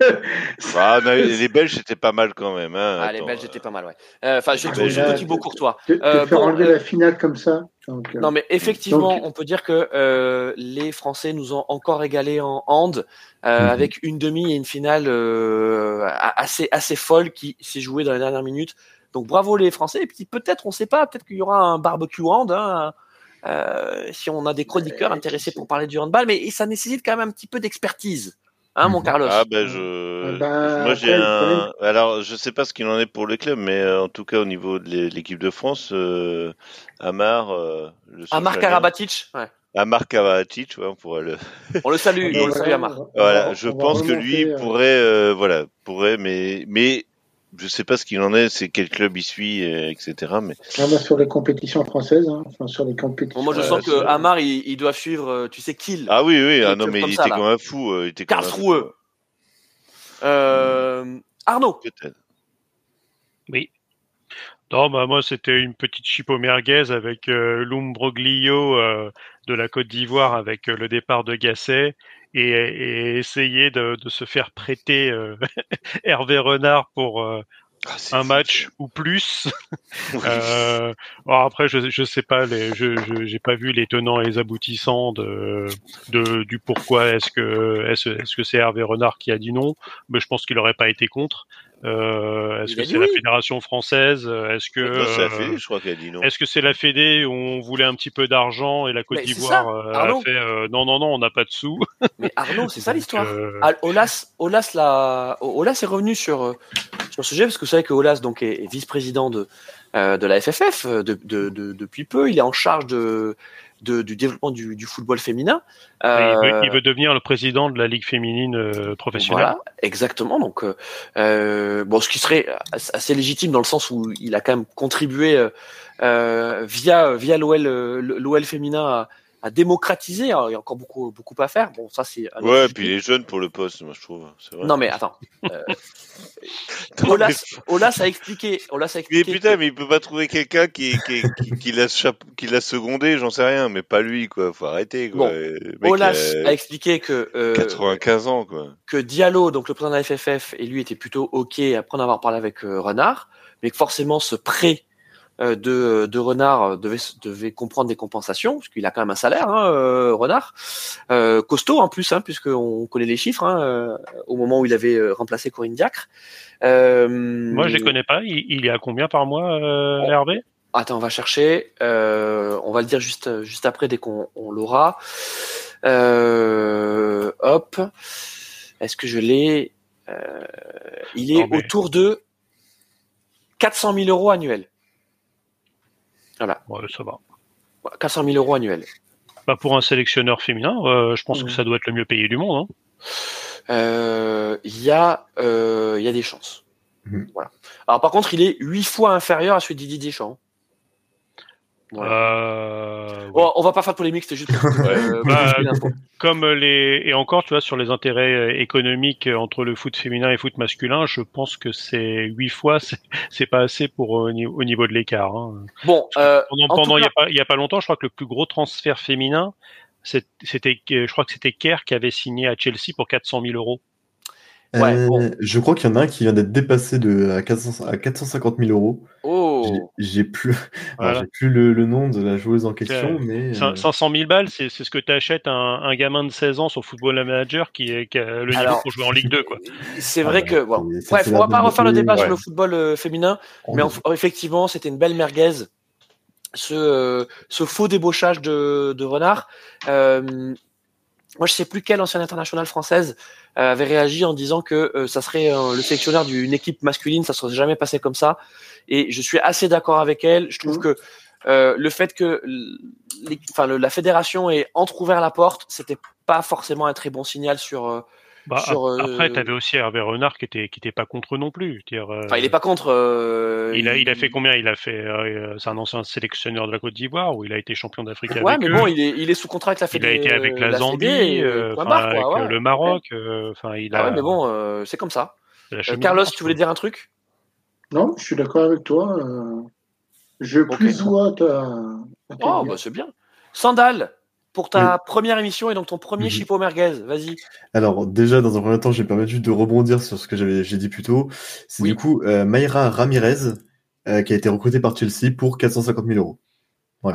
Ah, les Belges c'était pas mal quand même. Hein. Ah, les Belges euh, étaient pas mal, ouais. Euh, Enfin, Ah, surtout mais surtout là, Thibaut de- Courtois. Euh, faire bon, enlever euh, la finale comme ça. Donc, euh, Non, mais effectivement, Donc- on peut dire que euh, les Français nous ont encore régalé en hand euh, Mhm. avec une demi et une finale euh, assez assez folle qui s'est jouée dans les dernières minutes. Donc bravo les Français. Et puis peut-être, on sait pas, peut-être qu'il y aura un barbecue hand. Hein, euh, si on a des chroniqueurs intéressés pour parler du handball, mais ça nécessite quand même un petit peu d'expertise, hein, mon Mhm. Carlos. Ah ben je, Ah bah, moi j'ai un. Alors je sais pas ce qu'il en est pour le club, mais euh, en tout cas au niveau de l'é- l'équipe de France, euh, Amar, euh, le Amar Karabatic, ouais. Amar Karabatic, ouais, on pourrait le. on le salue, on on le salue Amar. Voilà, je pense que lui euh, pourrait, euh, voilà, pourrait, mais mais je sais pas ce qu'il en est, c'est quel club il suit, euh, etc. Mais on va sur les compétitions françaises, hein, enfin sur les compétitions. Bon, moi, je sens que c'est- Amar, il, il doit suivre, euh, tu sais, Kill. ah oui, oui, ah non, mais il ça, était comme un fou, euh, il était comme un fou. Karlsruhe. Euh, Arnaud. Oui. Non, bah moi c'était une petite chipo merguez avec euh, Lumbroglio euh, de la Côte d'Ivoire avec euh, le départ de Gasset et, et essayer de, de se faire prêter euh, Hervé Renard pour euh, Ah, un match ou plus. Oui. Euh, alors après, je je sais pas, les, je j'ai pas vu les tenants et les aboutissants de, de du pourquoi est-ce que est-ce est-ce que c'est Hervé Renard qui a dit non, mais je pense qu'il aurait pas été contre. Euh, est-ce Il que dit c'est la oui. fédération française Est-ce que c'est la euh, Fédé, je crois qu'elle a dit non. est-ce que c'est la Fédé où on voulait un petit peu d'argent et la Côte d'Ivoire euh, a fait euh, non non non on n'a pas de sous. Mais Arnaud, c'est ça l'histoire. euh, Olas, Olas, la... Olas est revenu sur, euh, sur ce sujet parce que vous savez que Olas donc, est, est vice-président de, euh, de la FFF euh, de, de, de- depuis peu. Il est en charge de, de- du développement du, du football féminin. il, veut, Euh, il veut devenir le président de la Ligue féminine euh, professionnelle. Voilà, exactement. Donc, euh, euh, bon, ce qui serait assez légitime dans le sens où il a quand même contribué euh, via via l'OL l'OL féminin à, à démocratiser. Alors, il y a encore beaucoup beaucoup à faire. Bon, ça c'est. Ouais, sujet. puis il est jeune pour le poste, moi je trouve. C'est vrai. Non mais attends. Euh, mais- Olas, Olas a expliqué. Olas a Mais expliqué. putain, que- mais il peut pas trouver quelqu'un qui, qui, qui, qui l'a secondé, j'en sais rien, mais pas lui, quoi. Faut arrêter, quoi. Bon, mec, Olas a expliqué que euh, 95 ans, quoi. que Diallo, donc le président de la FFF, et lui étaient plutôt ok après en avoir parlé avec euh, Renard, mais que forcément ce prêt euh, de, de Renard euh, devait, devait comprendre des compensations, parce qu'il a quand même un salaire, hein, euh, Renard, euh, costaud en plus, hein, puisqu'on connaît les chiffres, hein, euh, au moment où il avait euh, remplacé Corinne Diacre. Euh, Moi, je les connais pas. Il, il est à combien par mois, euh, Oh. Hervé? Attends, on va chercher. Euh, on va le dire juste juste après dès qu'on on l'aura. Euh, hop. Est-ce que je l'ai? Euh, Il est Non, mais- autour de 400 000 euros annuels. Voilà, Ouais, ça va. 400 000 euros annuels. Bah, pour un sélectionneur féminin, euh, je pense que ça doit être le mieux payé du monde. hein. Euh, Il y, a, euh, il y a des chances. Mhm. Voilà. Alors par contre, il est huit fois inférieur à celui de Didier Deschamps. Voilà. Euh, oui. Bon, on va pas faire de polémique, c'était juste pour, euh, Bah. Comme les et encore, tu vois, sur les intérêts euh, économiques euh, entre le foot féminin et le foot masculin, je pense que c'est huit fois, c'est c'est pas assez pour euh, au niveau, au niveau de l'écart. hein. Bon, euh, Pendant, en pendant il y a cas- pas il y a pas longtemps, je crois que le plus gros transfert féminin, c'était euh, je crois que c'était Kerr qui avait signé à Chelsea pour 400 000 euros. Ouais, Euh, bon. Je crois qu'il y en a un qui vient d'être dépassé de, à, 400 à 450 000 euros. oh, J'ai- plus, Voilà. plus le, le nom de la joueuse en question, mais Cin- euh, 500 000 balles, c'est c'est ce que tu achètes un, un gamin de 16 ans sur Football Manager qui, est, qui a le niveau pour jouer en Ligue 2. Quoi. c'est Ah vrai bah, que bon. c'est- c'est- Bref, on va pas refaire le débat ouais. sur le football euh, féminin, mais en- effectivement, c'était une belle merguez. Ce, euh, ce faux débauchage de, de Renard. Euh, moi, je sais plus quelle ancienne internationale française euh, avait réagi en disant que euh, ça serait euh, le sélectionneur d'une équipe masculine, ça serait jamais passé comme ça. Et je suis assez d'accord avec elle. Je trouve Mhm. que euh, le fait que les- enfin, le- la fédération ait entrouvert la porte, c'était pas forcément un très bon signal sur. Bah, Sur, ap- euh, Après, tu avais aussi Hervé Renard qui était, qui était pas contre non plus. Dire, euh, Enfin, il est pas contre. euh, il, a, il a fait combien? Il a fait. euh, c'est un ancien sélectionneur de la Côte d'Ivoire où il a été champion d'Afrique Ouais, avec mais eux. bon, il est, il est sous contrat avec la il Fédé. a été avec la, la Zambie, Fédé, euh, avec ouais. le Maroc. Enfin, il Ah a. ouais, mais bon, euh, c'est comme ça. il Euh, Carlos, tu voulais dire un truc? Non, je suis d'accord avec toi. euh, Je plus vois ta. ta Oh, bah c'est bien. Sandal, pour ta Oui. première émission et donc ton premier Mhm. chipot merguez, vas-y. Alors déjà dans un premier temps, je vais me permettre juste de rebondir sur ce que j'avais j'ai dit plus tôt. C'est Oui. du coup euh, Mayra Ramirez euh, qui a été recrutée par Chelsea pour 450 000 euros.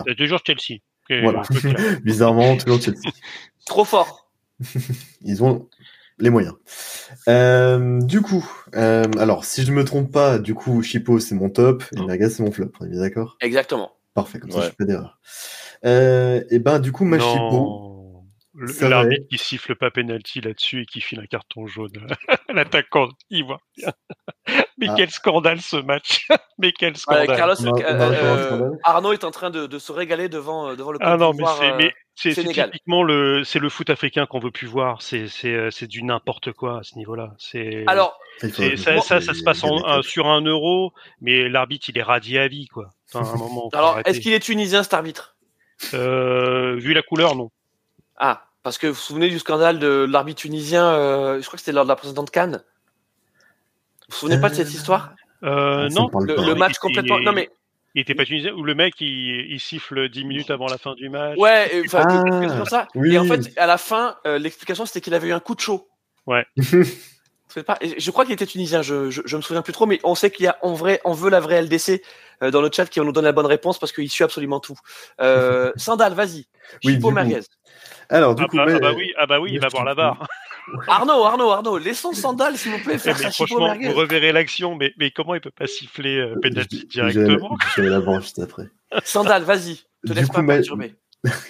C'est toujours Chelsea. Voilà. Bizarrement, toujours Chelsea. Trop fort. Ils ont les moyens. Euh, du coup, euh, alors si je ne me trompe pas, du coup Chipo c'est mon top et Merguez c'est mon flop. On est bien d'accord? Exactement. Parfait, comme ça Ouais. je fais pas d'erreur. Euh, et ben du coup ma Chipo. Non. Le- ça va L'arbitre qui siffle pas penalty là-dessus et qui file un carton jaune. L'attaquant, il voit. Mais Ah. quel scandale ce match Mais quel Ouais, scandale Carlos, On a- on a euh, euh, scandale Arnaud est en train de, de se régaler devant, devant le Ah non, mais c'est euh, typiquement le c'est le foot africain qu'on veut plus voir. C'est c'est c'est du n'importe quoi à ce niveau-là. C'est Alors, ça, ça, se passe en- un- sur un euro, mais l'arbitre il est radié à vie quoi. Enfin, à un moment, faut alors est-ce qu'il est tunisien cet arbitre? Vu la couleur, non. Ah, parce que vous vous souvenez du scandale de l'arbitre tunisien, euh, je crois que c'était lors de la précédente Cannes Vous vous souvenez pas de cette Euh, histoire? Euh, Ah, non. le, le match Il- complètement. il- Non mais Il était pas tunisien ou le mec il, il siffle 10 minutes avant la fin du match. ouais, euh, enfin Ah, ça. oui. Et en fait, à la fin, euh, l'explication c'était qu'il avait eu un coup de chaud. Ouais. Pas Je crois qu'il était tunisien. Je, je, je me souviens plus trop, mais on sait qu'il y a en vrai, on veut la vraie LDC euh, dans le chat qui va nous donner la bonne réponse parce qu'il suit absolument tout. Euh, Sandal, vas-y. Oui, merguez. Alors du Ah coup, bah, mais- ah bah oui, ah bah oui, il va voir la barre. Arnaud, Arnaud, Arnaud, laissons Sandal s'il vous plaît Eh, faire mais franchement, merguez. vous reverrez l'action, mais, mais comment il peut pas siffler euh, penalty J'irai- directement? J'irai la voir juste après. Sandal, vas-y. Te Du laisse coup, pas ma- perturber.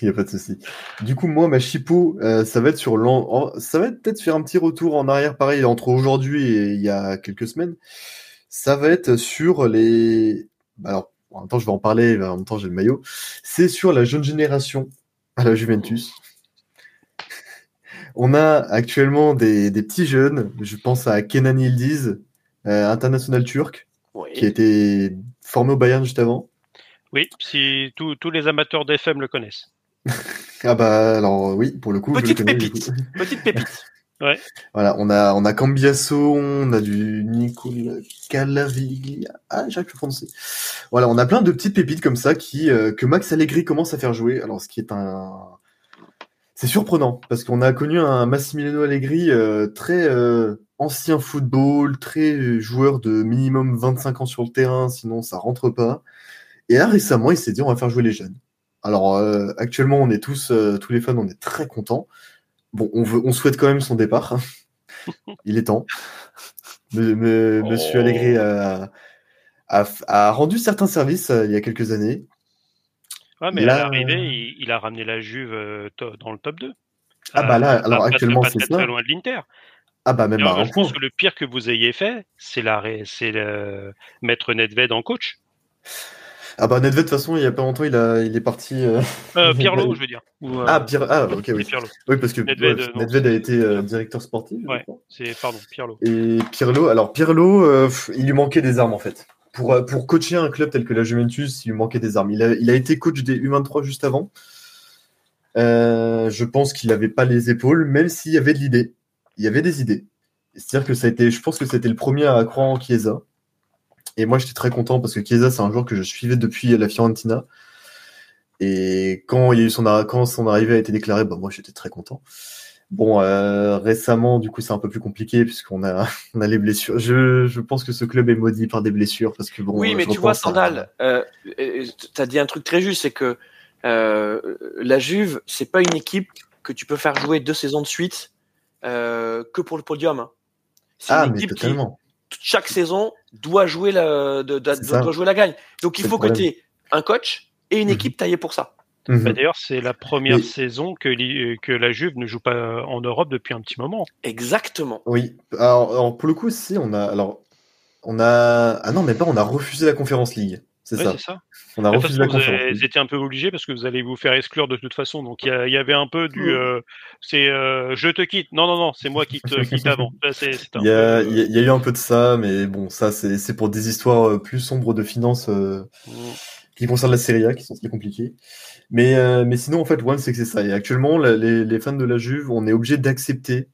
Il y a pas de souci. Du coup, moi, ma chipo, euh, ça va être sur l'an, ça va être peut-être faire un petit retour en arrière, pareil, entre aujourd'hui et il y a quelques semaines. Ça va être sur les, bah, alors, en même temps, je vais en parler, en même temps, j'ai le maillot. C'est sur la jeune génération à la Juventus. On a actuellement des, des petits jeunes. Je pense à Kenan Yildiz, euh, international turc, Oui. qui a été formé au Bayern juste avant. Oui, si tous tous les amateurs d'FM le connaissent. Ah bah alors oui, pour le coup, je le Petite connais, pépite. coup. Petite pépite. Voilà, on a, on a Cambiasso, on a du Nicolas Calaviglia. Ah, j'arrive plus prononcer. Voilà, on a plein de petites pépites comme ça qui, euh, que Max Allegri commence à faire jouer. Alors, ce qui est un, c'est surprenant parce qu'on a connu un Massimiliano Allegri euh, très euh, ancien football, très joueur de minimum 25 ans sur le terrain, sinon ça rentre pas. Et là, récemment, il s'est dit on va faire jouer les jeunes. Alors, euh, actuellement, on est tous, euh, tous les fans, on est très contents. Bon, on, veut, on souhaite quand même son départ. Il est temps. Monsieur Oh. Allegri a, a, a rendu certains services euh, il y a quelques années. Ouais, mais Là, à l'arrivée, il, il a ramené la Juve dans le top 2. Ah bah là, alors pas- actuellement, c'est ça. très loin de l'Inter. Ah bah même Alors, je pense que le pire que vous ayez fait, c'est la c'est mettre Nedved en coach. Ah bah Nedved de toute façon il y a pas longtemps il a il est parti. euh, Euh, Pirlo, je veux dire. Ou, euh, Ah Pierre ah ok oui. Oui parce que Nedved, ouais, euh, Nedved c'est- a été euh, directeur sportif. Ouais. C'est pardon, Pirlo. Et Pirlo alors Pirlo euh, il lui manquait des armes en fait. Pour euh, pour coacher un club tel que la Juventus il lui manquait des armes. Il a il a été coach des U23 juste avant. Euh, je pense qu'il avait pas les épaules même s'il y avait de l'idée. Il y avait des idées. C'est-à-dire que ça a été je pense que c'était le premier à croire en Chiesa. Et moi, j'étais très content parce que Chiesa, c'est un joueur que je suivais depuis la Fiorentina. Et quand il y a eu son, quand son arrivée a été déclarée, bah, moi, j'étais très content. Bon, euh, récemment, du coup, c'est un peu plus compliqué puisqu'on a, on a les blessures. Je, je pense que ce club est maudit par des blessures parce que bon. oui, euh, mais tu vois, repense à- Sandal, euh, tu as dit un truc très juste, c'est que euh, la Juve, c'est pas une équipe que tu peux faire jouer deux saisons de suite que pour le podium. hein. C'est Ah, une mais équipe qui, totalement. chaque saison, doit jouer la, de- de- doit jouer la gagne. Donc il faut que tu aies un coach et une Mhm. équipe taillée pour ça. Mhm. Bah, D'ailleurs, c'est la première saison que, la Juve ne joue pas en Europe depuis un petit moment. Exactement. Oui. Alors, alors, pour le coup, si, on a, alors, on a, ah non, mais pas, on a refusé la conférence League. C'est Ouais, ça. c'est ça. On a De toute refusé façon, la conférence vous étiez un peu obligé parce que vous allez vous faire exclure de toute façon. Donc il y, avait un peu du, euh, c'est, euh, je te quitte. Non, non, non, c'est moi qui te quitte avant. Il y, a, peu, y eu un peu de ça, mais bon, ça, c'est pour des histoires euh, plus sombres de finances euh, euh, qui concernent la Serie A, qui sont très compliquées. Mais, euh, mais sinon, en fait, One, c'est que c'est ça. Et actuellement, la- les, les fans de la Juve, on est obligé d'accepter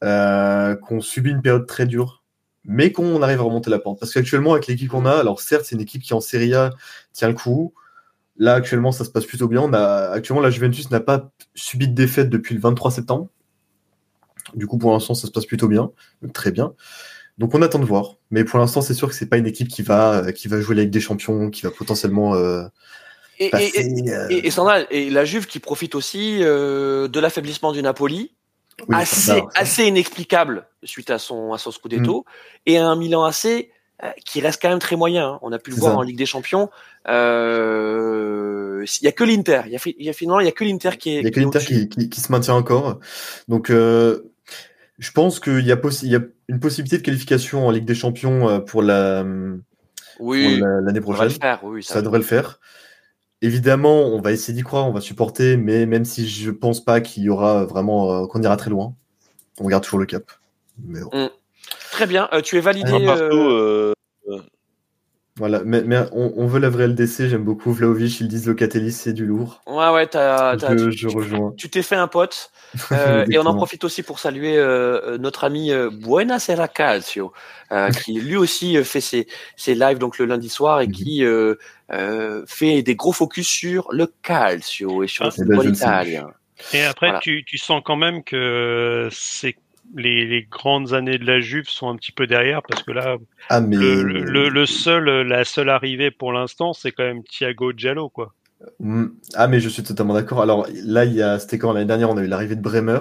qu'on subit une période très dure, mais qu'on arrive à remonter la pente. Parce qu'actuellement, avec l'équipe qu'on a, alors certes, c'est une équipe qui en Serie A tient le coup. Là, actuellement, ça se passe plutôt bien. On a, actuellement, la Juventus n'a pas subi de défaite depuis le 23 septembre. Du coup, pour l'instant, ça se passe plutôt bien, très bien. Donc, on attend de voir. Mais pour l'instant, c'est sûr que c'est pas une équipe qui va, euh, qui va jouer la Ligue des Champions, qui va potentiellement euh, Et, passer. et, euh, et- et Sandal, et la Juve qui profite aussi euh, de l'affaiblissement du Napoli, oui, assez, ça- assez inexplicable suite à son, à son Mm. Scudetto, et un Milan AC euh, qui reste quand même très moyen. hein. On a pu le voir ça. en Ligue des Champions. Euh, Il y a que l'Inter. Il y a, y finalement il y a que l'Inter qui est. Il y a que l'Inter qui, qui, qui se maintient encore. Donc, euh, je pense qu'il y, a possi- y a une possibilité de qualification en Ligue des Champions euh, pour la- Oui, la- l'année prochaine. faire. Oui, ça, Ça devrait le faire. Évidemment, on va essayer d'y croire, on va supporter, mais même si je pense pas qu'il y aura vraiment, euh, qu'on ira très loin, on garde toujours le cap. Mais bon. Très bien. Euh, tu es validé. Euh, euh, Voilà, mais, mais on, on veut la vraie LDC, j'aime beaucoup. Vlaovic, ils disent Locatelli, c'est du lourd. Ouais, ouais, t'as, t'as- Je, tu- je tu- rejoins. tu t'es fait un pote. Euh, et on en profite aussi pour saluer euh, notre ami euh, Buenasera Calcio, euh, qui lui aussi fait ses, ses lives donc le lundi soir et Mhm. qui euh, euh, fait des gros focus sur le calcio et sur Ah, le football italien. Et après, Voilà. tu, tu sens quand même que c'est les, les grandes années de la Juve sont un petit peu derrière parce que là, Ah, mais. le, le, le seul, la seule arrivée pour l'instant, c'est quand même Thiago Giallo, quoi. Mm. Ah, mais je suis totalement d'accord. Alors là, il y a, c'était quand l'année dernière, on a eu l'arrivée de Bremer.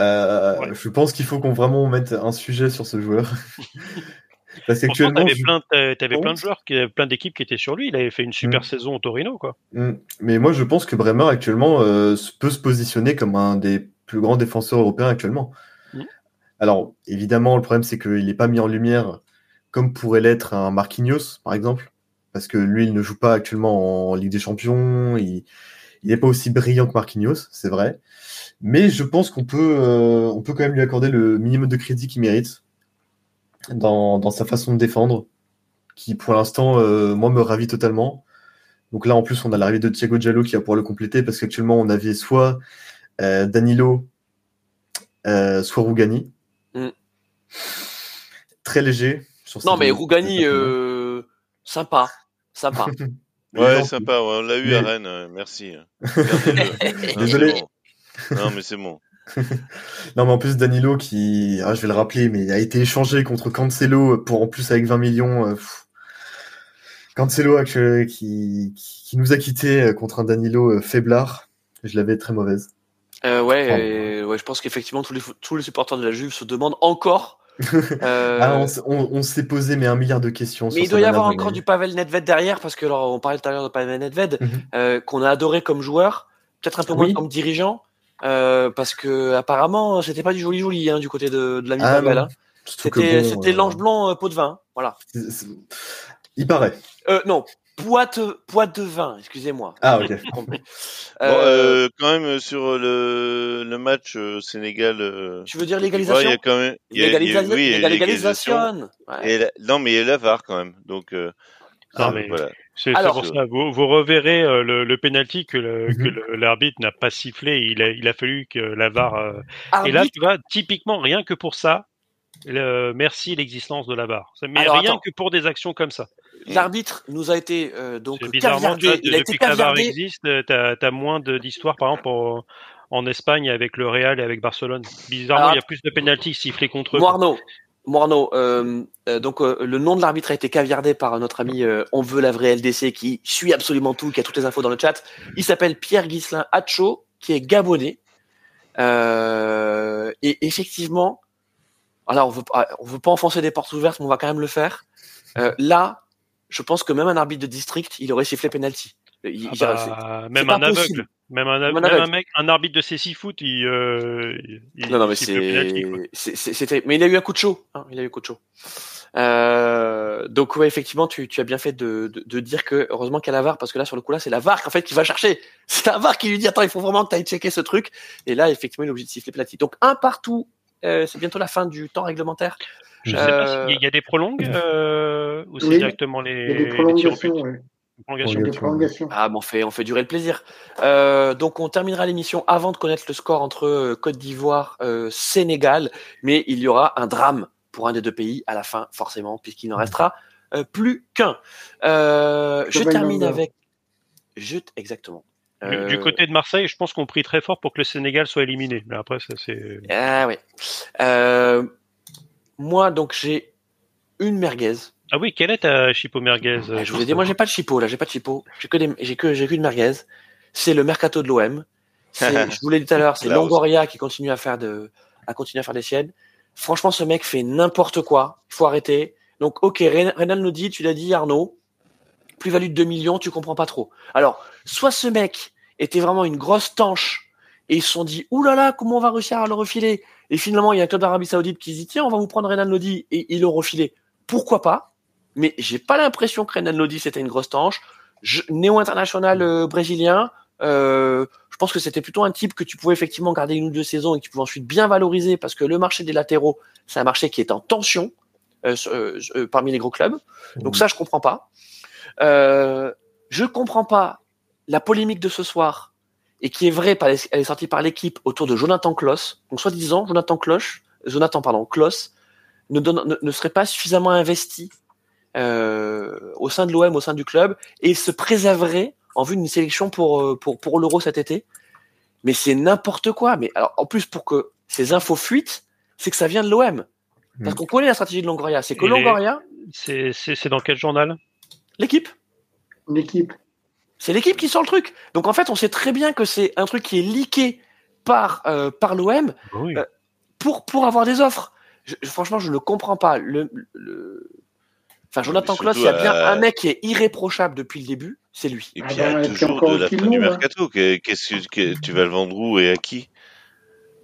Euh, Ouais. Je pense qu'il faut qu'on vraiment mette un sujet sur ce joueur. Parce qu'actuellement, t'avais je- plein, t'avais de joueurs, plein d'équipes qui étaient sur lui. Il avait fait une super Mm. saison au Torino, quoi. Mm. mais moi, je pense que Bremer actuellement euh, peut se positionner comme un des plus grands défenseurs européens actuellement. Alors, évidemment, le problème, c'est qu'il n'est pas mis en lumière comme pourrait l'être un Marquinhos, par exemple, parce que lui, il ne joue pas actuellement en Ligue des Champions. Il n'est pas aussi brillant que Marquinhos, c'est vrai. Mais je pense qu'on peut, euh, peut quand même lui accorder le minimum de crédit qu'il mérite dans, dans sa façon de défendre, qui pour l'instant, euh, moi, me ravit totalement. Donc là, en plus, on a l'arrivée de Thiago Giallo qui va pouvoir le compléter parce qu'actuellement, on avait soit euh, Danilo, soit Rougani. Mm. Très léger. Sur Non, mais Rougani, euh, sympa, sympa. Ouais, sympa, ouais, on l'a eu Mais- à Rennes, merci. Désolé. bon. Non, mais c'est bon. Non, mais en plus, Danilo, qui, ah, je vais le rappeler, mais a été échangé contre Cancelo pour en plus avec 20 millions. euh, pff. Cancelo qui, qui, qui nous a quitté euh, contre un Danilo faiblard. Je l'avais très mauvaise. Euh, ouais, Oh. et- ouais, je pense qu'effectivement tous les tous les supporters de la Juve se demandent encore. euh, Ah, on, s- on, on s'est posé mais un milliard de questions. mais il doit y avoir encore du Pavel Nedved derrière parce que alors on parlait tout à l'heure de Pavel Nedved Mhm. euh, qu'on a adoré comme joueur, peut-être un peu moins comme dirigeant euh, parce que apparemment c'était pas du joli joli hein, du côté de, de l'ami Ah, Pavel. hein. C'était bon, l'ange blanc pot de vin, voilà. Il paraît. Non, boîte, boîte de vin, excusez-moi. Ah, ok. Bon, Euh, euh, quand même euh, sur le, le match euh, Sénégal. euh, tu veux dire légalisation Il y a quand même. il y a- il y a- Légalisa- oui, il y a légalisation. Ouais. Et la- non, mais il y a la VAR quand même. Donc, euh, Non, euh, mais- voilà. C'est pour ça. Vous, vous reverrez euh, le, le penalty que le- Mhm. que le- l'arbitre n'a pas sifflé. Il a, il a fallu que la VAR. euh, Et là, tu vois, typiquement, rien que pour ça, le- merci l'existence de la. Ça- Mais Alors, rien attends. que pour des actions comme ça. L'arbitre nous a été euh, donc caviardé. vois, Il a été depuis que la caviardé. existe, euh, t'as as moins d'histoires, par exemple, en, en Espagne avec le Real et avec Barcelone. Bizarrement, Alors, il y a plus de pénalty sifflés contre eux. Morneau, Morneau, euh, euh, donc euh, le nom de l'arbitre a été caviardé par notre ami On veut la vraie LDC qui suit absolument tout, qui a toutes les infos dans le chat. Il s'appelle Pierre Ghislain Hacho, qui est gabonais. Et effectivement, alors on veut, pas- on veut pas enfoncer des portes ouvertes, mais on va quand même le faire. Euh, là, je pense que même un arbitre de district, il aurait sifflé penalty. Il- Ah bah, même un aveugle. Même un, Même un même un aveugle. mec, un arbitre de CC foot, il, euh, il, Non, non, mais c'était, mais il a eu un coup de chaud. Hein, il a eu un coup de chaud. Euh, donc ouais, effectivement, tu, tu as bien fait de, de, de dire que heureusement qu'il y a la VAR parce que là, sur le coup là, c'est la VAR en fait qui va chercher. C'est la VAR qui lui dit attends, il faut vraiment que tu ailles checker ce truc. Et là, effectivement, il est obligé de siffler penalty. Donc un partout. Euh, c'est bientôt la fin du temps réglementaire. Je sais Euh, pas s'il y a- il y a des prolongues euh, ou c'est Oui, directement les, Il y a des les tirs au prolongations, but ouais. Prolongations. Il y a des prolongations. Ah, mais on fait, on fait durer le plaisir. Euh, donc, on terminera l'émission avant de connaître le score entre euh, Côte d'Ivoire, euh, Sénégal, mais il y aura un drame pour un des deux pays à la fin, forcément, puisqu'il n'en restera euh, plus qu'un. Euh, je termine avec. Je... Exactement. Du, Euh, du côté de Marseille, je pense qu'on prie très fort pour que le Sénégal soit éliminé. Mais après, ça c'est. Ah oui. Euh, moi, donc, j'ai une merguez. Ah oui, quelle est ta chipo merguez Ah, je vous ai dit, moi, j'ai pas de chipot, là, j'ai pas de chipot. J'ai que des, j'ai que, j'ai qu'une merguez. C'est le mercato de l'OM. Je vous l'ai dit tout à l'heure, c'est aussi. Longoria qui continue à faire de, à continuer à faire des siennes. Franchement, ce mec fait n'importe quoi. Il faut arrêter. Donc, ok, Ren- Renan nous dit, tu l'as dit, Arnaud. Plus-value de 2 millions, tu comprends pas trop. Alors, soit ce mec était vraiment une grosse tanche et ils se sont dit, oulala, là là, comment on va réussir à le refiler? Et finalement, il y a un club d'Arabie Saoudite qui dit, tiens, on va vous prendre Renan Lodi et ils l'ont refilé. Pourquoi pas? Mais j'ai pas l'impression que Renan Lodi c'était une grosse tanche. Je- Néo-international euh, brésilien, euh, je pense que c'était plutôt un type que tu pouvais effectivement garder une ou deux saisons et que tu pouvais ensuite bien valoriser parce que le marché des latéraux, c'est un marché qui est en tension euh, parmi les gros clubs. Donc ça, je comprends pas. Euh, je comprends pas la polémique de ce soir et qui est vraie, elle est sortie par l'équipe autour de Jonathan Kloss. Donc soi-disant, Jonathan Kloss, Jonathan pardon, Kloss ne, donne, ne, ne serait pas suffisamment investi euh, au sein de l'OM, au sein du club, et il se préserverait en vue d'une sélection pour, euh, pour, pour l'Euro cet été. Mais c'est n'importe quoi. Mais alors, en plus, pour que ces infos fuitent, c'est que ça vient de l'OM. Parce Mm. qu'on connaît la stratégie de Longoria. C'est que Et Longoria, c'est dans quel journal? L'équipe, Une équipe. c'est l'équipe qui sort le truc. Donc en fait, on sait très bien que c'est un truc qui est leaké par, euh, par l'OM Oui. Euh, pour, pour avoir des offres. Je- je- franchement, je ne comprends pas. Le, le... Enfin, Jonathan Kloss, il y a bien euh, un mec qui est irréprochable depuis le début, c'est lui. Et Ah puis il y a ben, puis toujours de la fin du hein. mercato. Que- Qu'est-ce que, que- tu vas le vendre où et à qui?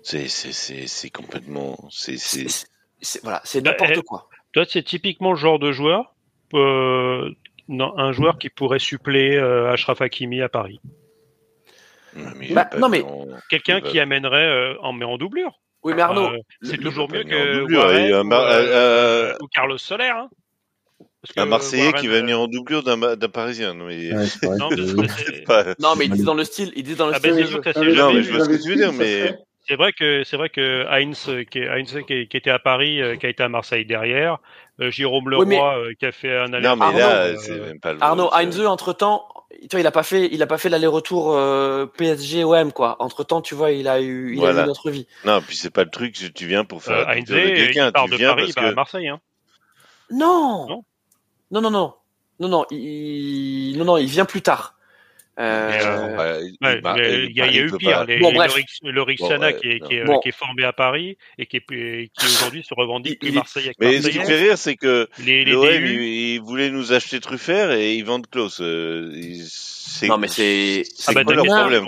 C'est c'est c'est c'est complètement c'est Voilà, c'est Bah, n'importe quoi. Toi, c'est typiquement le genre de joueur, euh, non, un joueur qui pourrait suppléer euh, Ashraf Hakimi à Paris. Non, mais il Bah, non, mais- Quelqu'un qui amènerait euh, en mais en doublure. Oui, mais Arnaud, Euh, c'est toujours mieux que doublure, Warren et un ou, euh, euh, Carlos Soler. Hein. Que un Marseillais Warren, qui va venir en doublure d'un d'un Parisien. Non, mais Ouais, Non, mais c'est- c'est pas. non, mais ils disent dans le style, ils disent dans le Ah, style. ben, sûr ça jamais mais je vois ce que tu veux dire, mais- C'est vrai que c'est vrai que Heinz qui, est- Heinz qui, qui était à Paris, qui a été à Marseille derrière, euh, Jérôme Leroy Oui, mais- euh, qui a fait un aller Non, mais Arnaud, là, euh, c'est même pas le. Arnaud Heinze, entre temps, tu vois, il a pas fait, il a pas fait l'aller-retour euh, PSG OM quoi. Entre temps, tu vois, il a eu, il a Voilà. eu notre vie. Non, puis c'est pas le truc. que Tu viens pour faire euh, quelqu'un. il part Tu de viens Paris, parce il va à que. Marseille. Hein. Non, Non non, non, non, non, non, il, non, non, il vient plus tard. Euh, euh, Ouais, Ouais, il- bah, il y a, il y a Paris eu pire. pas- Les, Bon, le Bon, Rixana ouais, qui, est, qui, est, Bon. qui est formé à Paris et qui, est, qui aujourd'hui se revendique plus Marseillais Mais ce qui fait rire, c'est que Les, les DU, ils, ils voulaient nous acheter Truffert et ils vendent Klaus. Euh, Non, mais c'est- c'est ah bah leur problème,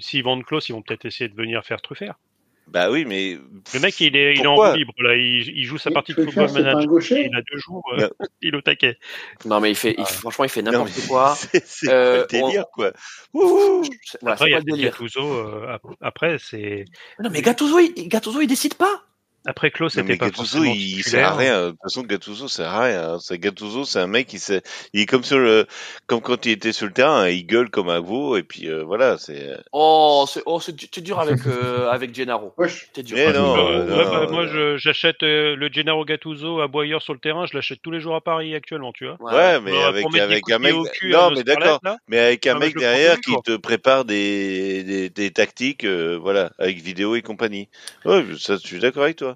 S'ils vendent Klaus, ils vont peut-être essayer de venir faire Truffert. Bah oui, mais Le mec, il est, il est en roue libre, là. Il, il joue sa partie de football manager. Il a deux jours, euh, il est au taquet. Non, mais il fait, il- Ah. franchement, il fait n'importe quoi. c'est Euh, quoi le délire quoi Wouhou C'est- Voilà, Après, c'est il y a. Gattuso. euh, ap- après, c'est. Non, mais Gattuso, il, Gattuso, il décide pas. Après, Klaus, c'était mais pas Gattuso, forcément il sert à titulaire. rien. De toute façon, Gattuso sert à rien. C'est Gattuso, c'est un mec qui sait, il est comme sur le, comme quand il était sur le terrain, hein, il gueule comme un veau et puis euh, voilà, c'est. Oh, c'est, oh, c'est, dur avec, euh, avec Gennaro. Wesh. C'est dur. Mais non, Euh, non, ouais, non, bah, non, moi, je- j'achète euh, le Gennaro Gattuso à Boyeur sur le terrain. Je l'achète tous les jours à Paris actuellement, tu vois. Ouais, mais avec avec un mec. Non, mais d'accord. Mais avec un Ah, mais mec derrière qui te prépare des des, des tactiques, euh, voilà, avec vidéo et compagnie. Ouais, ça, je suis d'accord avec toi.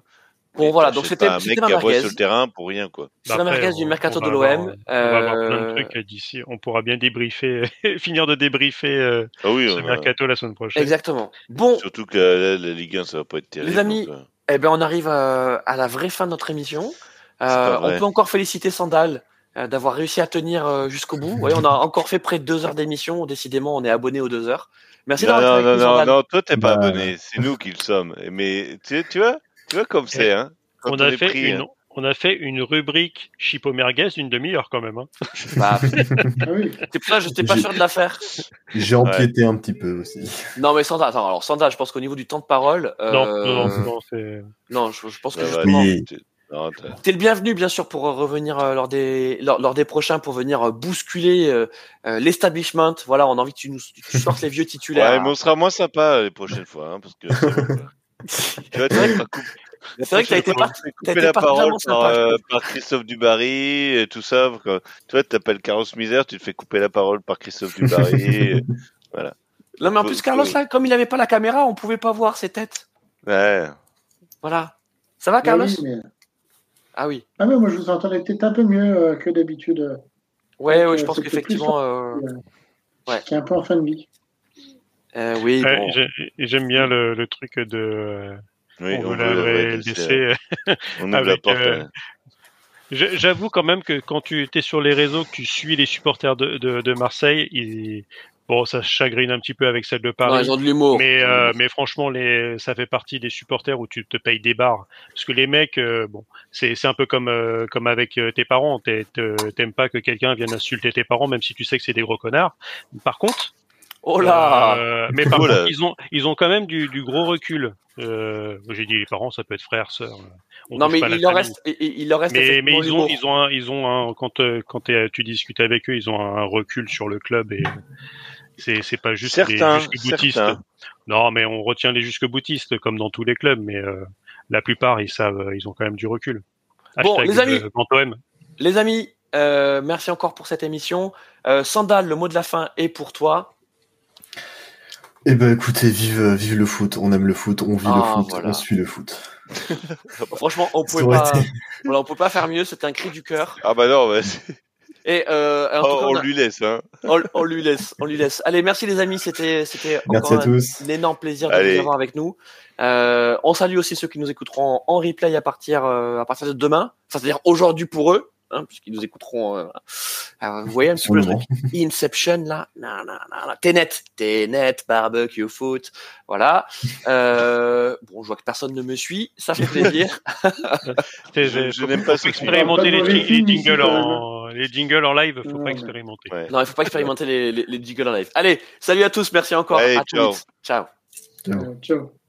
Bon, voilà, donc c'était, un c'était mec qui aboie sur le terrain pour rien, quoi. C'est la merguez du mercato de l'OM. On va avoir plein de Euh, trucs euh, d'ici. On pourra bien débriefer, finir de débriefer euh, Ah oui, ce a- mercato la semaine prochaine. Exactement. Bon, surtout que la, la- Ligue 1, ça va pas être terrible. Les amis, donc, euh, eh ben, on arrive euh, à la vraie fin de notre émission. Euh, on peut encore féliciter Sandal euh, d'avoir réussi à tenir euh, jusqu'au bout. Ouais, on a encore fait près de deux heures d'émission. Décidément, on est abonné aux deux heures. Merci Non, d'avoir non, non, non, Sandal. non, toi t'es pas Bah, abonné, c'est nous qui le sommes. Mais tu, tu vois, vois comme c'est, hein. Quand On a fait pris, une, hein. on a fait une rubrique Chipo Merguez d'une demi-heure quand même. Hein. Bah, Ah oui. c'est pour ça que je n'étais pas J'ai- sûr de la faire. J'ai empiété un petit peu aussi. Non, mais Sandal, attends, alors Sandal, je pense qu'au niveau du temps de parole, euh, Non, non, non, non, c'est. non, je, je pense que justement, Oui. t'es- T'es le bienvenu, bien sûr, pour euh, revenir euh, lors des lors, lors des prochains, pour venir euh, bousculer euh, euh, l'establishment. Voilà, on a envie que tu nous tu sortes les vieux titulaires. Ouais, mais on sera moins sympa les prochaines fois, hein, parce que c'est tu C'est vrai que t'as été coupé été la parole par, euh, par Christophe Dubarry et tout ça. quoi. Tu vois, t'appelles Carlos Misère, tu te fais couper la parole par Christophe Dubarry. Non, mais en plus, Carlos, là, comme il avait pas la caméra, on pouvait pas voir ses têtes. ouais. Voilà. Ça va, Ah Carlos oui, mais... Ah oui. ah mais moi je vous entendais peut-être un peu mieux euh, que d'habitude. euh, Ouais, Donc, ouais, je euh, pense qu'effectivement. euh, Ouais. Qui est un peu en fin de vie. Euh, oui. Ouais, bon. j'ai- J'aime bien le, le truc de. euh, Oui, on on veut veut la le vraie LDC. LDC. On ouvre la porte. euh, J'avoue quand même que quand tu es sur les réseaux, que tu suis les supporters de, de, de Marseille, ils... bon, ça chagrine un petit peu avec celle de Paris. ils ont de l'humour. mais, Ils ont de euh, l'humour. mais franchement, les, ça fait partie des supporters où tu te payes des bars. Parce que les mecs, euh, bon, c'est un peu comme euh, comme avec euh, tes parents. T'aimes pas que quelqu'un vienne insulter tes parents, même si tu sais que c'est des gros connards. Par contre, Oh là euh, mais par contre, ils ont ils ont quand même du, du gros recul. Euh, J'ai dit les parents, ça peut être frère, sœur. On Non, mais il leur reste, il, il leur reste Mais, ils ont, ils ont, un, ils ont un, quand, euh, quand tu discutes avec eux, ils ont un recul sur le club et c'est, c'est pas juste Certains, les jusque-boutistes. Non, mais on retient les jusque-boutistes comme dans tous les clubs, mais euh, la plupart, ils savent, ils ont quand même du recul. Bon, les amis. Les amis, euh, merci encore pour cette émission. Euh, Sandal, le mot de la fin est pour toi. Eh ben écoutez, vive, vive le foot, on aime le foot, on vit Ah, le foot, voilà. on suit le foot. Franchement, on pouvait pas, été- voilà, on peut pas faire mieux. C'était un cri du cœur. Ah bah non, bah, Et euh, en tout oh, cas, on on, a- lui laisse. Hein. on- on lui laisse, on lui laisse. Allez, merci les amis. C'était, encore à un, tous. un énorme plaisir de Allez. vous avoir avec nous. Euh, on salue aussi ceux qui nous écouteront en replay à partir, euh, à partir de demain. Enfin, c'est-à-dire aujourd'hui pour eux. Hein, puisqu'ils nous écouteront. euh, euh, vous voyez un petit peu le truc. Inception là, non, non, non. Tenet, Tenet, barbecue foot, voilà. Euh, bon, je vois que personne ne me suit, ça fait plaisir. Je- je n'aime pas expérimenter les, les ici, jingles en, les jingles en live, faut pas expérimenter. Ouais. non, il faut pas expérimenter les, les, les jiggles en live. Allez, salut à tous, merci encore. Allez, à très ciao. Ciao. Ciao. Ciao.